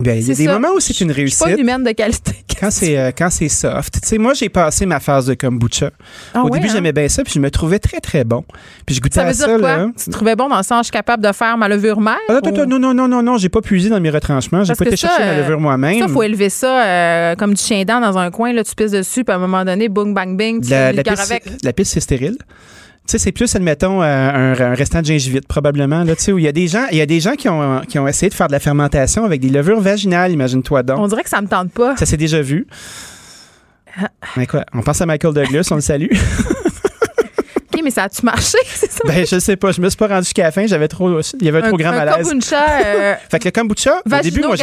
Ben, il y a des ça. moments où c'est une suis pas réussite. une humaine de qualité. Quand c'est euh, quand c'est soft. Tu sais, moi, j'ai passé ma phase de kombucha. Ah Au ouais, début, hein? j'aimais bien ça, puis je me trouvais très, très bon. Puis je goûtais Ça veut à dire ça, quoi? là. Tu te trouvais bon dans le sens, je suis capable de faire ma levure mère? Ah, ou- non, non, non, non, non, j'ai pas puisé dans mes retranchements. J'ai pas été ça, chercher ma levure moi-même. Ça, faut élever ça euh, comme du chien dent dans un coin, là, tu pisses dessus, puis à un moment donné, boum, bang, bing, tu la, fais la le piste, avec. la piste, c'est stérile. Tu sais, c'est plus, admettons, euh, un, un restant de gingivite, probablement, là, tu sais, où il y a des gens, il y a des gens qui ont, qui ont essayé de faire de la fermentation avec des levures vaginales, imagine-toi donc. On dirait que ça me tente pas. Ça s'est déjà vu. Mais quoi, on pense à Michael Douglas, on le salue. OK, mais ça a-tu marché? C'est ça? ben, je sais pas, je me suis pas rendu jusqu'à la fin, j'avais trop, il y avait un trop grand un malaise. kombucha euh, Fait que le kombucha, au début, moi,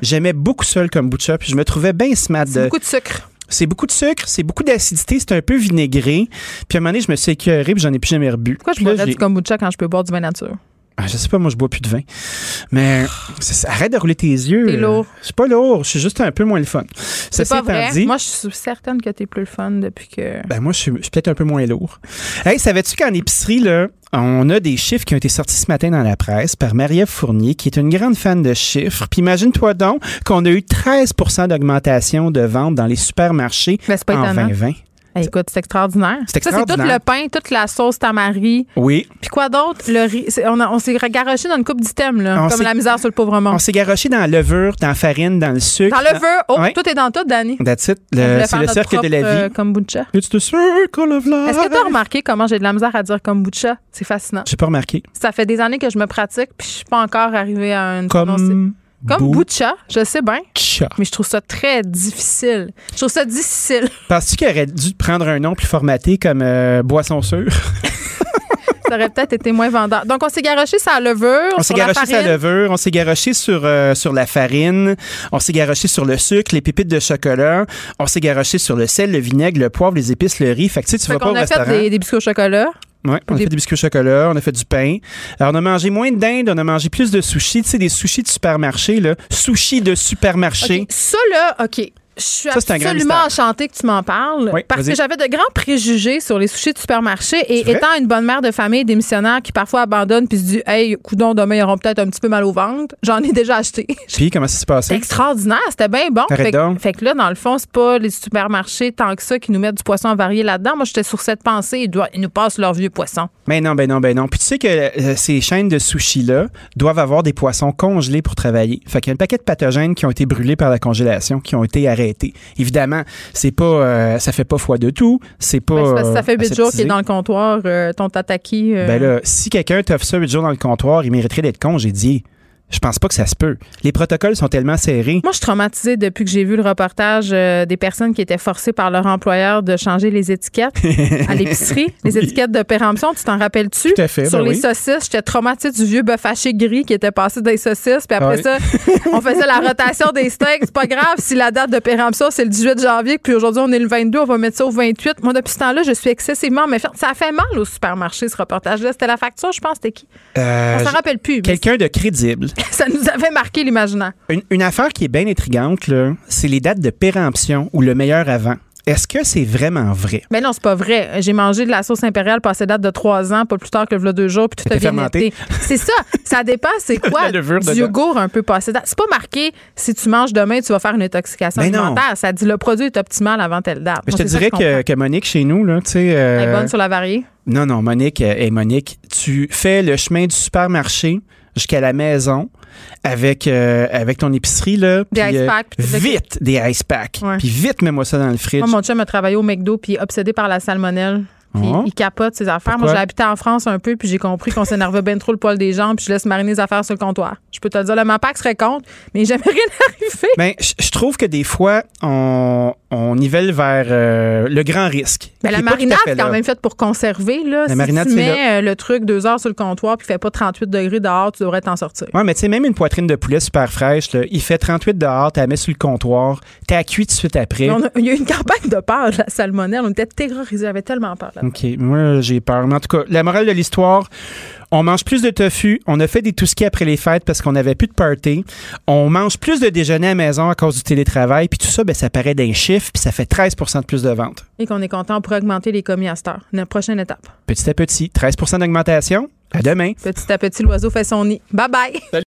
j'aimais, beaucoup ça, le kombucha, puis je me trouvais bien smart de, beaucoup de sucre. C'est beaucoup de sucre, c'est beaucoup d'acidité, c'est un peu vinaigré. Puis à un moment donné, je me suis écœuré, puis j'en ai plus jamais rebu. Pourquoi je j'ai- du kombucha quand je peux boire du vin nature? Ah, je sais pas, moi, je bois plus de vin. Mais arrête de rouler tes yeux. T'es lourd. Je suis pas lourd, je suis juste un peu moins le fun. C'est pas vrai. dit, Moi, je suis certaine que t'es plus le fun depuis que. ben moi, je suis, peut-être un peu moins lourd. Hey, savais-tu qu'en épicerie, là, on a des chiffres qui ont été sortis ce matin dans la presse par Marie-Ève Fournier, qui est une grande fan de chiffres. Puis imagine-toi donc qu'on a eu 13% d'augmentation de ventes dans les supermarchés Ben, c'est pas en étonnant. 2020. Écoute, c'est extraordinaire. C'est Ça, c'est tout extraordinaire. le pain, toute la sauce tamari. Oui. Puis quoi d'autre? Le riz. On, s'est garoché dans une coupe d'items, là. On comme la misère sur le pauvre monde. On s'est garoché dans la levure, dans la farine, dans le sucre. Dans le vœu. Oh, Ouais. tout est dans tout, Danny. That's it. Le- C'est le cercle de la vie. euh, kombucha. It's the circle of life. Est-ce que tu as remarqué comment j'ai de la misère à dire kombucha? C'est fascinant. J'ai pas remarqué. Ça fait des années que je me pratique, puis je suis pas encore arrivée à une. Comme. Comme Bou- Boucha, je sais bien. Mais je trouve ça très difficile. Je trouve ça difficile. Penses-tu qu'il aurait dû prendre un nom plus formaté comme euh, Boisson sûre? Ça aurait peut-être été moins vendeur. Donc, on s'est garoché sa levure. On s'est sur la garoché sa levure, on s'est garoché sur, euh, sur la farine, on s'est garoché sur le sucre, les pépites de chocolat, on s'est garoché sur le sel, le vinaigre, le poivre, les épices, le riz. Fait que tu sais, tu Fait vas pas au a restaurant. fait des, des biscuits au chocolat. Ouais, on a des- fait des biscuits au chocolat, on a fait du pain. Alors, on a mangé moins de dinde, on a mangé plus de sushis. Tu sais, des sushis de supermarché, là. Sushis de supermarché. Ça, là, OK. Je suis Ça, absolument enchantée que tu m'en parles Oui, parce que j'avais de grands préjugés sur les sushis de supermarché et étant une bonne mère de famille démissionnaire qui parfois abandonne puis se dit Hey, coudon, demain, ils auront peut-être un petit peu mal au ventre, j'en ai déjà acheté. Puis, comment ça s'est passé? extraordinaire, c'était bien bon. Fait, fait que là, dans le fond, c'est pas les supermarchés tant que ça qui nous mettent du poisson varié là-dedans. Moi, j'étais sur cette pensée, ils, doivent- ils nous passent leur vieux poisson. Ben non, ben non, ben non. Puis tu sais que euh, ces chaînes de sushis-là doivent avoir des poissons congelés pour travailler. Fait qu'il y a un paquet de pathogènes qui ont été brûlés par la congélation, qui ont été arrêtés. Évidemment, c'est pas, euh, ça fait pas foi de tout. C'est pas. Ben, ça fait huit jours qu'il est dans le comptoir, euh, ton tataki. euh, Ben là, si quelqu'un t'offre ça 8 jours dans le comptoir, il mériterait d'être congédié. Je pense pas que ça se peut. Les protocoles sont tellement serrés. Moi, je suis traumatisée depuis que j'ai vu le reportage euh, des personnes qui étaient forcées par leur employeur de changer les étiquettes à l'épicerie, les étiquettes de péremption. Tu t'en rappelles-tu? Tout à fait, Sur ben les oui. saucisses, j'étais traumatisée du vieux bœuf haché gris qui était passé dans les saucisses. Puis après ça, on faisait la rotation des steaks. C'est pas grave si la date de péremption, c'est le 18 janvier, puis aujourd'hui, on est le 22, on va mettre ça au 28. Moi, depuis ce temps-là, je suis excessivement méfiante. Ça a fait mal au supermarché, ce reportage-là. C'était la facture, je pense, c'était qui? Euh, on s'en rappelle plus. Quelqu'un de crédible. ça nous avait marqué l'imaginaire. Une, une affaire qui est bien intrigante, c'est les dates de péremption ou le meilleur avant. Est-ce que c'est vraiment vrai? Mais non, c'est pas vrai. J'ai mangé de la sauce impériale passée date de trois ans, pas plus tard que le deux jours, puis tout a fermenté. été. C'est ça. Ça dépend, c'est quoi? Du dedans. yogourt un peu passé date. C'est pas marqué si tu manges demain, tu vas faire une intoxication Mais non. alimentaire. Ça dit le produit est optimal avant telle date. Mais je te dirais que, que Monique, chez nous, là, tu sais. euh, Elle est bonne sur la variée. Non, non, Monique, euh, hey, Monique, tu fais le chemin du supermarché jusqu'à la maison avec, euh, avec ton épicerie, là. Des ice euh, packs, Vite, des ice packs. Puis vite, mets-moi ça dans le fridge. Moi, mon chum a travaillé au McDo, puis obsédé par la salmonelle. Puis Oh. il capote ses affaires. Pourquoi? Moi, j'ai habité en France un peu, puis j'ai compris qu'on s'énervait bien trop le poil des jambes, puis je laisse mariner les affaires sur le comptoir. Je peux te le dire, le MAPAC serait contre, mais jamais rien arrivé. Ben, je trouve que des fois, on, on nivelle vers euh, le grand risque. Ben, la est marinade, c'est quand même faite pour conserver. Là. La si marinade, tu mets euh, le truc deux heures sur le comptoir puis il fait pas 38 degrés dehors, tu devrais t'en sortir. Ouais, mais tu sais, même une poitrine de poulet super fraîche, là, il fait 38 dehors, tu la mets sur le comptoir, tu as cuit tout de suite après. Mais on il y a eu une campagne de peur de la salmonelle. On était terrorisés. J'avais tellement peur. Là. OK, moi, j'ai peur. Mais en tout cas, la morale de l'histoire, on mange plus de tofu, on a fait des touskis après les fêtes parce qu'on n'avait plus de party, on mange plus de déjeuner à la maison à cause du télétravail, puis tout ça, ben, ça paraît d'un chiffre, puis ça fait 13% de plus de ventes. Et qu'on est content, on pourrait augmenter les commis à cette heure. Notre prochaine étape. Petit à petit, 13% d'augmentation. À demain. Petit à petit, l'oiseau fait son nid. Bye bye.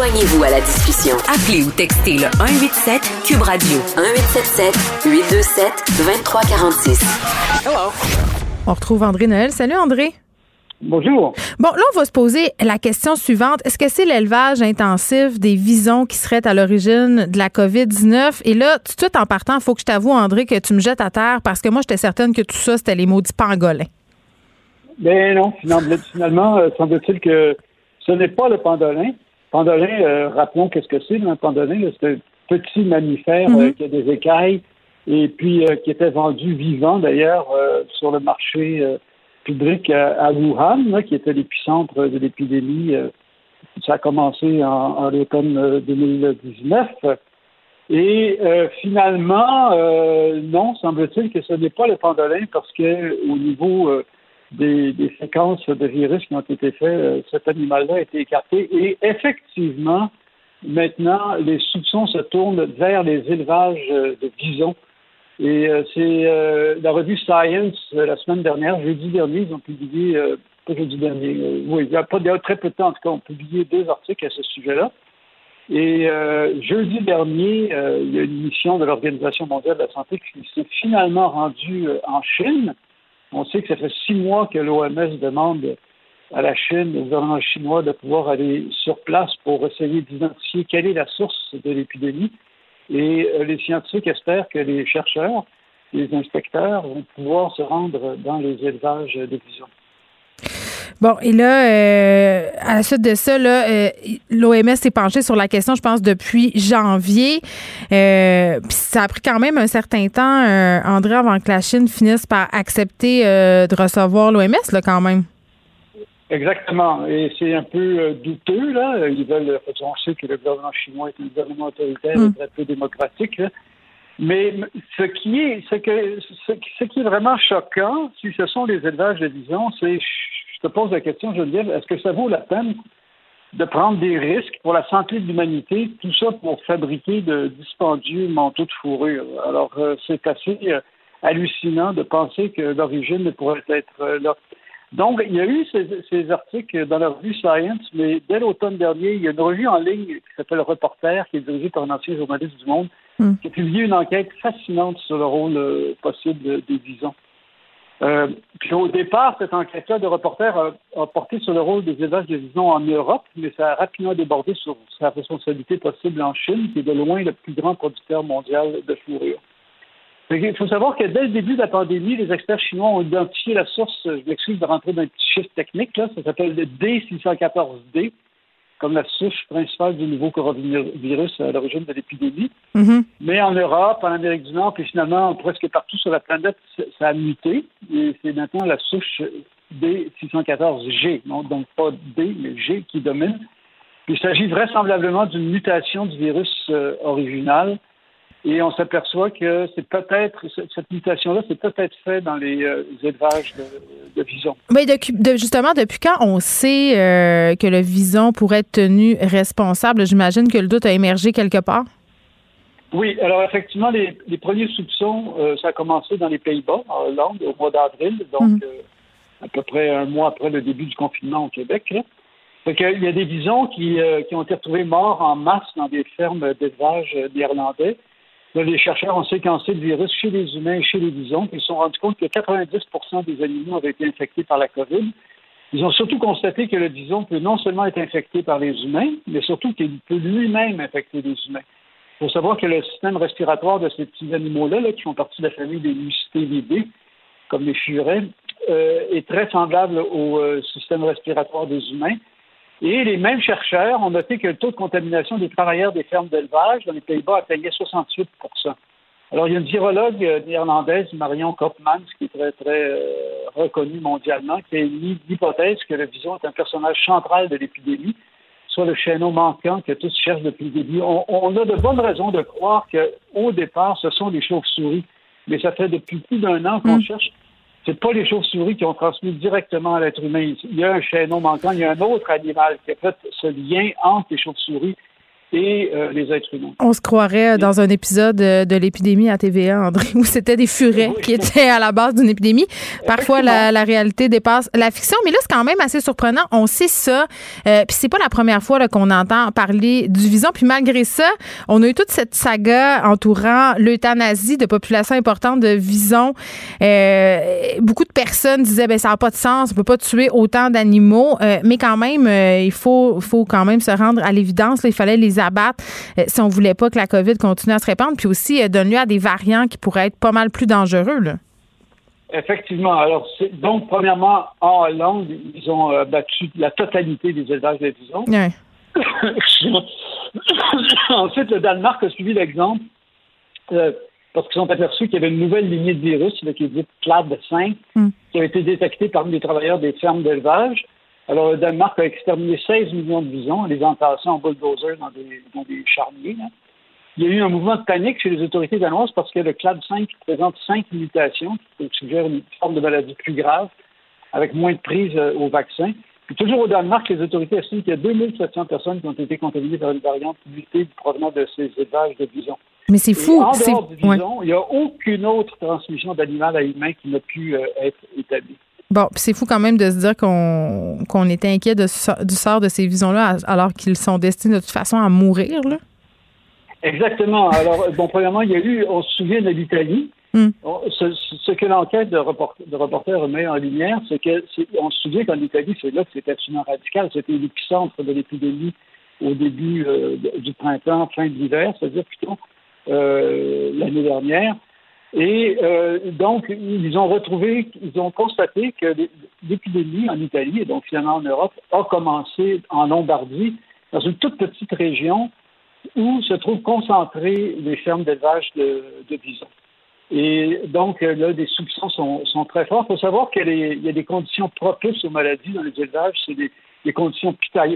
Joignez-vous à la discussion. Appelez ou textez le 187 Cube Radio 1877 827 2346. Hello. On retrouve André Noël. Salut André. Bonjour. Bon, là, on va se poser la question suivante. Est-ce que c'est l'élevage intensif des visons qui serait à l'origine de la COVID-19? Et là, tout de suite en partant, il faut que je t'avoue, André, que tu me jettes à terre parce que moi, j'étais certaine que tout ça, c'était les maudits pangolins. Ben non, finalement, finalement euh, semble-t-il que ce n'est pas le pendolin. Pendolin, euh, rappelons qu'est-ce que c'est, un pendolin. là, C'est un petit mammifère Mhm. euh, qui a des écailles et puis euh, qui était vendu vivant, d'ailleurs, euh, sur le marché euh, public à, à Wuhan, là, qui était l'épicentre de l'épidémie. euh, ça a commencé en, en l'automne euh, 2019. Et euh, finalement, euh, non, semble-t-il que ce n'est pas le pendolin parce que au niveau euh, des, des séquences de virus qui ont été faites, euh, cet animal-là a été écarté. Et effectivement, maintenant, les soupçons se tournent vers les élevages euh, de bisons. Et euh, c'est euh, la revue Science, la semaine dernière, jeudi dernier, ils ont publié, euh, pas jeudi dernier, oui, il y a pas très peu de temps, en tout cas, ont publié deux articles à ce sujet-là. Et jeudi dernier, il y a une mission de l'Organisation mondiale de la santé qui s'est finalement rendue en Chine. On sait que ça fait six mois que l'OMS demande à la Chine, au gouvernement chinois, de pouvoir aller sur place pour essayer d'identifier quelle est la source de l'épidémie. Et les scientifiques espèrent que les chercheurs, les inspecteurs vont pouvoir se rendre dans les élevages de bisons. Bon, et là, euh, à la suite de ça, euh, l'OMS s'est penché sur la question, je pense, depuis janvier. Euh, puis ça a pris quand même un certain temps, André, avant que la Chine finisse par accepter de recevoir l'OMS, là, quand même. Exactement. Et c'est un peu douteux, là. Ils veulent, on sait que le gouvernement chinois est un gouvernement autoritaire et mm. très peu démocratique, Mais ce qui est, ce, que, ce, qui est vraiment choquant, si ce sont les élevages de disons, c'est je te pose la question, Geneviève, est-ce que ça vaut la peine de prendre des risques pour la santé de l'humanité, tout ça pour fabriquer de dispendieux manteaux de fourrure? Alors, euh, c'est assez euh, hallucinant de penser que l'origine pourrait être euh, là. Donc, il y a eu ces, articles dans la revue Science, mais dès l'automne dernier, il y a une revue en ligne qui s'appelle Reporter, qui est dirigée par un ancien journaliste du Monde, hmm. qui a publié une enquête fascinante sur le rôle possible des visons. Euh, puis au départ, cette enquête-là de reporter a, porté sur le rôle des élevages de visons en Europe, mais ça a rapidement débordé sur sa responsabilité possible en Chine, qui est de loin le plus grand producteur mondial de fourrure. Il faut savoir que dès le début de la pandémie, les experts chinois ont identifié la source, je m'excuse de rentrer dans un petit chiffre technique, là, ça s'appelle le D614D, comme la souche principale du nouveau coronavirus à l'origine de l'épidémie. Mm-hmm. Mais en Europe, en Amérique du Nord, puis finalement presque partout sur la planète, ça a muté. Et c'est maintenant la souche D614G, donc pas D, mais G qui domine. Il s'agit vraisemblablement d'une mutation du virus euh, original et on s'aperçoit que c'est peut-être, cette mutation-là, c'est peut-être fait dans les euh, élevages de, de visons. Mais justement, depuis quand on sait euh, que le vison pourrait être tenu responsable? J'imagine que le doute a émergé quelque part. Oui, alors effectivement, les, premiers soupçons, euh, ça a commencé dans les Pays-Bas, en Hollande, au mois d'avril, donc mhm. à peu près un mois après le début du confinement au Québec. il y a des visons qui, qui ont été retrouvés morts en masse dans des fermes d'élevage néerlandais les chercheurs ont séquencé le virus chez les humains et chez les bisons. Ils se sont rendus compte que 90% des animaux avaient été infectés par la COVID. Ils ont surtout constaté que le bison peut non seulement être infecté par les humains, mais surtout qu'il peut lui-même infecter les humains. Il faut savoir que le système respiratoire de ces petits animaux-là, qui font partie de la famille des mustélidae, comme les furets, euh, est très semblable au euh, système respiratoire des humains. Et les mêmes chercheurs ont noté que le taux de contamination des travailleurs des fermes d'élevage dans les Pays-Bas atteignait 68% Alors, il y a une virologue euh, néerlandaise, Marion Kopmans, qui est très, très euh, reconnue mondialement, qui a émis l'hypothèse que le vison est un personnage central de l'épidémie, soit le chaînon manquant que tous cherchent depuis le début. On, on a de bonnes raisons de croire qu'au départ, ce sont des chauves-souris, mais ça fait depuis plus d'un an qu'on mm. cherche c'est pas les chauves-souris qui ont transmis directement à l'être humain. Il y a un chaînon manquant, il y a un autre animal qui a fait ce lien entre les chauves-souris et euh, les êtres humains. On se croirait dans un épisode euh, de l'épidémie à TVA, André, où c'était des furets qui étaient à la base d'une épidémie. Parfois, la, réalité dépasse la fiction, mais là, c'est quand même assez surprenant. On sait ça, euh, puis c'est pas la première fois qu'on entend parler du vison. Puis malgré ça, on a eu toute cette saga entourant l'euthanasie de populations importantes de visons. beaucoup de personnes disaient, ben ça n'a pas de sens, on peut pas tuer autant d'animaux, mais quand même, il faut, faut quand même se rendre à l'évidence. Il fallait les abattre euh, si on voulait pas que la COVID continue à se répandre, puis aussi euh, donne lieu à des variants qui pourraient être pas mal plus dangereux. Effectivement. Alors, donc, premièrement, en Hollande, ils ont euh, battu la totalité des élevages de visons. Ensuite, le Danemark a suivi l'exemple parce qu'ils ont aperçus qu'il y avait une nouvelle lignée de virus, qui est dite CLAD 5, hmm. qui a été détectée parmi les travailleurs des fermes d'élevage. Alors, le Danemark a exterminé 16 millions de visons, les entassant en bulldozer dans des, dans des charniers. Il y a eu un mouvement de panique chez les autorités danoises parce que le CLAD 5 présente cinq mutations qui suggèrent une forme de maladie plus grave, avec moins de prise euh, au vaccin. Puis toujours au Danemark, les autorités estiment qu'il y a 2700 personnes qui ont été contaminées par une variante mutée provenant de ces élevages de visons. Mais c'est fou. en dehors du bison, il n'y a aucune autre transmission d'animal à humain qui n'a pu euh, être établie. Bon, puis c'est fou quand même de se dire qu'on qu'on était inquiet de, du sort de ces visons-là alors qu'ils sont destinés de toute façon à mourir. Là. Exactement. Alors, bon, premièrement, il y a eu, on se souvient de l'Italie. Hmm. Ce, que l'enquête de, reporter, de reporter met en lumière, c'est que on se souvient qu'en Italie, c'est là que c'était absolument radical. C'était l'épicentre de l'épidémie au début euh, du printemps, fin de l'hiver, c'est-à-dire plutôt euh, l'année dernière. Et euh, donc, ils ont retrouvé, ils ont constaté que l'épidémie en Italie, et donc finalement en Europe, a commencé en Lombardie, dans une toute petite région où se trouvent concentrées les fermes d'élevage de, bisons. Et donc, là, les soupçons sont, très forts. Il faut savoir qu'il y, a des conditions propices aux maladies dans les élevages. Des, les conditions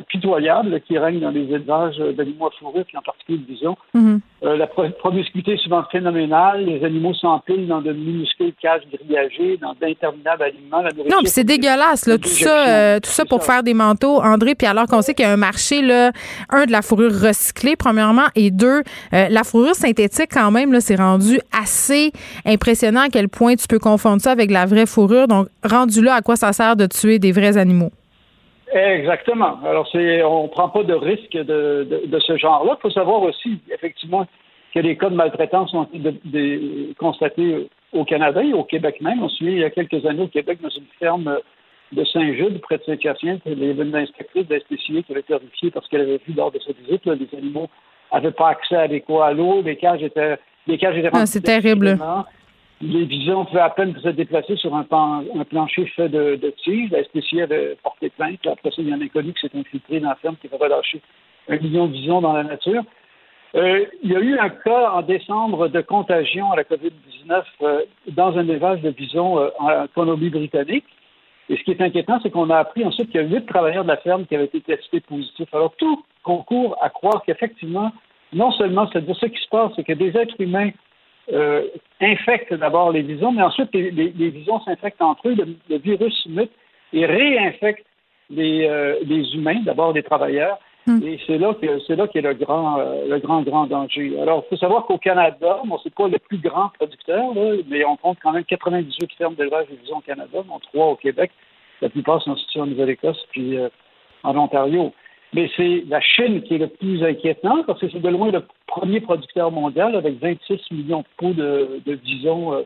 pitoyables qui règnent dans les élevages d'animaux à fourrure, puis en particulier le bison. Mhm. Euh, la promiscuité est souvent phénoménale. Les animaux s'empilent dans de minuscules cages grillagées, dans d'interminables aliments. non, puis c'est dégueulasse, là, tout ça, euh, tout ça pour faire des manteaux, André. Puis alors qu'on sait qu'il y a un marché, là, un, de la fourrure recyclée, premièrement, et deux, euh, la fourrure synthétique, quand même, là, c'est rendu assez impressionnant à quel point tu peux confondre ça avec la vraie fourrure. Donc, rendu là, à quoi ça sert de tuer des vrais animaux? Exactement. Alors, c'est, on ne prend pas de risque de, de, ce genre-là. Il faut savoir aussi, effectivement, que les cas de maltraitance ont été constatés au Canada et au Québec même. On se souvient, il y a quelques années, au Québec, dans une ferme de Saint-Jude, près de Saint-Hyacinthe, il y avait une inspectrice de qui avait été horrifiée parce qu'elle avait vu lors de sa visite, là, les animaux n'avaient pas accès adéquat à l'eau, les cages étaient, les cages étaient ah, C'est terrible les visons pouvaient à peine se déplacer sur un, plancher fait de, de tiges. La SPCI avait porté plainte. Après ça, il y a un inconnu qui s'est infiltré dans la ferme qui va relâcher un million de visons dans la nature. Euh, il y a eu un cas en décembre de contagion à la COVID-19 euh, dans un élevage de visons euh, en Colombie-Britannique. Et ce qui est inquiétant, c'est qu'on a appris ensuite qu'il y a huit travailleurs de la ferme qui avaient été testés positifs. Alors, tout concourt à croire qu'effectivement, non seulement, c'est-à-dire ce qui se passe, c'est que des êtres humains euh, infectent d'abord les visons, mais ensuite les, les, visons s'infectent entre eux, le, virus mute et réinfecte les, euh, les humains, d'abord les travailleurs. Hmm. Et c'est là que c'est là qu'est le grand euh, le grand grand danger. Alors, il faut savoir qu'au Canada, bon, c'est pas le plus grand producteur, là, mais on compte quand même 98 fermes d'élevage de visons au Canada, dont trois au Québec. La plupart sont situées en Nouvelle-Écosse puis en Ontario. Mais c'est la Chine qui est le plus inquiétant parce que c'est de loin le premier producteur mondial avec 26 millions de pots de, de euh,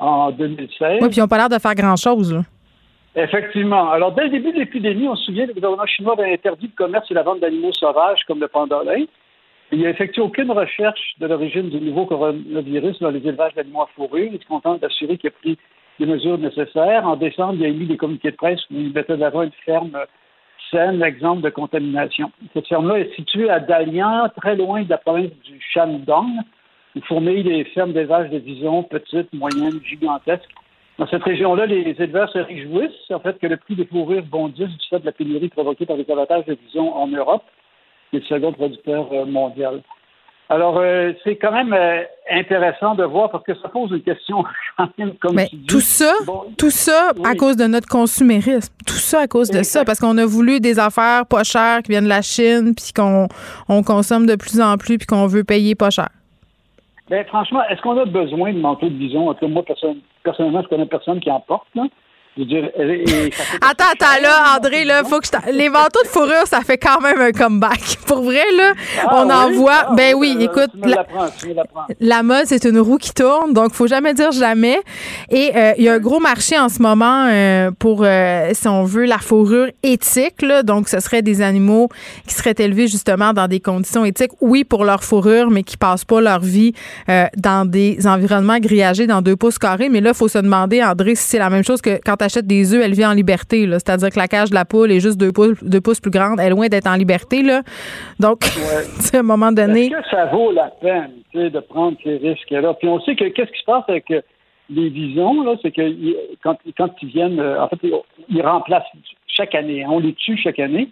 en 2016. Oui, puis ils n'ont pas l'air de faire grand-chose. Effectivement. Alors, dès le début de l'épidémie, on se souvient que le gouvernement chinois avait interdit le commerce et la vente d'animaux sauvages comme le pandolin. Il n'a effectué aucune recherche de l'origine du nouveau coronavirus dans les élevages d'animaux à fourrure. Il est content d'assurer qu'il a pris les mesures nécessaires. En décembre, il a émis des communiqués de presse où il mettait d'avant une ferme exemple de contamination. Cette ferme-là est située à Dalian, très loin de la province du Shandong, où fournit des fermes d'élevage de visons petites, moyennes, gigantesques. Dans cette région-là, les éleveurs se réjouissent en fait que le prix des fourrures bondisse du fait de la pénurie provoquée par les abattages de visons en Europe, qui est le second producteur mondial. Alors, euh, c'est quand même euh, intéressant de voir parce que ça pose une question quand même comme Mais tout ça, tout ça à cause de notre consumérisme. Tout ça à cause de ça parce qu'on a voulu des affaires pas chères qui viennent de la Chine puis qu'on on consomme de plus en plus puis qu'on veut payer pas cher. Ben franchement, est-ce qu'on a besoin de manteaux de bison? En tout cas, moi, personnellement, je connais personne qui en porte. Là attends, attends, là, André, là, faut que je Les manteaux de fourrure, ça fait quand même un comeback. Pour vrai, là, ah on en voit. Ah ben oui, écoute. La, mode, c'est une roue qui tourne, donc faut jamais dire jamais. Et euh, il y a un gros marché en ce moment euh, pour, euh, si on veut, la fourrure éthique. Là, donc, ce serait des animaux qui seraient élevés justement dans des conditions éthiques. Oui, pour leur fourrure, mais qui passent pas leur vie dans des environnements grillagés dans deux pouces carrés. Mais là, il faut se demander, André, si c'est la même chose que quand tu achète des œufs, elle vit en liberté. C'est-à-dire que la cage de la poule est juste deux pouces, deux pouces plus grande. Elle est loin d'être en liberté. Là. Donc, à un moment donné. Est-ce que ça vaut la peine de prendre ces risques-là? Puis on sait que qu'est-ce qui se passe avec euh, les visons, là, c'est que quand, quand ils viennent, euh, en fait, ils remplacent chaque année. Hein. On les tue chaque année.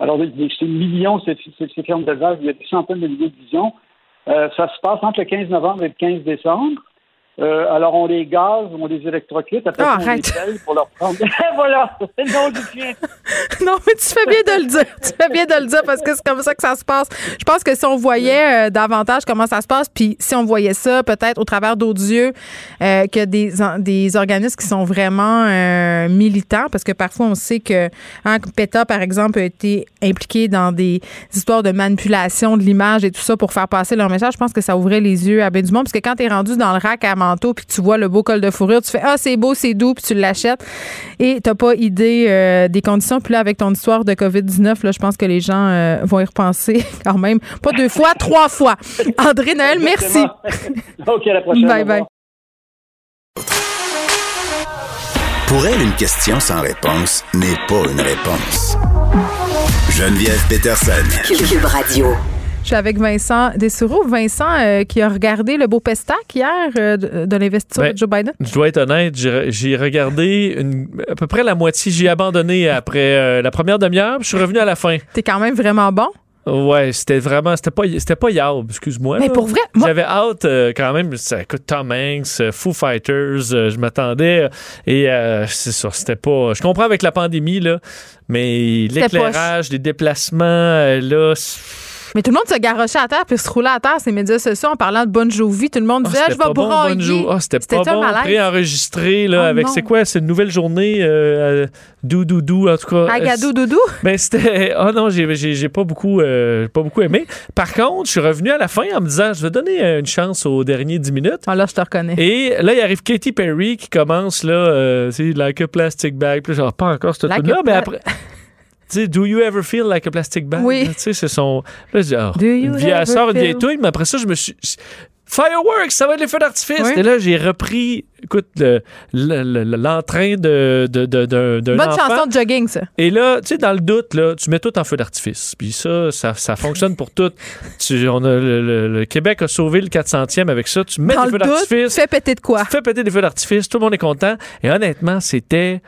Alors, c'est millions, ces, ces fermes d'élevage, il y a des centaines de milliers de visons. Euh, ça se passe entre le 15 novembre et le 15 décembre. Euh, alors, on les gaz, on les électrocute, après Ah, on les arrête. pèle pour leur prendre. voilà, c'est le nom du chien. non, mais tu fais bien de le dire. Tu fais bien de le dire parce que c'est comme ça que ça se passe. Je pense que si on voyait euh, davantage comment ça se passe, puis si on voyait ça peut-être au travers d'autres yeux euh, que des, des organismes qui sont vraiment militants, parce que parfois on sait que hein, PETA, par exemple, a été impliqué dans des histoires de manipulation de l'image et tout ça pour faire passer leur message. Je pense que ça ouvrait les yeux à bien du monde, parce que quand tu es rendu dans le rack à manteau puis tu vois le beau col de fourrure, tu fais Ah, c'est beau, c'est doux, puis tu l'achètes et t'as pas idée euh, des conditions. Puis là, avec ton histoire de COVID-19, là, je pense que les gens euh, vont y repenser quand même. Pas deux fois, trois fois. André Noël, merci. OK, à la prochaine. Bye bye. Pour elle, une question sans réponse n'est pas une réponse. Geneviève Peterson. Cube Radio. Je suis avec Vincent Dessureau. Vincent euh, qui a regardé le beau pestac hier euh, de, de l'investiture Ben, de Joe Biden. Je dois être honnête, j'ai regardé une- à peu près la moitié. J'ai abandonné après euh, la première demi-heure, je suis revenu à la fin. T'es quand même vraiment bon. Ouais, c'était vraiment, c'était pas, c'était pas excuse-moi. Mais là. pour vrai, moi- J'avais hâte euh, quand même, ça coûte Tom Hanks, euh, Foo Fighters, euh, je m'attendais, et c'est ça, c'était pas, je comprends avec la pandémie, là, mais l'éclairage, les déplacements, là, c'est- Mais tout le monde se garochait à terre puis se roulait à terre ces médias sociaux en parlant de Bon Jovi. Tout le monde Ah, disait, Ah, je vais pas bon, brailler. Bonjour. Ah, c'était pas bon, préenregistré, là, Oh avec, c'est quoi, c'est une nouvelle journée, euh, euh, dou, dou, dou, en tout cas. Agadou doudou. Ben c'était ah non j'ai j'ai j'ai pas beaucoup euh, pas beaucoup aimé. Par contre, je suis revenu à la fin en me disant je vais donner euh, une chance aux derniers 10 minutes. Ah là je te reconnais. Et là il arrive Katy Perry qui commence là euh, sais like a plastic bag. Puis là, genre pas encore cette là mais après tu sais, do you ever feel like a plastic bag? Oui. Tu sais, c'est son. Là, je dis, ah, Do you une vieille, elle ever sort une vieille touille, mais après ça, je me suis. Fireworks, ça va être les feux d'artifice. Oui. Et là, j'ai repris, écoute, le- le- le- l'entrain de, de, Bonne enfant. chanson de jogging, ça. Et là, tu sais, dans le doute, là, tu mets tout en feu d'artifice. Puis ça, ça, ça fonctionne pour tout. Tu, on a, le, le- le Québec a sauvé le 400e avec ça. Tu mets Dans des le feux d'artifice. fais péter de quoi? Tu fais péter des feux d'artifice. Tout le monde est content. Et honnêtement, c'était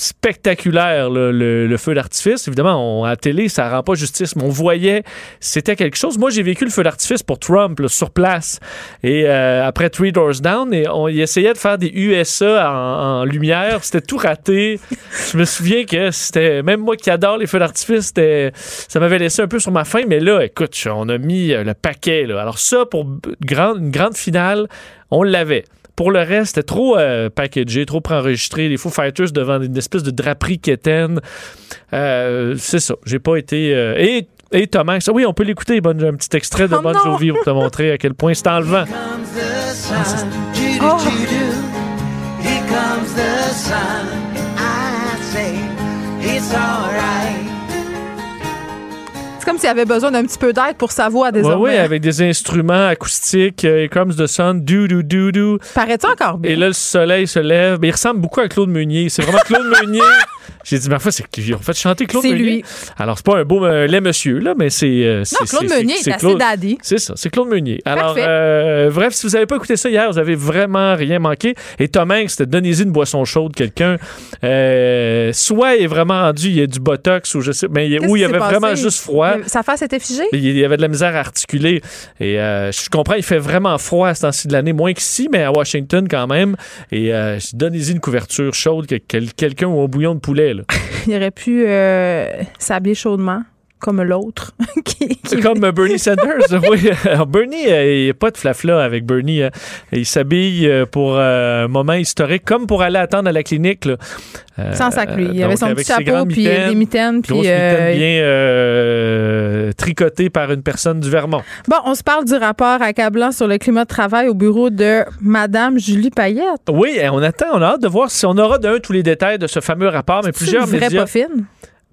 spectaculaire le, feu d'artifice. Évidemment, on, à télé, ça rend pas justice, mais on voyait, c'était quelque chose. Moi, j'ai vécu le feu d'artifice pour Trump sur place. Et euh, après Three Doors Down, et on essayait de faire des USA en, lumière. C'était tout raté. Je me souviens que c'était, même moi qui adore les feux d'artifice, ça m'avait laissé un peu sur ma faim. Mais là, écoute, on a mis le paquet. Alors ça, pour une grande finale, on l'avait. Pour le reste, c'était trop euh, packagé, trop préenregistré. Les Foo Fighters devant une espèce de draperie quétaine. Euh, c'est ça. J'ai pas été. euh, et, et Thomas, ça, oui, on peut l'écouter. Bon, un petit extrait de Oh Bon! Jovi pour te montrer à quel point c'est enlevant. Oh. C'est comme s'il avait besoin d'un petit peu d'aide pour sa voix Oui, désormais. oui, avec des instruments acoustiques. euh, Here comes the sun, do do do do. Paraît-tu encore bien? Et là, le soleil se lève. Mais il ressemble beaucoup à Claude Meunier. C'est vraiment Claude Meunier. J'ai dit, en fait, c'est qu'ils ont fait chanter Claude Meunier. lui. Alors, c'est pas un beau euh, lait monsieur, là, mais c'est. euh, c'est- Claude Meunier c'est est assez Claude- daddy. C'est ça, c'est Claude Meunier. Alors, euh, bref, si vous n'avez pas écouté ça hier, vous avez vraiment rien manqué. Et Tom Hanks, c'était donnez-y une boisson chaude, quelqu'un. Euh, soit il est vraiment rendu, il y a du botox ou je sais, mais où il y avait passé? vraiment juste froid. Sa face était figée? Il y avait de la misère à articuler. Et je comprends, il fait vraiment froid à ce temps-ci de l'année, moins qu'ici, mais à Washington quand même. Et donnez-y une couverture chaude, que, quel- quelqu'un ou un bouillon de poulet. Il aurait pu euh, s'habiller chaudement, comme l'autre. qui- C'est comme Bernie Sanders. oui. Alors, Bernie, euh, il n'y a pas de flafla avec Bernie. hein. Il s'habille euh, pour euh, un moment historique, comme pour aller attendre à la clinique. là. Sans sac, lui. Il avait son petit chapeau, puis des mitaines, puis... euh, mitaines bien euh, tricotées par une personne du Vermont. Bon, on se parle du rapport accablant sur le climat de travail au bureau de Madame Julie Payette. Oui, on attend, on a hâte de voir si on aura d'un tous les détails de ce fameux rapport, mais plusieurs une vraie médias. pas fine.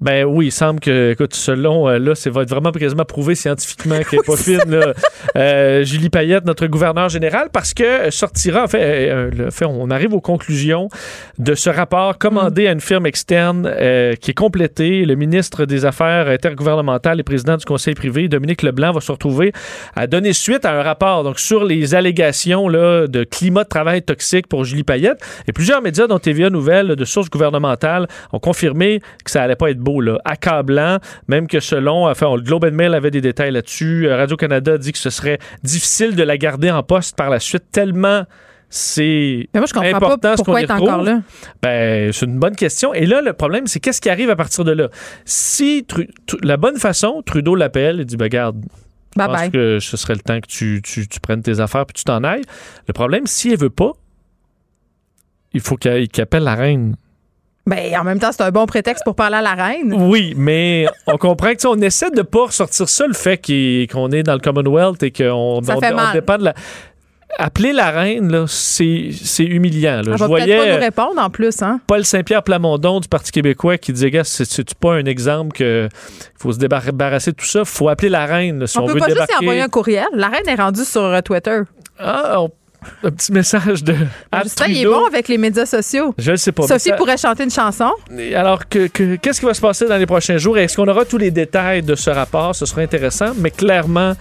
Ben oui, il semble que, écoute, selon, euh, là, c'est va être vraiment quasiment prouvé scientifiquement qu'elle est pas fine, là. Euh, Julie Payette, notre gouverneur général, parce que euh, sortira, en fait, euh, le fait, on arrive aux conclusions de ce rapport commandé à une firme externe euh, qui est complété. Le ministre des Affaires intergouvernementales et président du Conseil privé, Dominique Leblanc, va se retrouver à donner suite à un rapport donc sur les allégations là, de climat de travail toxique pour Julie Payette. Et plusieurs médias, dont TVA Nouvelles, de sources gouvernementales, ont confirmé que ça allait pas être beau, là, accablant, même que selon, enfin, le Globe and Mail avait des détails là-dessus. Euh, Radio-Canada dit que ce serait difficile de la garder en poste par la suite, tellement c'est moi, je comprends pas important ce qu'on pourquoi y encore là. Ben, c'est une bonne question. Et là, le problème, c'est qu'est-ce qui arrive à partir de là? Si Tru- la bonne façon, Trudeau l'appelle et dit, ben, garde, je pense bye. que ce serait le temps que tu, tu, tu prennes tes affaires puis tu t'en ailles. Le problème, si elle veut pas, il faut qu'elle qu'il appelle la reine. Ben, en même temps, c'est un bon prétexte pour parler à la reine. Oui, mais on comprend que on essaie de pas ressortir ça le fait qu'on est dans le Commonwealth et qu'on on- dépend de la. Appeler la reine, c'est humiliant. là. Je va voyais peut-être pas nous répondre en plus, hein? Paul Saint-Pierre Plamondon du Parti québécois qui disait gars, c'est pas un exemple que faut se débarrasser de tout ça, faut appeler la reine là, si on, on peut veut pas juste débarquer. y envoyer un courriel. La reine est rendue sur euh, Twitter. Ah, on- un petit message de à Justin, il est bon avec les médias sociaux. Je le sais pas. Sophie ça- pourrait chanter une chanson. Alors, que- que- qu'est-ce qui va se passer dans les prochains jours? Est-ce qu'on aura tous les détails de ce rapport? Ce sera intéressant, mais clairement,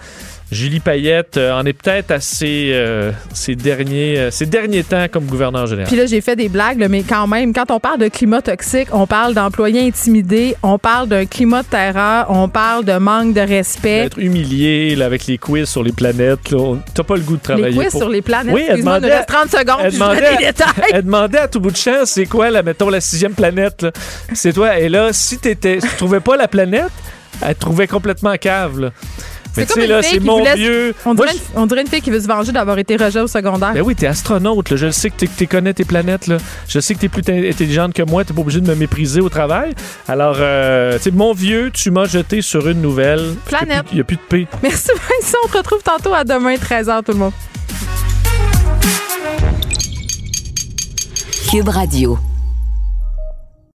Julie Payette euh, en est peut-être à ses, euh, ses derniers, euh, ses derniers temps comme gouverneur général. Puis là, j'ai fait des blagues, là, mais quand même, quand on parle de climat toxique, on parle d'employés intimidés, on parle d'un climat de terreur, on parle de manque de respect. Être humilié là, avec les quiz sur les planètes, t'as pas le goût de travailler. Les quiz pour- sur les planètes, Oui, elle nous demandait- reste 30 secondes, elle puis je demandait, des détails. elle demandait à tout bout de champ, c'est quoi, la, mettons, la sixième planète. C'est toi. Et là, si, t'étais, si tu trouvais pas la planète, elle te trouvait complètement cave. là. Mais C'est tu comme sais, une là, fille c'est qui mon voulait- vieux. On Moi, dirait, une, on dirait une fille qui veut se venger d'avoir été rejet au secondaire. Ben oui, t'es astronaute. Là. Je le sais que tu connais tes planètes. Là. Je sais que t'es plus intelligente que moi. T'es pas obligé de me mépriser au travail. Alors, euh, tu sais, mon vieux, tu m'as jeté sur une nouvelle. Planète. Il n'y a plus de paix. Merci Vincent, on te retrouve tantôt à demain 13h tout le monde. Cube Radio.